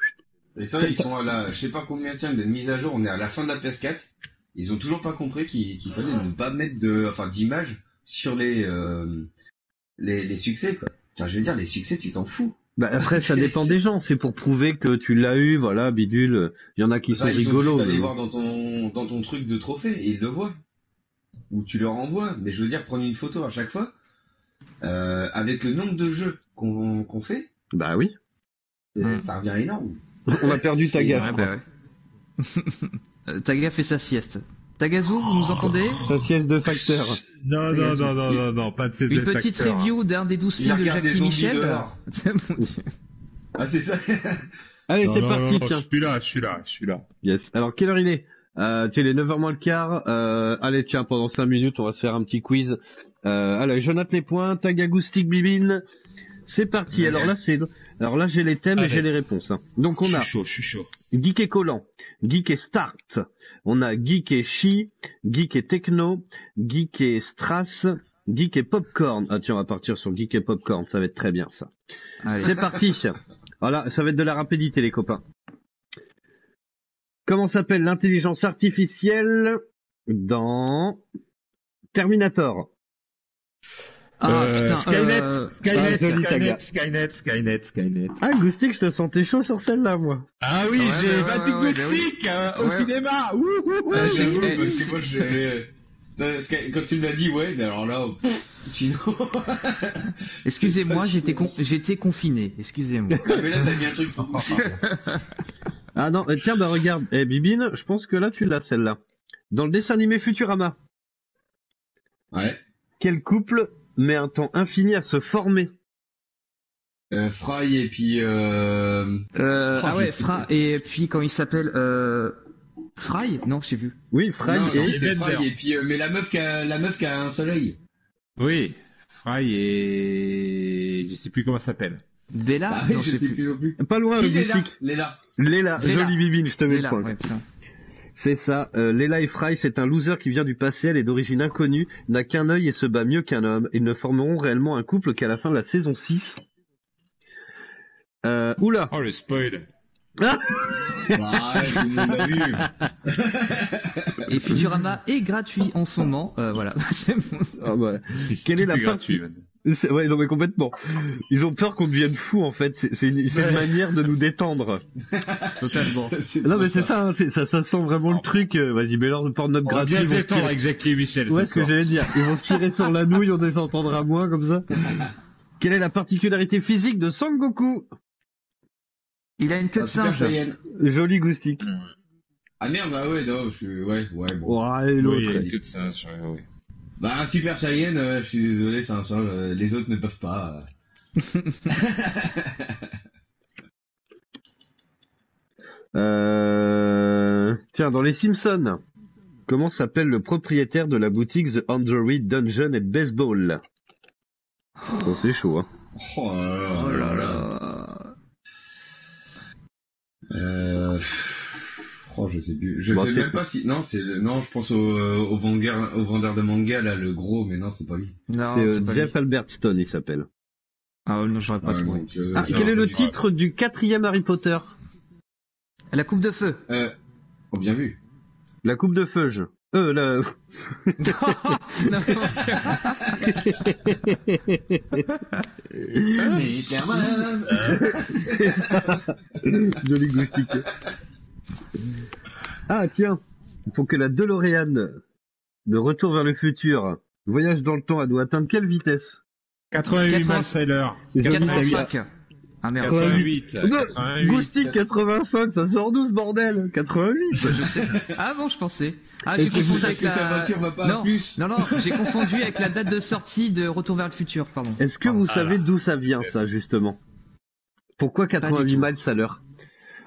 Et ça, ils sont à la, je sais pas combien tiens de mise à jour, on est à la fin de la PS4. Ils ont toujours pas compris qu'il qu'il fallait ne pas mettre de, enfin, d'images sur les, euh, les, les succès, quoi. Enfin, je veux dire, les succès, tu t'en fous. Bah après, ça dépend des gens. C'est pour prouver que tu l'as eu, voilà, bidule. Il y en a qui sont Bah, ils ont rigolos. juste à aller mais- voir dans ton, dans ton truc de trophée et ils le voient. Ou tu leur envoies. Mais je veux dire, prendre une photo à chaque fois, euh, avec le nombre de jeux qu'on qu'on fait, Bah oui. Mm. ça revient énorme. On a perdu ta gaffe. Ouais, bah ouais. Euh, Taga fait sa sieste. Tagazo, vous nous entendez Ta sieste de facteur. Non, non, non, non, non, non, pas de ces Une petite review d'un des 12 Il films de Jackie Michel. dehors. Mon Dieu. Ah, c'est ça. Allez, c'est parti, non, non, tiens. je suis là, je suis là, je suis là. Yes. Alors, quelle heure il est? Euh, Tiens, il est 9h moins le quart. Euh, allez, tiens, pendant 5 minutes, on va se faire un petit quiz. Euh, allez, je note les points. Tagagoustic Bibine. C'est parti. Alors là, c'est... Alors là, j'ai les thèmes et j'ai les réponses. hein. Donc, on je a suis chaud, je suis chaud. Geek et collant, Geek et Start, on a Geek et Chi, Geek et Techno, Geek et Strass, Geek et Popcorn. Ah tiens, on va partir sur Geek et Popcorn, ça va être très bien ça. C'est parti. Voilà, ça va être de la rapidité les copains. Comment s'appelle l'intelligence artificielle dans Terminator? Ah Euh, putain, Skynet, euh, Skynet, ah, Skynet. Skynet, Skynet, Skynet. Ah, Goustic, je te sentais chaud sur celle-là, moi. Ah oui, Ouais, j'ai battu ouais, ouais, Goustic euh, au Ouais. cinéma. Ouh, ouh, ouh. Ah, j'avoue, parce que moi, j'ai... Quand tu me l'as dit, ouais, mais alors là, sinon... Excusez-moi, j'étais con- j'étais confiné. Excusez-moi. Ah, mais là, t'as mis un truc... Ah non, tiens, bah regarde, eh, Bibine, je pense que là, tu l'as, celle-là. Dans le dessin animé Futurama, Ouais. quel couple met un temps infini à se former Euh, Fry et puis... Euh... Euh, Oh, ah je ouais, sais Fra et puis quand il s'appelle euh, Fry? Non, j'ai vu. Oui, Fry non, et... Bender. Fry et puis... euh, mais la meuf qui a, la meuf qui a un soleil. Oui, Fry et je sais plus comment ça s'appelle. Bella? Ah oui, Non, je je sais sais plus. plus non. Pas loin, le Léla. Léla. Léla, jolie Bibine, je te mets le point. C'est ça, euh, Léla et Fry, c'est un loser qui vient du passé, elle est d'origine inconnue, n'a qu'un œil et se bat mieux qu'un homme. Ils ne formeront réellement un couple qu'à la fin de la saison 6. Euh, oula Oh le spoil. ah Ouais, tout le monde l'a vu. Et Futurama est gratuit en ce moment. Euh, voilà. Bon. Ah bah, Quelle est la partie gratuit, Ouais, non mais complètement. Ils ont peur qu'on devienne fou en fait. C'est une, une manière de nous détendre. Totalement. Non mais c'est ça, hein, ça, ça sent vraiment le truc. euh, Vas-y, mais alors porte notre On va gratuit. bien ils vont se s'étendre tirer- avec Michel Ouais, ce ce que j'allais dire. Ils vont se tirer sur la nouille, on les entendra moins comme ça. Quelle est la particularité physique de Sangoku? Il a une queue Ah, de Super singe. Joli goustique. Ah merde, bah ouais, non, je suis... Ouais, ouais, bon. Ouais, et l'autre. Oui, tout ça, je- ouais. Bah, un Super Saiyan, euh, je suis désolé, c'est un singe, euh, les autres ne peuvent pas. euh. Euh... Tiens, dans les Simpsons, comment s'appelle le propriétaire de la boutique The Android Dungeon and Baseball? Oh, c'est chaud, hein. Oh là là. Oh là là. Euh... je sais plus. Je sais même pas si... Non, c'est le... Non, je pense au, au, vendeur, au vendeur de manga, là, le gros, mais non, c'est pas lui. Non, C'est euh, Jeff lui. Albertstone, il s'appelle. Ah non, j'aurais pas trouvé. donc, euh, Ah, j'ai quel est le titre du quatrième Harry Potter? La coupe de feu. Euh... Oh, bien vu. La coupe de feuge. Euh, la... Non, Joli goustique. Ah, tiens. Pour que la DeLorean de Retour vers le futur voyage dans le temps, elle doit atteindre quelle vitesse? 88 80. miles à l'heure. Joli 85. Ah merde. 88. Non, 88. Goustique 85, ça sort d'où ce bordel? 88 Je sais. Ah bon, je pensais. Ah, j'ai confondu avec la. voiture va pas non, plus. non, non, j'ai confondu avec la date de sortie de Retour vers le futur, pardon. Est-ce que vous Ah savez d'où ça vient, ça, justement? Pourquoi 88 tout. miles à l'heure?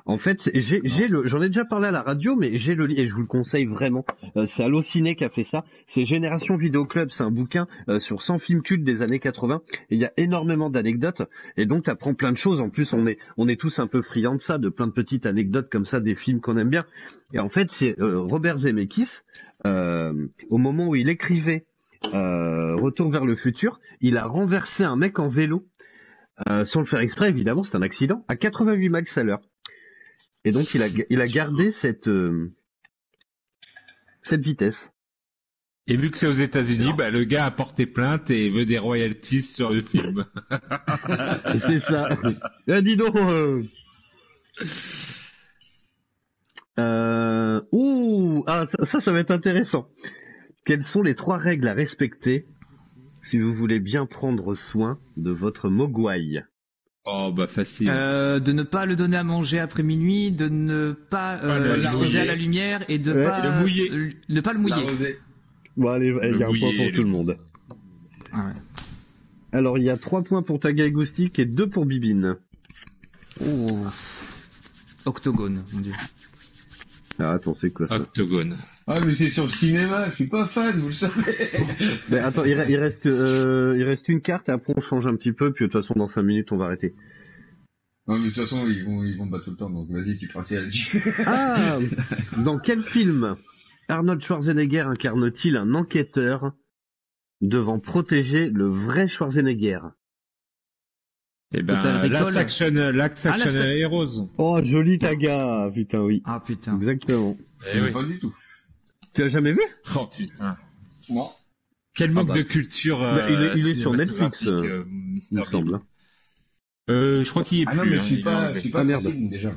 En fait, j'ai, j'ai le, j'en ai déjà parlé à la radio, mais j'ai le et je vous le conseille vraiment. Euh, c'est Allociné qui a fait ça. C'est Génération Vidéo Club, c'est un bouquin euh, sur 100 films cultes des années 80. Et il y a énormément d'anecdotes, et donc t'apprends plein de choses. En plus, on est, on est tous un peu friands de ça, de plein de petites anecdotes comme ça, des films qu'on aime bien. Et en fait, c'est euh, Robert Zemeckis, au moment où il écrivait Retour vers le futur, il a renversé un mec en vélo, sans le faire exprès, évidemment, c'est un accident, à 88 miles à l'heure. Et donc il a, il a gardé cette, euh, cette vitesse. Et vu que c'est aux États-Unis, bah, le gars a porté plainte et veut des royalties sur le film. C'est ça. Ah, dis donc. Euh... Euh... Ouh, ah, ça, ça, ça va être intéressant. Quelles sont les trois règles à respecter si vous voulez bien prendre soin de votre mogwai? Oh, bah, facile. Euh, de ne pas le donner à manger après minuit, de ne pas Pas euh, le l'exposer mouiller. à la lumière et de Ouais, pas le mouiller. euh, ne pas le mouiller. Bon, allez, il y a un point pour tout le monde. Ah ouais. Alors, il y a trois points pour Taga et Goustic et deux pour Bibine. Oh. Octogone, mon dieu. Ah, attends, c'est quoi ça Octogone. Ah, mais c'est sur le cinéma, je suis pas fan, vous le savez. Mais attends, il, re- il reste, euh, il reste une carte et après on change un petit peu, puis de toute façon dans 5 minutes on va arrêter. Non, mais de toute façon, ils vont, ils vont battre tout le temps, donc vas-y, tu passes là-dessus. Ah Dans quel film Arnold Schwarzenegger incarne-t-il un enquêteur devant protéger le vrai Schwarzenegger? Eh ben, Total Recall. Action, Last Ah, Action Heroes. Oh, joli Taga Putain, oui. Ah putain. Exactement. Eh oui. Pas du tout. Tu as jamais vu? Oh, putain. Non. Quel Ah manque bah. de culture Bah, il est- euh, il est sur Netflix, cinématographique, euh, euh, Il me semble. hein. Euh, je crois qu'il est Ah plus. non, mais hein, je suis il est pas, je suis Ah, pas merde. sur film déjà.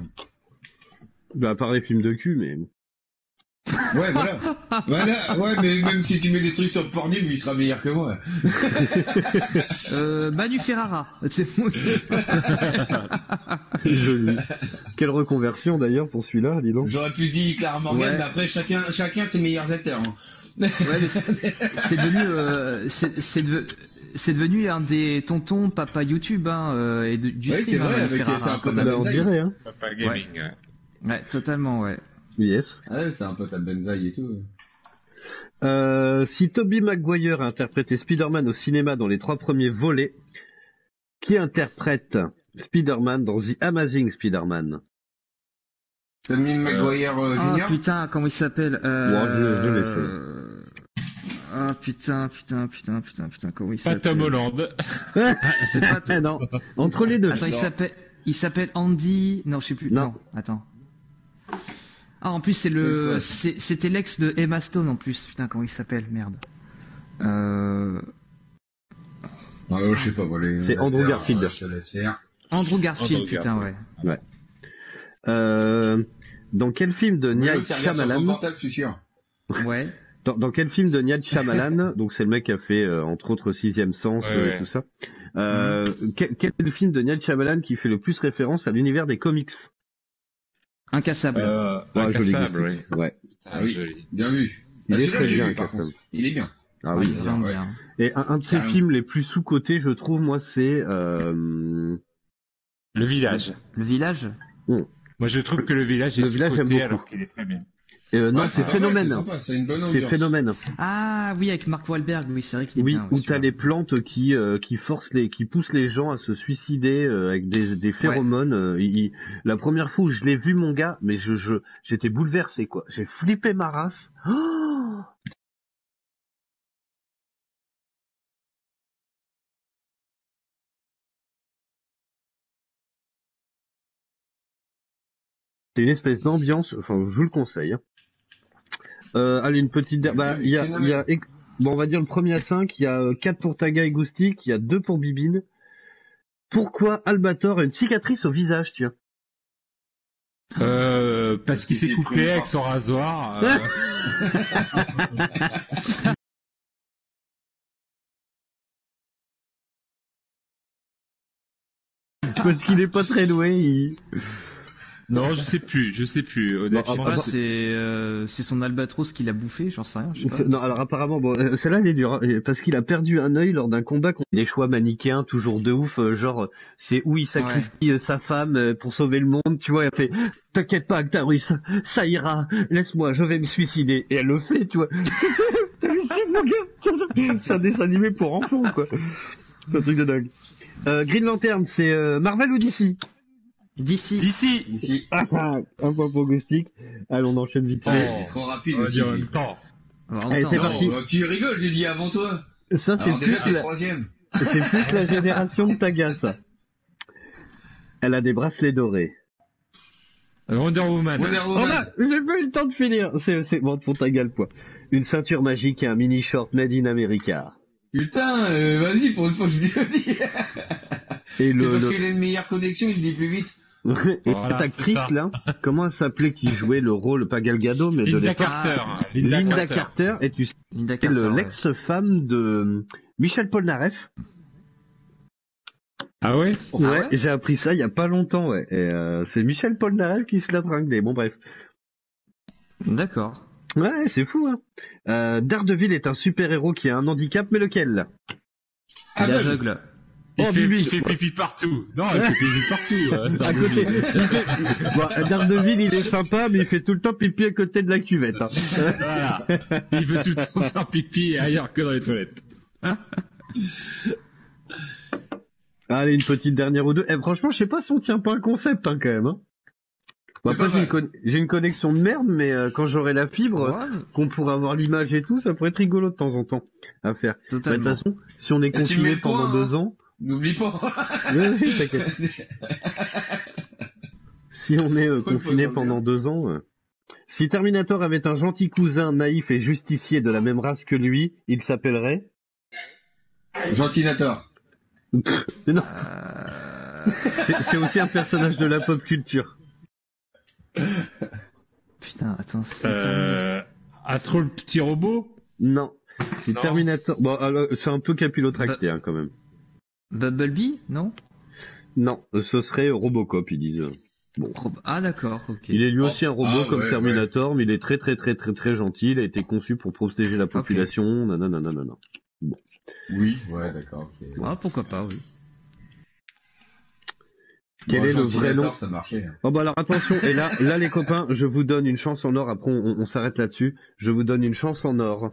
Bah, à part les films de cul, mais. Ouais, voilà. voilà. Ouais, mais même si tu mets des trucs sur Pornhub, il sera meilleur que moi. Euh, Manu Ferrara. C'est bon. Joli. Quelle reconversion d'ailleurs pour celui-là, dis donc. J'aurais pu dire Clara Morgan, Ouais. mais après, chacun, chacun ses meilleurs acteurs. hein. Ouais, mais c'est c'est devenu, euh, c'est c'est deve- c'est devenu un des tontons papa YouTube hein, euh, et de- du Ouais, stream. c'est vrai, hein, Manu avec- Ferrara, la même. Bah, on dirait, hein. Papa Gaming. ouais. Ouais, totalement, ouais. Yes. Ah ouais, c'est un peu ta benzaï et tout. Euh, si Toby Maguire a interprété Spider-Man au cinéma dans les trois premiers volets, qui interprète Spider-Man dans The Amazing Spider-Man? Tommy Maguire euh, Ah Junior? putain, comment il s'appelle euh... Ouais, je- je l'ai Ah putain, putain, putain, putain, putain, comment il Pas s'appelle Tom Holland. C'est pas Tom- non, entre les deux. Attends, il s'appelle, il s'appelle Andy. Non, je sais plus. Non. Non, attends. Ah, en plus c'est le, c'est- c'était l'ex de Emma Stone en plus. Putain, comment il s'appelle Merde. Euh... Ah, je sais pas, voilà. C'est Andrew Garfield. Andrew Garfield, Andrew putain, ouais. Euh, dans quel film de Night Night Shyamalan portable, je suis sûr. Ouais. dans, dans quel film de Night Shyamalan Donc c'est le mec qui a fait euh, entre autres Sixième Sens Ouais, euh, et ouais. tout ça. Euh, quel, quel est le film de Night Shyamalan qui fait le plus référence à l'univers des comics? Incassable. Euh, Ouais, incassable, oui. Ouais. Putain, Ah oui. joli. Bien vu. Il Ah, est celui-là, très j'ai bien, vu, par contre. Il est bien. Ah Ouais, oui. vraiment ouais. bien. Et un, un de ses Carrément. films les plus sous-cotés, je trouve, moi, c'est euh, Le village. Le village? Moi, je trouve que le village est Le village, j'aime sous-coté alors qu'il est très bien. Euh, non, Ouais, c'est Phénomène. C'est sympa, c'est une bonne C'est ambiance. Phénomène. Ah oui, avec Mark Wahlberg. Oui, c'est vrai qu'il est Oui, bien. où ouais, t'as les plantes qui euh, qui forcent les, qui poussent les gens à se suicider euh, avec des, des phéromones. euh, il- la première fois où je l'ai vu, mon gars, mais je je j'étais bouleversé quoi. J'ai flippé ma race. Oh C'est une espèce d'ambiance. Enfin, je vous le conseille. Euh, allez, une petite. der- Bah, il y a, il y a Bon, on va dire le premier à 5, il y a 4 pour Taga et Goustic, il y a 2 pour Bibine. Pourquoi Albator a une cicatrice au visage, tiens? Euh, parce qu'il s'est plus avec son rasoir. euh, Parce qu'il est pas très doué. il- Non, je sais plus, je sais plus. Honnêtement, c'est euh, c'est son albatros qui l'a bouffé, j'en sais rien. Je sais pas. Non, alors apparemment, bon, euh, celle-là, elle est dure, hein, parce qu'il a perdu un œil lors d'un combat contre des choix manichéens, toujours de ouf, euh, genre, c'est où il sacrifie euh, sa femme pour sauver le monde, tu vois, elle fait, t'inquiète pas, Actarus, ça ira, laisse-moi, je vais me suicider, et elle le fait, tu vois. C'est un dessin animé pour enfants, quoi. C'est un truc de dingue. Euh, Green Lantern, c'est euh, Marvel ou DC D'ici. D'ici. Ici. Ah, ah, Un point pour Gustic. Allez, on enchaîne vite fait. Oh. C'est trop rapide On va dire en même temps. Allez, c'est parti. Euh, tu rigoles, j'ai dit avant toi. Ça, c'est Alors déjà, plus, t'es la... troisième. c'est plus la génération de Taga, ça. Elle a des bracelets dorés. Wonder Woman. Wonder Oh Woman. là, j'ai pas eu le temps de finir. C'est, c'est bon pour Taga le poids. Une ceinture magique et un mini short made in America. Putain, euh, vas-y, pour une fois, je dis. C'est parce le- qu'il a une meilleure connexion, il dit plus vite. Et Voilà, cette c'est actrice ça. là, comment elle s'appelait qui jouait le rôle pas Gal Gadot mais de Linda l'époque Carter. Linda, Carter. et tu sais Linda le- Carter, ouais. l'ex-femme de Michel Polnareff. Ah ouais ouais, j'ai appris ça il y a pas longtemps ouais. Et euh, c'est Michel Polnareff qui se l'a tringlé. Bon bref. D'accord. Ouais, c'est fou hein. Euh, Daredevil est un super-héros qui a un handicap mais lequel? Il est Aveugle. Il, Oh, fait, Bibi. il fait pipi partout. Non, il fait pipi partout. euh, à côté. Bon, Daredevil, il est sympa, mais il fait tout le temps pipi à côté de la cuvette. hein. Voilà. Il veut tout le temps faire pipi ailleurs que dans les toilettes. Allez, une petite dernière ou deux. Eh, franchement, je sais pas si on tient pas un concept hein, quand même. Hein. Bon, après, j'ai une, con- connexion de merde, mais euh, quand j'aurai la fibre, Ouais, qu'on pourra avoir l'image et tout, ça pourrait être rigolo de temps en temps à faire. De toute façon, si on est confiné point, pendant hein. deux ans, N'oublie pas. oui, oui, t'inquiète. si on est euh, confiné pendant deux ans, euh, Si Terminator avait un gentil cousin naïf et justicier de la même race que lui, il s'appellerait Gentinator. Mais non. C'est c'est aussi un personnage de la pop culture. Putain, attends, c'est Euh, Astro le petit robot? Non. C'est. Terminator. Bon, alors, c'est un peu capillotracté hein, quand même. Bumblebee, non? Non, ce serait Robocop, ils disent. Bon. Ah d'accord, ok. Il est lui aussi un robot Ah, comme ouais, Terminator, mais il est très très très très très gentil. Il a été conçu pour protéger la population. Nanana, nanana. Oui, ouais, d'accord. Ah pourquoi pas, oui. Quel Bon, est le vrai nom Ça marchait. hein. Oh bah alors attention, et là, là les copains, je vous donne une chance en or, après on, on s'arrête là-dessus, je vous donne une chance en or.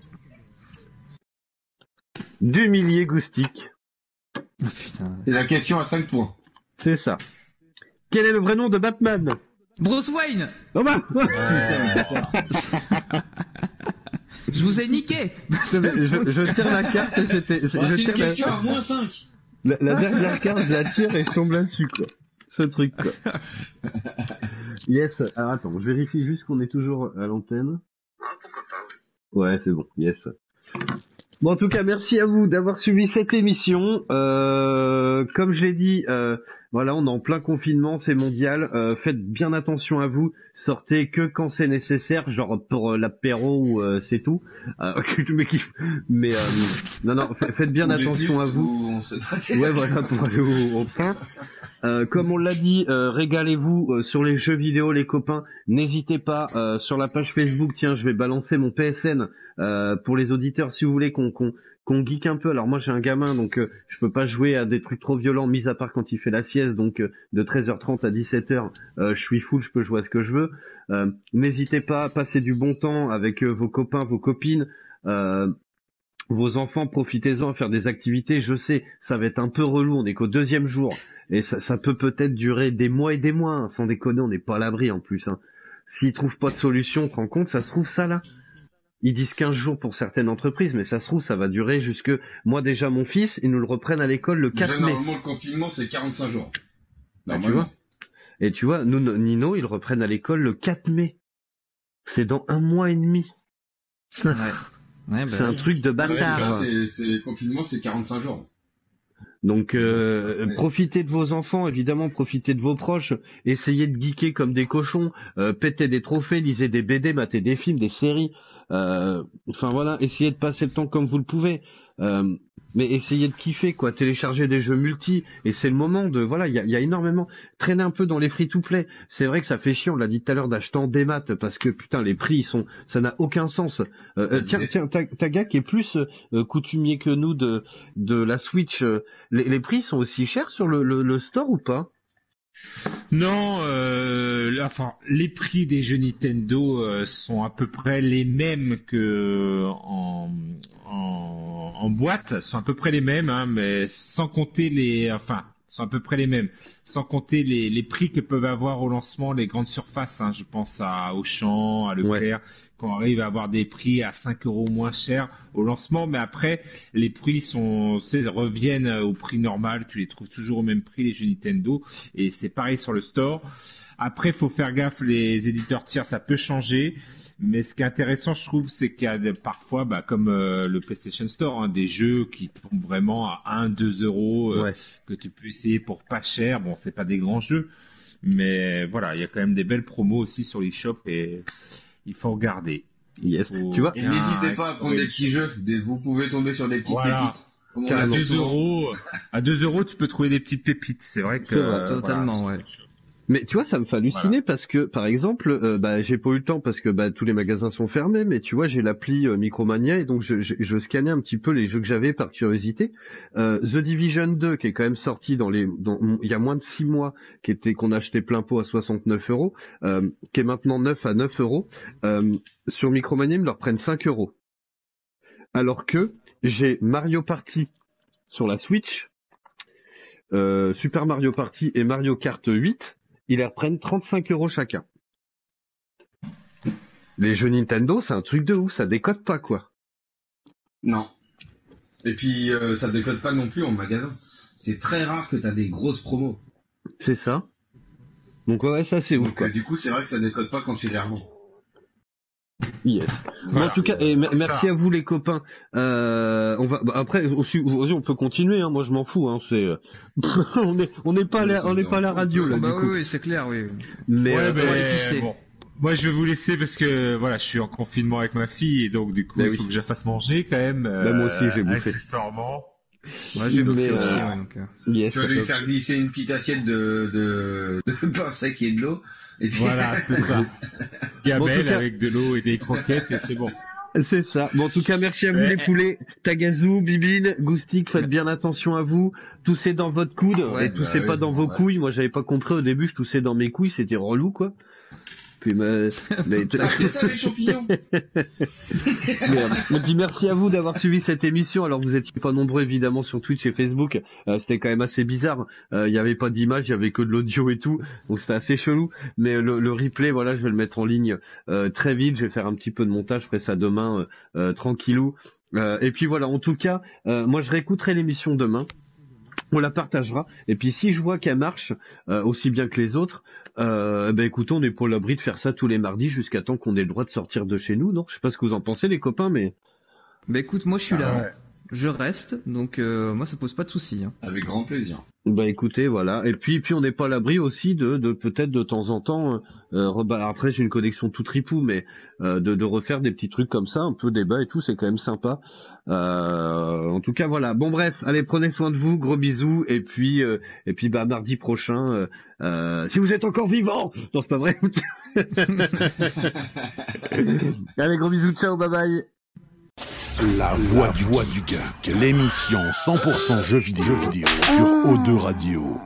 D'humilier Goustic, Putain. C'est la question à 5 points. c'est ça. Quel est le vrai nom de Batman? Bruce Wayne Oh bah Je vous ai niqué je, je tire la carte et c'était... je Bah, c'est une la- question à moins 5. La, la dernière carte, je la tire et je tombe là-dessus, quoi. Ce truc, quoi. Yes. Alors attends, je vérifie juste qu'on est toujours à l'antenne. Ouais, c'est bon. Yes. En tout cas, merci à vous d'avoir suivi cette émission. Euh, comme je l'ai dit, euh, voilà, on est en plein confinement, c'est mondial. Euh, faites bien attention à vous. Sortez que quand c'est nécessaire, genre pour euh, l'apéro ou euh, c'est tout. Euh, mais qui- mais, euh, non, non, fa- faites bien attention à vous. se. Ouais, voilà, pour aller au, au pain. Euh, comme on l'a dit, euh, régalez-vous euh, sur les jeux vidéo, les copains. N'hésitez pas euh, sur la page Facebook. Tiens, je vais balancer mon PSN euh, pour les auditeurs si vous voulez qu'on qu'on qu'on geek un peu. Alors moi, j'ai un gamin, donc euh, je peux pas jouer à des trucs trop violents, mis à part quand il fait la sieste. Donc euh, de 13h30 à 17h, euh, je suis full, je peux jouer à ce que je veux. Euh, N'hésitez pas à passer du bon temps avec euh, vos copains, vos copines. Euh, vos enfants, profitez-en à faire des activités. Je sais, ça va être un peu relou. On est qu'au deuxième jour et ça, ça peut peut-être durer des mois et des mois. hein. Sans déconner, on n'est pas à l'abri en plus. Hein. S'ils trouvent pas de solution, te rends compte, ça se trouve ça là. Ils disent 15 jours pour certaines entreprises, mais ça se trouve ça va durer jusque. Moi déjà, mon fils, ils nous le reprennent à l'école le 4 Déjà, mai. normalement, le confinement, c'est 45 jours. Bah, tu Normalement. vois. Et tu vois, nous, no- Nino, ils reprennent à l'école le 4 mai. C'est dans un mois et demi. Ouais. Ouais, bah, C'est un truc de Ouais, bâtard. c'est- c'est confinement, c'est 45 jours. Donc euh, Ouais. profitez de vos enfants, évidemment, profitez de vos proches, essayez de geeker comme des cochons, euh, pétez des trophées, lisez des BD, matez des films, des séries. euh, enfin voilà, essayez de passer le temps comme vous le pouvez. Euh, mais essayez de kiffer, quoi. Télécharger des jeux multi, et c'est le moment de, voilà, il y a, il y a énormément. Traîner un peu dans les free-to-play. C'est vrai que ça fait chiant, on l'a dit tout à l'heure, d'acheter en démat, parce que putain, les prix, ils sont, ça n'a aucun sens. Euh, euh, tiens, tiens, ta, ta gars qui est plus euh, coutumier que nous de de la Switch, euh, les, les prix sont aussi chers sur le, le, le store ou pas? Non, euh, enfin, les prix des jeux Nintendo euh, sont à peu près les mêmes que en, en, en boîte, sont à peu près les mêmes, hein, mais sans compter les, enfin, sont à peu près les mêmes, sans compter les, les prix que peuvent avoir au lancement les grandes surfaces. Hein, je pense à Auchan, à Leclerc, qu'on arrive à avoir des prix à 5 euros moins chers au lancement, mais après les prix sont, tu sais, reviennent au prix normal. Tu les trouves toujours au même prix les jeux Nintendo, et c'est pareil sur le store. Après, faut faire gaffe, les éditeurs tiers, ça peut changer. Mais ce qui est intéressant, je trouve, c'est qu'il y a parfois, bah, comme euh, le PlayStation Store, hein, des jeux qui tombent vraiment à 1, 2 euros, euh, Ouais. que tu peux essayer pour pas cher. Bon, c'est pas des grands jeux, mais voilà, il y a quand même des belles promos aussi sur l'eShop et il faut regarder. Yes. Faut Tu vois, Et n'hésitez pas à prendre des petits jeux. Des- Vous pouvez tomber sur des petites Voilà. pépites. À l'a dit 2 souvent. euros, à 2 euros, tu peux trouver des petites pépites. C'est vrai que totalement, voilà, ouais. Mais tu vois, ça me fait halluciner parce que, par exemple, euh, bah, j'ai pas eu le temps parce que bah, tous les magasins sont fermés, mais tu vois, j'ai l'appli euh, Micromania et donc je, je, je scannais un petit peu les jeux que j'avais par curiosité. Euh, The Division 2, qui est quand même sorti dans les, dans, il y a moins de six mois, qui était qu'on achetait plein pot à 69 euros, euh, qui est maintenant 9 à 9 euros. Sur Micromania, ils me leur prennent 5 euros. Alors que j'ai Mario Party sur la Switch, euh, Super Mario Party et Mario Kart 8, ils les reprennent 35 euros chacun. Les jeux Nintendo, c'est un truc de ouf, ça décode pas quoi. Non. Et puis, euh, ça décode pas non plus en magasin. C'est très rare que t'as des grosses promos. C'est ça. Donc ouais, ça c'est ouf quoi. euh, du coup, c'est vrai que ça décode pas quand tu les revends. Yes. Bon, en tout cas, et merci ça. à vous les copains. Euh, on va bah, après aussi, aussi, on peut continuer. Hein, moi je m'en fous. Hein, c'est euh, on est on n'est pas à la, on n'est pas à la radio là bah du oui, coup. oui, c'est clair, oui. Mais ouais, euh, épicer. bon. Moi, je vais vous laisser parce que voilà, je suis en confinement avec ma fille et donc du coup, Bah il oui. faut que je la fasse manger quand même. Bah, moi aussi, j'ai bouffé. Accessoirement. Ouais, j'ai bouffé euh, aussi, ouais, donc, euh. yes, Tu vas lui faire glisser une petite assiette de, de, de pain sec et de l'eau. Puis... Voilà, c'est ça. Bon, Gamelle cas- avec de l'eau et des croquettes et c'est bon. C'est ça. Bon, en tout cas, merci à vous Ouais. les poulets. Tagazu, Bibine, Goustic, faites bien attention à vous. Toussez dans votre coude Ouais, et toussez bah pas oui, dans vos ouais. couilles. Moi, j'avais pas compris au début, je toussais dans mes couilles, c'était relou, quoi. Puis, c'est ça les champignons mais, puis merci à vous d'avoir suivi cette émission. Alors vous étiez pas nombreux évidemment sur Twitch et Facebook. Euh, c'était quand même assez bizarre. Euh, Il y avait pas d'image, il y avait que de l'audio et tout. Donc c'était assez chelou. Mais le, le replay, voilà, je vais le mettre en ligne euh, très vite. Je vais faire un petit peu de montage. Je ferai ça demain euh, euh, tranquillou. Euh, et puis voilà. En tout cas, euh, moi je réécouterai l'émission demain. On la partagera. Et puis si je vois qu'elle marche euh, aussi bien que les autres, euh, ben écoutez, on n'est pas à l'abri de faire ça tous les mardis jusqu'à temps qu'on ait le droit de sortir de chez nous. Non, je sais pas ce que vous en pensez les copains, mais Bah écoute, moi je suis là, Ah ouais. Je reste, donc euh, moi ça pose pas de soucis. Hein. Avec grand plaisir. bah écoutez, voilà. Et puis puis on n'est pas à l'abri aussi de, de peut-être de temps en temps. Euh, re- bah, après j'ai une connexion tout tripou, mais euh, de, de refaire des petits trucs comme ça, un peu débat et tout, c'est quand même sympa. Euh, en tout cas voilà. Bon bref, allez prenez soin de vous, gros bisous et puis euh, et puis bah mardi prochain, euh, euh, si vous êtes encore vivant. Non c'est pas vrai. allez gros bisous, ciao, bye bye. La voix du, voix du l'émission 100% jeux jeux vidéo sur O2 Radio.